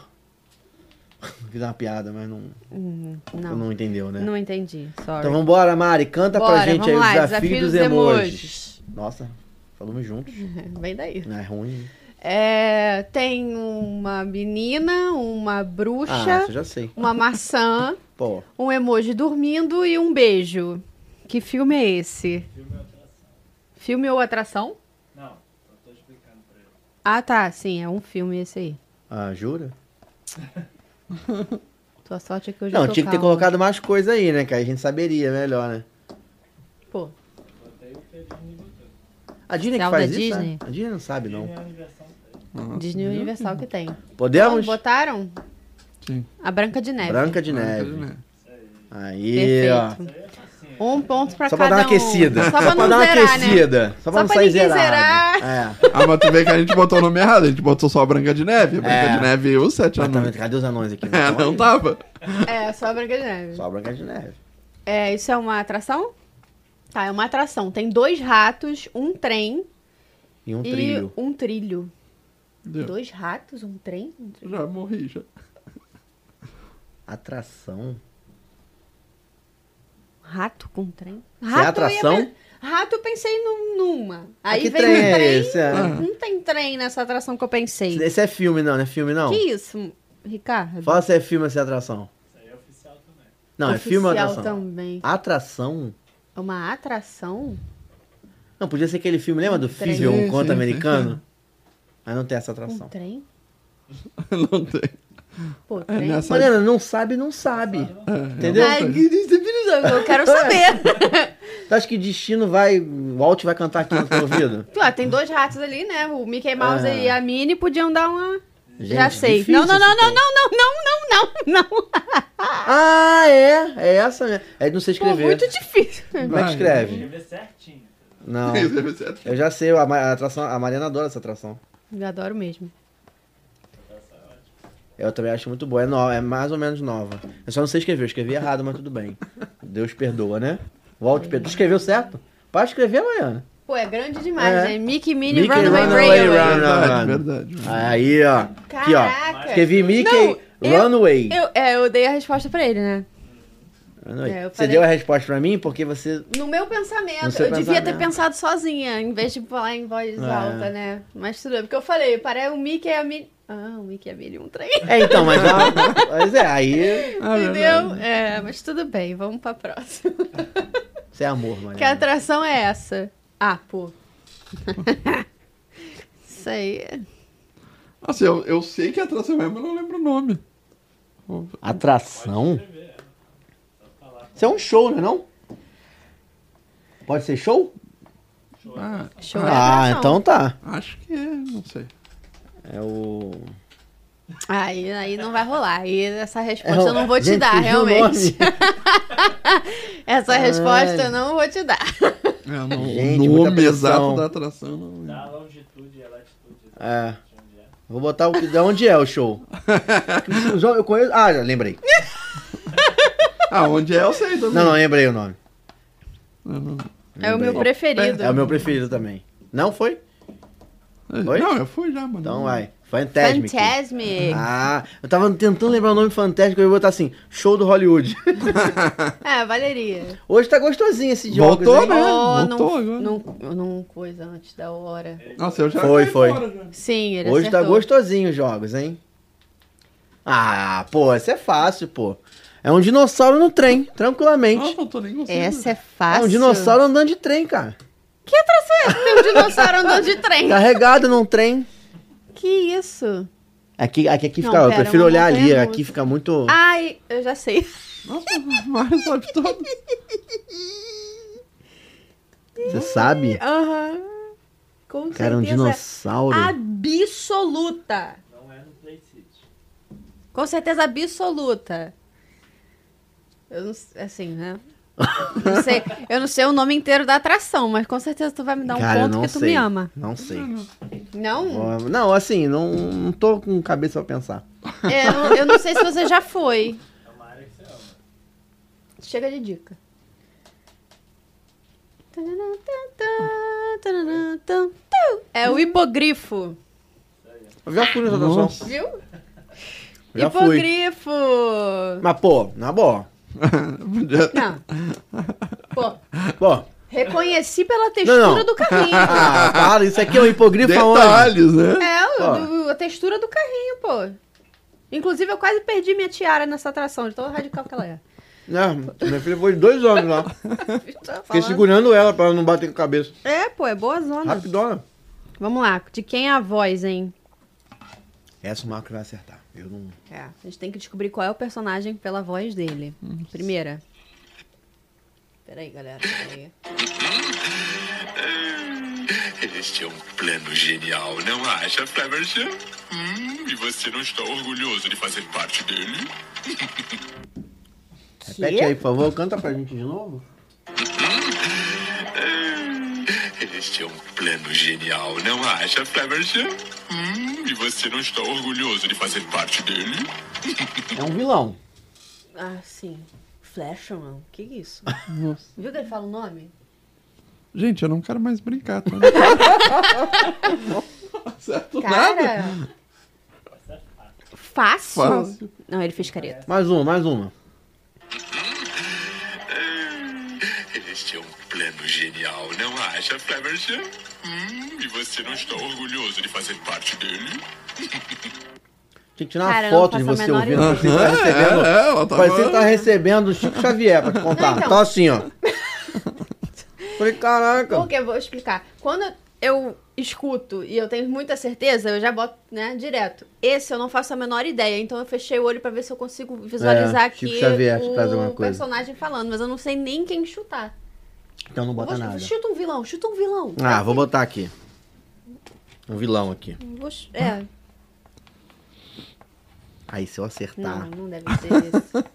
(laughs) Fiz uma piada, mas não, Hum, não. não, entendeu, né? não entendi. Sorry. Então vambora, Mari. Canta Bora, pra gente aí vamos o lá, desafio, desafio dos, dos emojis. emojis. Nossa, falamos juntos. (laughs) Vem daí. Não é ruim. É, tem uma menina, uma Ah, bruxa, eu já sei. uma maçã, (laughs) Pô, um emoji dormindo e um beijo. Que filme é esse? Filme ou atração? Não, eu tô explicando pra ele. Ah, tá. Sim, é um filme esse aí. ah, jura? (laughs) Tua sorte é que eu já Não, tô tinha que ter calma. colocado mais coisa aí, né? Que aí a gente saberia melhor, né? Pô, Botei o que a Disney botou. A Disney que faz da isso, Disney? né? A Disney não sabe, não. Minha aniversário dele. Disney Universal que tem. Podemos? Então, botaram? Sim. A Branca de Neve. Branca de Branca Neve. de Neve. Aí, ó. Perfeito. Um ponto pra Só pra cada dar uma aquecida. um. Só pra (laughs) Só pra não dar uma zerar, né? aquecida. Só pra Só não pra sair ninguém zerado. zerar. É. Ah, mas tu vê que a gente botou o nome errado. A gente botou só a Branca de Neve. A Branca É. de Neve e os sete anões. Exatamente. Cadê os anões aqui? (laughs) É, estão não aí? tava. É, só a Branca de Neve. Só a Branca de Neve. É, isso é uma atração? Tá, é uma atração. Tem dois ratos, um trem E um e trilho. um trilho. Deu. Dois ratos, um trem? Um trilho. Já morri, já. Atração? Rato com trem? é Rato eu ia atração? pen- Rato eu pensei num- numa. Aí que veio trem um é trem. esse? É. Não tem trem nessa atração que eu pensei. Esse é filme, não, não é filme, não? Que isso, Ricardo? Fala se é filme ou se é atração. Isso aí é oficial também. Não, é filme ou Oficial atração? também. Atração? Uma atração? Não, podia ser aquele filme, lembra do trem. Fível, um conto americano? (laughs) Mas não tem essa Um atração. trem? (laughs) Não tem. Pô, trem. nessa- Mariana, não sabe, não sabe. Entendeu? Ai, eu quero saber. (laughs) Tu acha que destino vai. O Walt vai cantar aqui no teu ouvido? (laughs) Ué, tem dois ratos ali, né? O Mickey Mouse É. e a Minnie podiam dar uma. Gente, Já sei. Não, não, não, não, não, não, não, não, não, não. Ah, é. É essa mesmo. É de não sei Pô, escrever. muito difícil. Como é que escreve? Escrever certinho. Não. Eu já sei, a atração, a Mariana adora essa atração. Eu adoro mesmo. Eu também acho muito boa. É, no, é mais ou menos nova. Eu só não sei escrever. Eu escrevi errado, mas tudo bem. Deus perdoa, né? Walt perdoa. Tu escreveu certo? Pode escrever, Mariana. Pô, é grande demais, É. né? Mickey, Minnie, Mickey, Runaway Runaway Railway. Run- Verdade. Aí, ó. Aqui, ó. Caraca. Escrevi Mickey Não, eu- Runaway. Eu, é, eu dei a resposta pra ele, né? Runaway. É, eu Você deu a resposta pra mim porque você. No meu pensamento, No eu devia ter pensamento. pensado sozinha, em vez de falar em voz É. alta, né? Mas tudo bem, porque eu falei, parece o Mickey e a Minnie. Ah, o Mickey e a Minnie, um trem. É, então, mas. (laughs) mas é, aí. Ah, Entendeu? É, mas tudo bem, vamos pra próxima. (laughs) Isso é amor, Mariana. Que atração é essa? Ah, pô. (laughs) Isso aí. é- Assim, eu, eu sei que é atração é, mas não lembro o nome. Atração? Isso é um show, não é não? Pode ser show? Ah, Show é Ah, então tá. acho que é, não sei. É o. Aí, aí não vai rolar. Aí essa resposta É eu não vou te Gente, dar, realmente. (laughs) essa resposta eu não vou te dar. É, não, Gente, o nome exato da atração não Dá a longitude e a latitude. É. De onde é. Vou botar o. De onde é (laughs) o show? Eu conheço. Ah, já lembrei. Ah, onde é eu sei também. Não, não, lembrei o nome. Não, não. É o meu preferido. É o meu preferido também. Não foi? Oi? Não, eu fui já, mano. Então vai. Fantasmic. Fantasmic. Ah, eu tava tentando lembrar o nome fantástico, eu ia botar assim, show do Hollywood. (laughs) É, Valeria. Hoje tá gostosinho esse jogo. Voltou, né? Oh, Voltou não, agora. não, não coisa antes da hora. Nossa, eu já Foi, foi. fora já. Sim, ele Hoje tá acertou. gostosinho os jogos, hein? Ah, pô, esse é fácil, pô. É um dinossauro no trem, tranquilamente. Nossa, não tô nem gostando. Essa é É fácil. um dinossauro andando de trem, cara. Que atração é essa? Tem um dinossauro andando de trem. Carregado num trem. Que isso? Aqui, aqui, aqui Não, fica. eu pera, prefiro olhar ali. Aqui fica muito. Ai, eu já sei. Nossa, (laughs) mas sabe todo. Você sabe? Aham. Com Cara, um certeza dinossauro. absoluta. Não é no Play City. Com certeza absoluta. Eu não sei, assim, né? Não sei, eu não sei o nome inteiro da atração, mas com certeza tu vai me dar um Cara, ponto que tu sei. me ama. Não sei. Não? Não, assim, não, não tô com cabeça pra pensar. É, eu, não- eu não sei se você já foi. É uma área que você ama. Chega de dica. É o hipogrifo. Eu já fui nessa atração. Viu? Já fui. hipogrifo. Mas, pô, na boa. Podia- Não. Pô, Pô. reconheci pela textura Não, não. do carrinho. Ah, para, isso aqui é um hipogrifo aonde? Detalhes, né? É, o- Ó. do- a textura do carrinho, pô. Inclusive, eu quase perdi minha tiara nessa atração, de tão radical que ela é. Não, minha filha foi de dois anos lá. (laughs) Tô Fiquei falando. segurando ela pra ela não bater com a cabeça. É, pô, é boa zona. Rapidona. Vamos lá, de quem é a voz, hein? Essa o Marcos vai acertar. Eu não. É, a gente tem que descobrir qual é o personagem pela voz dele. Primeira. Peraí, galera. Peraí. Este é um plano genial, não acha, Flaversham? Hum, e você não está orgulhoso de fazer parte dele? (laughs) Repete aí, por favor. Canta pra gente de novo. Este é um plano genial, não acha, Flaversham? Hum, e você não está orgulhoso de fazer parte dele? É um vilão. Ah, sim. Flashman? Que isso? Nossa. Viu que ele fala o nome? Gente, eu não quero mais brincar, tá? (laughs) Acerto nada. Cara! Fácil? Fácil. Não, ele fez careta. Mais uma, mais uma. Este é um plano genial, não acha, Flaversham? Hum, e você não está orgulhoso de fazer parte dele? (laughs) Tinha que tirar uma foto de você ouvindo. ideia. Você tá recebendo. É, Parecia que tá recebendo o Chico Xavier pra te contar. Não, então. Tá assim, ó. (laughs) Falei, caraca. Porque eu vou explicar. Quando eu escuto e eu tenho muita certeza, eu já boto, né, direto. Esse eu não faço a menor ideia, então eu fechei o olho pra ver se eu consigo visualizar É, Chico aqui Xavier, te traz alguma o coisa. personagem falando, mas eu não sei nem quem chutar. Então não bota Vou- nada. Chuta um vilão, chuta um vilão. Ah, vou botar aqui. Um vilão aqui. Vou é, Aí, se eu acertar. não, não deve ser esse.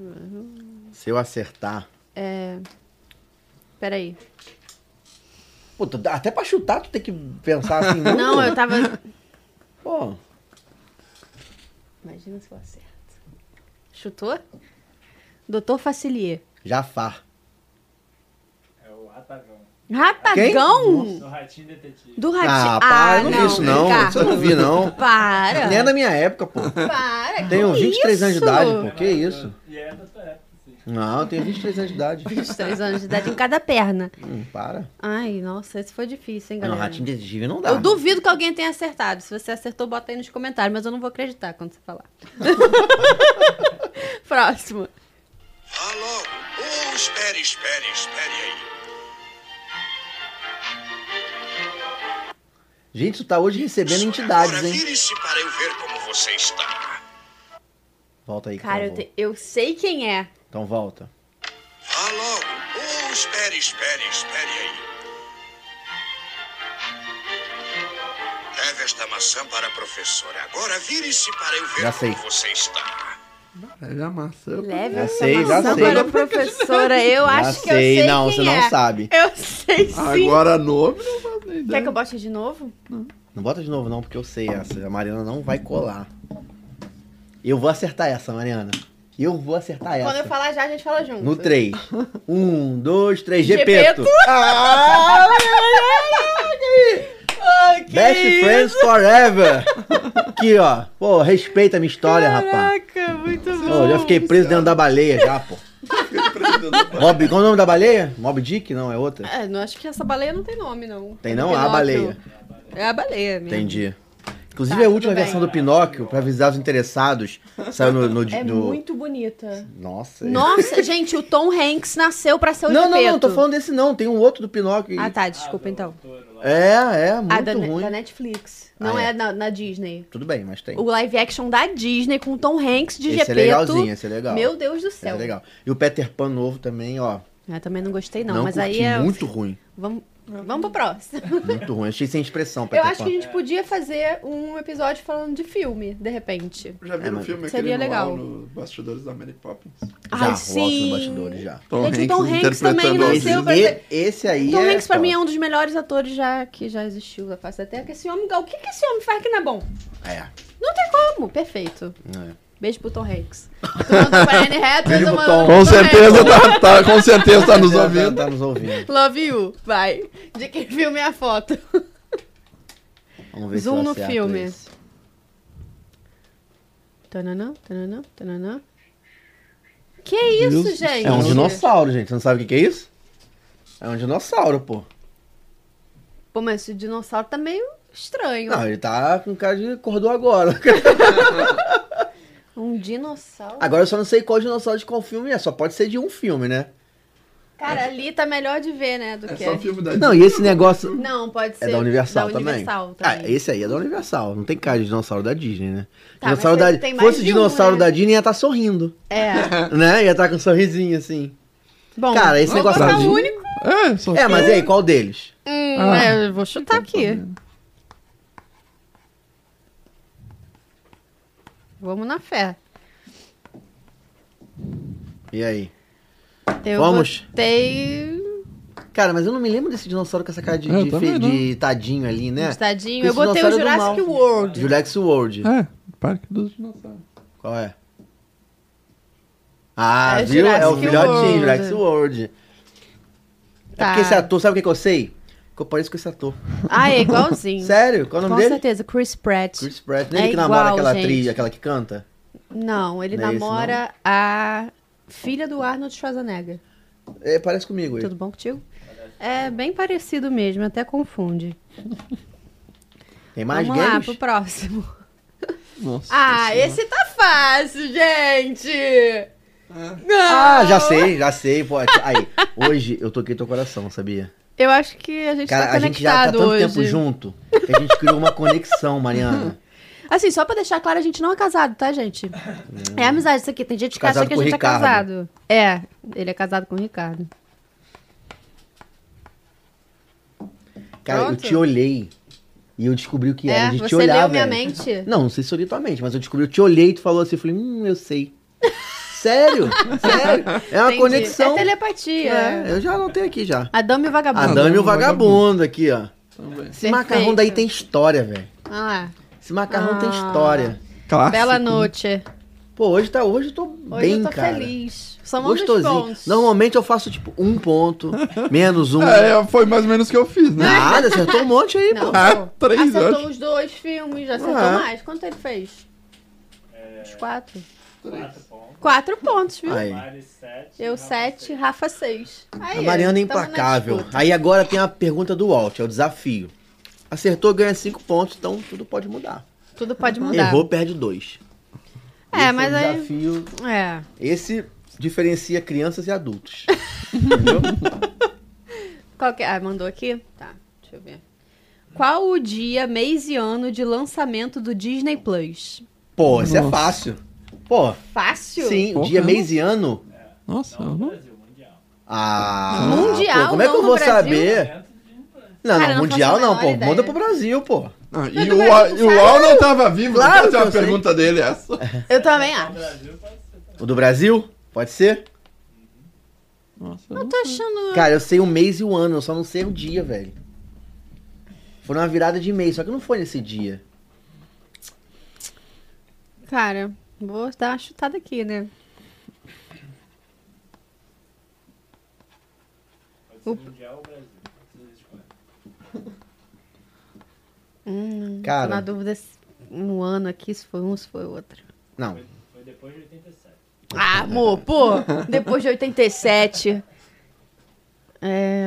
(laughs) Se eu acertar. É. Peraí. Pô, até pra chutar, tu tem que pensar assim. (laughs) muito. Não, eu tava. Pô, Imagina se eu acerto. Chutou? Doutor Facilier. Jafar. É o Ratagão. Ratagão? Do Ratinho Detetive. Do ratinho. Ah, para, eu não, vi isso não. Isso eu não vi, não. (laughs) Para. Nem é da minha época, pô. Para. Tenho que 23 anos de isso? idade, pô. Que isso? E é da tua época, sim. Não, eu tenho 23 anos de idade. 23 anos de idade em cada perna. Hum, para. Ai, nossa, esse foi difícil, hein, Não, galera? ratinho detetive não dá. Eu duvido que alguém tenha acertado. Se você acertou, bota aí nos comentários, mas eu não vou acreditar quando você falar. (laughs) Próximo. Alô? Oh, espere, espere, espere aí. Gente, tu tá hoje recebendo entidades, Agora hein? vire-se para eu ver como você está. Volta aí, Cara, eu, te- eu sei quem é. Então volta. Alô? Oh, espere, espere, espere aí. Leve esta maçã para a professora. Agora vire-se para eu ver Já como sei. você está. É a maçã. Leve Já sei, já sei. para a professora. Eu Já acho que eu sei, sei não, quem você não é. sabe. Eu sei sim. Agora nome não faço nem Quer ideia. que eu bote de novo? Não bota de novo, não, porque eu sei essa. A Mariana não vai colar. Eu vou acertar essa, Mariana. Eu vou acertar essa. Quando eu falar já, a gente fala junto. No 3. (laughs) Um, dois, três. Gepeto. Gepeto. Ah, (laughs) que Best isso? Friends Forever. Aqui, ó. Pô, respeita a minha história, rapaz. Caraca, muito eu já fiquei preso dentro da baleia já, pô. Mob, qual é o nome da baleia? Mob Dick? Não, é outra. É, não acho que essa baleia não tem nome, não. Tem É não? do A baleia. É a baleia mesmo. Entendi. Inclusive Tá, a tudo última bem. versão do Pinóquio, pra avisar os interessados, saiu no... no, É no- muito bonita. Nossa. Nossa, gente, o Tom Hanks nasceu pra ser o Não, não, não, tô falando desse não. Tem um outro do Pinóquio. Ah, tá, desculpa então. É, é, muito Ah, da, ruim. da Netflix. Não Ah, é, é. na, na Disney. Tudo bem, mas tem. O live action da Disney com Tom Hanks de Esse Gepeto. é legalzinho, esse é legal. Meu Deus do Esse céu. é legal. E o Peter Pan novo também, ó. Eu também não gostei, não. Não, mas curti, aí é. muito ruim. Vamos, vamos pro próximo. Muito ruim. Achei sem expressão, Peter Eu acho Pan. que a gente podia fazer um episódio falando de filme, de repente. Já viram É, o mas- filme Seria legal. no Bastidores da Mary Poppins? Já, Ai, Waltz sim. no bastidores, já. Gente, o Tom Hanks também nasceu pra ser- esse aí Tom é Hanks pra top. mim é um dos melhores atores já, que já existiu da face da Terra. Que esse homem, o que, que esse homem faz que não é bom? É. Não tem como, perfeito. é. Beijo pro Tom Hanks. Beijo pro Tom. Com Tom certeza tá, tá- com certeza tá nos (laughs) ouvindo. Tá nos ouvindo. Love you. Vai. De quem viu minha foto. Vamos ver Zoom se no filme. esse. Tananã, tananã, tananã. Que isso, Deus. gente? É um dinossauro, gente. Você não sabe o que que é isso? É um dinossauro, pô. Pô, mas esse dinossauro tá meio estranho. Não, ele tá com cara de acordou agora. (laughs) Um dinossauro. Agora eu só não sei qual dinossauro de qual filme é. Só pode ser de um filme, né? Cara, ali tá melhor de ver, né? Do É que. só filme da Não, e esse negócio Não, pode ser. é da Universal da também. Universal Ah, também. esse aí é da Universal. Não tem cara de dinossauro da Disney, né? Tá, dinossauro mas da tem mais fosse de um, dinossauro né? da Disney ia estar sorrindo, É. (laughs) né? Ia estar com um sorrisinho assim. Bom, Cara, esse negócio Disney- único. É, só É, mas e aí, qual deles? Hum, Ah. é, eu vou chutar aqui. Vamos na fé. E aí? Eu Vamos? botei. Cara, mas eu não me lembro desse dinossauro com essa cara de, Eu de, fe- de tadinho ali, né? Tadinho. Esse Eu botei o é Jurassic. World. Jurassic World. É, Parque dos Dinossauros. Qual é? Ah, É viu? É o Jurassic filhotinho, World. Jurassic World. É Tá. porque esse ator, sabe o que, que eu sei? Eu pareço com esse ator. Ah, é igualzinho. (laughs) Sério? Qual é o Com nome dele? certeza, Chris Pratt. Chris Pratt. Não É é ele que namora igual, aquela gente. atriz, aquela que canta? Não, ele Não é esse, namora a filha do Arnold Schwarzenegger. É, parece comigo ele. Tudo bom contigo? É bem parecido mesmo, até confunde. Tem mais Vamos lá games? pro próximo. Nossa. Ah, Senhora. esse tá fácil, gente! Ah, já sei, já sei. Pô, aí, hoje eu toquei teu coração, sabia? Eu acho que a gente Cara, tá a gente já tá conectado tanto hoje. tempo junto que a gente criou uma conexão, Mariana. (laughs) Assim, só pra deixar claro, a gente não é casado, tá, gente? É amizade isso aqui. Tem gente que Casado acha que a gente Ricardo. é casado. É, ele é casado com o Ricardo. Cara, Pronto. eu te olhei e eu descobri o que era. É, A gente você te olhava. leu minha mente? Não, não sei se eu li tua mente, mas eu descobri, eu te olhei e tu falou assim, eu falei, hum, eu sei. (laughs) Sério? Sério? É uma Entendi. conexão. É telepatia. É, eu já anotei aqui já. Adame o vagabundo. A Dami e o vagabundo. aqui, ó. Esse macarrão daí tem história, velho. Ah lá. Esse macarrão tem Ah. história. Clássico. Bela noite. Pô, hoje tá, hoje eu tô Hoje bem, eu tô cara. feliz. Somos Gostosinho. pontos. Normalmente eu faço tipo um ponto, (laughs) menos um. É, foi mais ou menos o que eu fiz, né? Nada, acertou um monte aí, Não, pô. Ah, três, Acertou acho. os dois filmes, acertou Ah. mais. Quanto ele fez? É, Os quatro. quatro pontos. Quatro pontos, viu? Aí. Eu Rafa, sete, seis. Rafa seis. Aí, A Mariana é implacável. Aí agora tem a pergunta do Walt, é o desafio. Acertou, ganha cinco pontos, então tudo pode mudar. Tudo pode mudar. Errou, perde dois. É, Esse mas é o aí. desafio. É. Esse diferencia crianças e adultos. (laughs) Entendeu? Qual que é? Ah, mandou aqui? Tá, deixa eu ver. Qual o dia, mês e ano de lançamento do Disney Plus? Pô, isso é fácil. Pô, Fácil? sim, Pô, dia, mês e ano. Nossa, Não, eu não... Brasil, mundial. Ah, Mundial, pô, como é que não eu vou Brasil? saber? Um. Não, Cara, não, não mundial a não, pô. ideia. Manda pro Brasil, pô. Ah, e o, e o? Al não tava vivo, Claro uma sei. pergunta dele essa. (laughs) Eu também acho. O do Brasil? Pode ser? Nossa, eu Eu não tô achando. Cara, eu sei o mês e o ano, eu só não sei o dia, velho. Foi numa virada de mês, só que não foi nesse dia. Cara, vou dar uma chutada aqui, né? Pode ser mundial ou Brasil. Precisa escolher. (laughs) Hum, Cara. Tô na dúvida se um ano aqui, se foi um, se foi outro. Não. Foi, foi depois de 87. Ah, amor, pô! Depois de 87. É...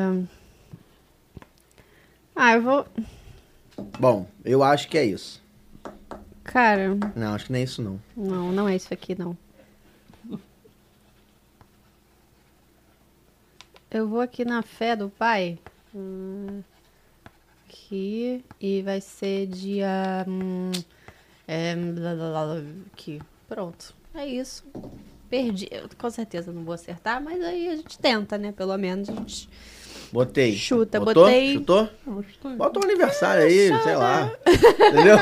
Ah, eu vou. Bom, eu acho que é isso. Cara, Não, acho que não é isso não. não, não é isso aqui, não. Eu vou aqui na fé do pai. Hum, aqui. E vai ser dia. hum, é, blá, blá, blá, aqui. Pronto. É isso. Perdi. Eu, com certeza não vou acertar, mas aí a gente tenta, né? Pelo menos a gente Botei. chuta. Botou? Botei. Chutou? Bota um aniversário aí, sei lá. (laughs) Entendeu?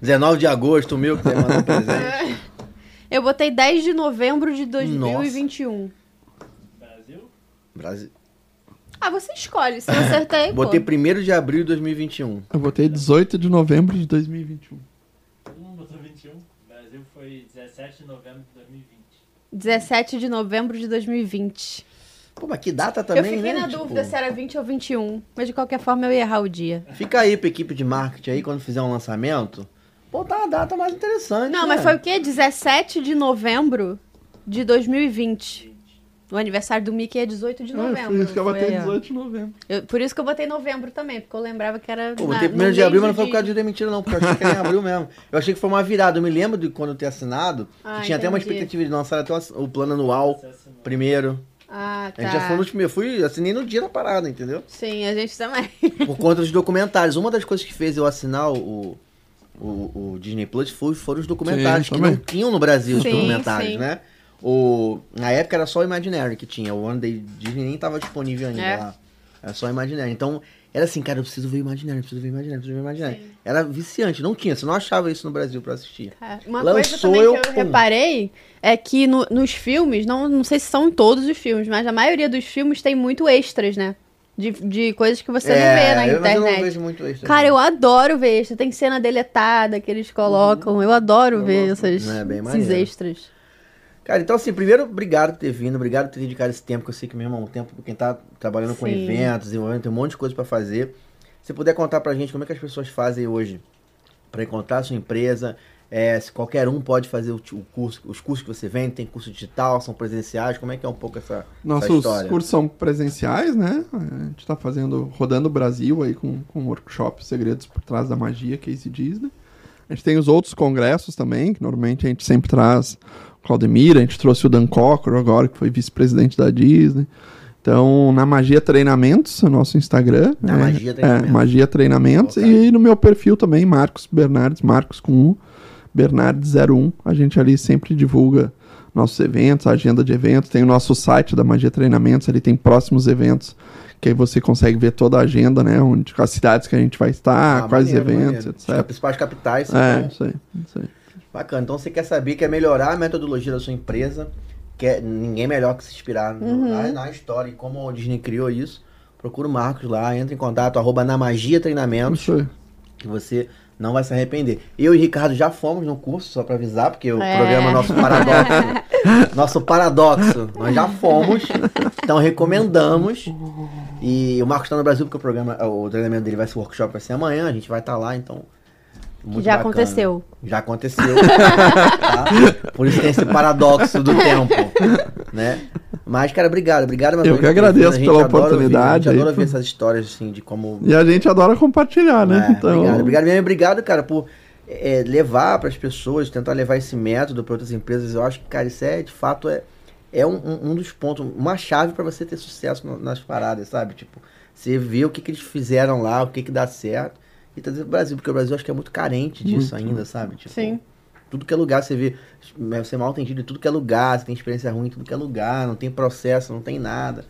19 de agosto, meu, que tem mandar um presente. (laughs) Eu botei 10 de novembro de 2021. Brasil? Brasil. Ah, você escolhe. Se eu acertei, pô. (laughs) Botei 1 de abril de 2021. Eu botei 18 de novembro de 2021. Todo mundo botou 21. Brasil Brasil foi 17 de novembro de 2020. 17 de novembro de 2020. Pô, mas que data também, eu fiquei né? na Tipo, dúvida se era 20 ou 21, mas de qualquer forma eu ia errar o dia. Fica aí pra equipe de marketing aí, quando fizer um lançamento, botar uma data mais interessante. Não, né? mas foi o quê? 17 de novembro de 2020. O aniversário do Mickey é 18 de É, novembro. foi isso que eu Foi, botei ó. 18 de novembro. Eu- por isso que eu botei novembro também, porque eu lembrava que era. Pô, botei primeiro de abril, mas não foi por causa de demitido, não, porque eu achei que era em abril mesmo. Eu achei que foi uma virada. Eu me lembro de quando eu ter assinado, Ah, que tinha até uma entendi. expectativa de lançar até o- o plano anual primeiro. Ah, tá. A gente já falou no último. Eu fui, assinei no dia da parada, entendeu? Sim, a gente também. Por conta dos documentários. Uma das coisas que fez eu assinar o, o, o Disney Plus foi, foram os documentários, Sim, que não tinham no Brasil os Sim, documentários, sim. né? O, na época era só o Imaginary que tinha. O One Day Disney nem tava disponível ainda É. lá. Era só o Imaginary. Então, era assim, cara, eu preciso ver o Imaginary, preciso ver o Imaginary, preciso ver o Imaginary. Era viciante, não tinha, você não achava isso no Brasil pra assistir. É, Uma Lançou, coisa também eu, que eu pum. reparei é que no- nos filmes, não, não sei se são em todos os filmes, mas a maioria dos filmes tem muito extras, né? De, de coisas que você não vê na É, eu- internet. não vejo muito extra. Cara, eu adoro ver extra. Tem cena deletada que eles colocam. Eu adoro Eu ver gosto. essas, É, bem esses extras. Cara, então assim, primeiro, obrigado por ter vindo, obrigado por ter dedicado esse tempo, que eu sei que mesmo é um tempo pra quem tá trabalhando com Sim. eventos, desenvolvendo, tem um monte de coisa pra fazer. Se puder contar pra gente como é que as pessoas fazem hoje pra encontrar a sua empresa, é, se qualquer um pode fazer o, o curso, os cursos que você vende, tem curso digital, são presenciais, como é que é um pouco essa, essa Nossos história? cursos são presenciais, né? A gente tá fazendo, rodando o Brasil aí com, com workshop Segredos por Trás da Magia, Casey Disney. A gente tem os outros congressos também, que normalmente a gente sempre traz o Claudemir, a gente trouxe o Dan Cocker agora, que foi vice-presidente da Disney. Então, na Magia Treinamentos, é o nosso Instagram. Na é, Magia É, Treinamentos. Magia Treinamentos. E no meu perfil também, Marcos Bernardes, Marcos com U, Bernardes01. A gente ali sempre divulga nossos eventos, a agenda de eventos. Tem o nosso site da Magia Treinamentos, ali tem próximos eventos, que aí você consegue ver toda a agenda, né? Onde, as cidades que a gente vai estar, Ah, quais maneiro, eventos, maneiro. As etc. principais capitais. É, então, isso aí, isso aí. Bacana. Então você quer saber, quer melhorar a metodologia da sua empresa, quer ninguém melhor que se inspirar no- Uhum. na, na história e como o Disney criou isso. Procura o Marcos lá, entra em contato, arroba na Magia Treinamentos, Isso aí. que você não vai se arrepender. Eu e Ricardo já fomos no curso, só pra avisar, porque o É. programa é nosso paradoxo. (laughs) nosso paradoxo. Nós já fomos, então recomendamos. E o Marcos está no Brasil, porque o programa, o treinamento dele vai ser o workshop, vai ser amanhã, a gente vai estar lá, então. muito Já bacana. aconteceu. Já aconteceu. tá? Por isso tem esse paradoxo do tempo. Né? Mas, cara, obrigado. Obrigado, Eu que ter agradeço pela ouvir, oportunidade A gente adora aí, ouvir pô. essas histórias, assim, de como E a gente adora compartilhar, né? é, então, Obrigado, obrigado mesmo. Obrigado, cara, por é, levar para as pessoas, tentar levar esse método para outras empresas. Eu acho que, cara, isso é, de fato, é, é um, um- um dos pontos, uma chave para você ter sucesso na- nas paradas, sabe? Tipo, você vê o que, que eles fizeram lá, o que, que dá certo. E trazer pro Brasil, porque o Brasil acho que é muito carente disso ainda, sabe? Tipo, Sim. Tudo que é lugar você vê, você é mal entendido em tudo que é lugar, você tem experiência ruim em tudo que é lugar, não tem processo, não tem nada.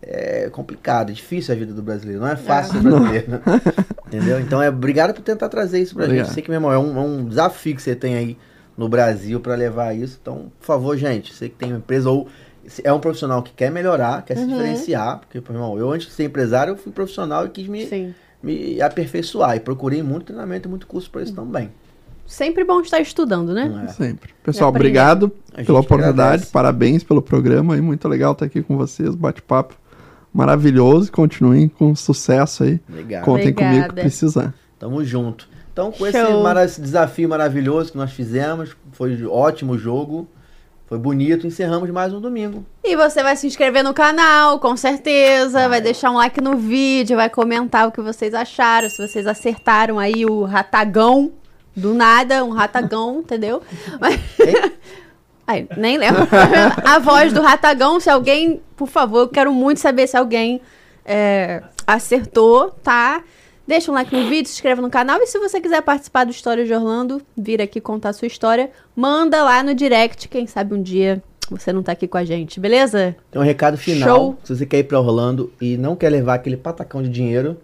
É complicado, é difícil a vida do brasileiro, não é fácil ser brasileiro. né? (laughs) Entendeu? Então é obrigado por tentar trazer isso pra Obrigado. gente. Sei que, meu irmão, é um, é um desafio que você tem aí no Brasil pra levar isso. Então, por favor, gente, você que tem uma empresa ou é um profissional que quer melhorar, quer se diferenciar, porque, pô, irmão, eu antes de ser empresário, eu fui profissional e quis me, Sim. me aperfeiçoar. E procurei muito treinamento e muito curso pra isso também. Sempre bom estar estudando, né? É? Sempre. Pessoal, obrigado pela oportunidade, agradece. parabéns pelo programa aí, muito legal estar aqui com vocês, bate-papo maravilhoso, continuem com sucesso aí, Obrigado. contem comigo Obrigada. que precisar. Tamo junto. Então, com esse, mara- esse desafio maravilhoso que nós fizemos, foi ótimo jogo, foi bonito, encerramos mais um domingo. E você vai se inscrever no canal, com certeza. Vai deixar um like no vídeo, vai comentar o que vocês acharam, se vocês acertaram aí o ratagão. Do nada, um ratagão, entendeu? Mas- (laughs) Ai, nem lembro. A voz do ratagão, se alguém, por favor, eu quero muito saber se alguém é, acertou, tá? Deixa um like no vídeo, se inscreve no canal. E se você quiser participar do História de Orlando, vir aqui contar a sua história, manda lá no direct. Quem sabe um dia você não tá aqui com a gente, beleza? Tem um recado final. Show. Se você quer ir pra Orlando e não quer levar aquele patacão de dinheiro,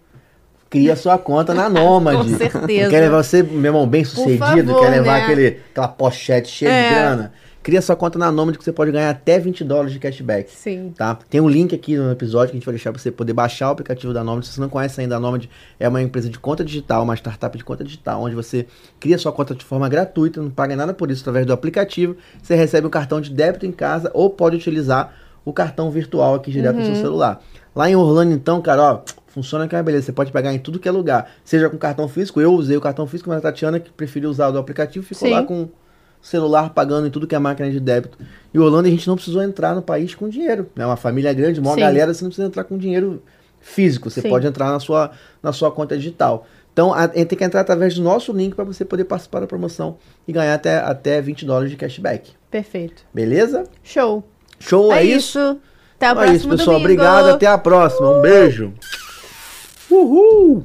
cria sua conta na (laughs) Nômade. Com certeza. Quer levar você, meu irmão, bem sucedido, favor, quer levar né? aquele, aquela pochete cheia É. de grana. cria sua conta na Nomad que você pode ganhar até 20 dólares de cashback. Sim. Tá? Tem um link aqui no episódio que a gente vai deixar para você poder baixar o aplicativo da Nomad. Se você não conhece ainda, a Nomad é uma empresa de conta digital, uma startup de conta digital, onde você cria sua conta de forma gratuita, não paga nada por isso através do aplicativo. Você recebe um cartão de débito em casa ou pode utilizar o cartão virtual aqui direto no seu celular. Lá em Orlando, então, cara, ó, funciona que é uma beleza. Você pode pegar em tudo que é lugar. Seja com cartão físico, eu usei o cartão físico, mas a Tatiana, que preferiu usar o do aplicativo, ficou Sim. lá com celular pagando em tudo que é máquina de débito. E Orlando a gente não precisou entrar no país com dinheiro. É uma família grande, uma galera, você não precisa entrar com dinheiro físico. Você Sim. pode entrar na sua, na sua conta digital. Então, a, a gente tem que entrar através do nosso link para você poder participar da promoção e ganhar até, até 20 dólares de cashback. Perfeito. Beleza? Show. Show, é, é isso? isso. Até o Então é isso, pessoal. domingo. Obrigado. Até a próxima. Um beijo. Uhul!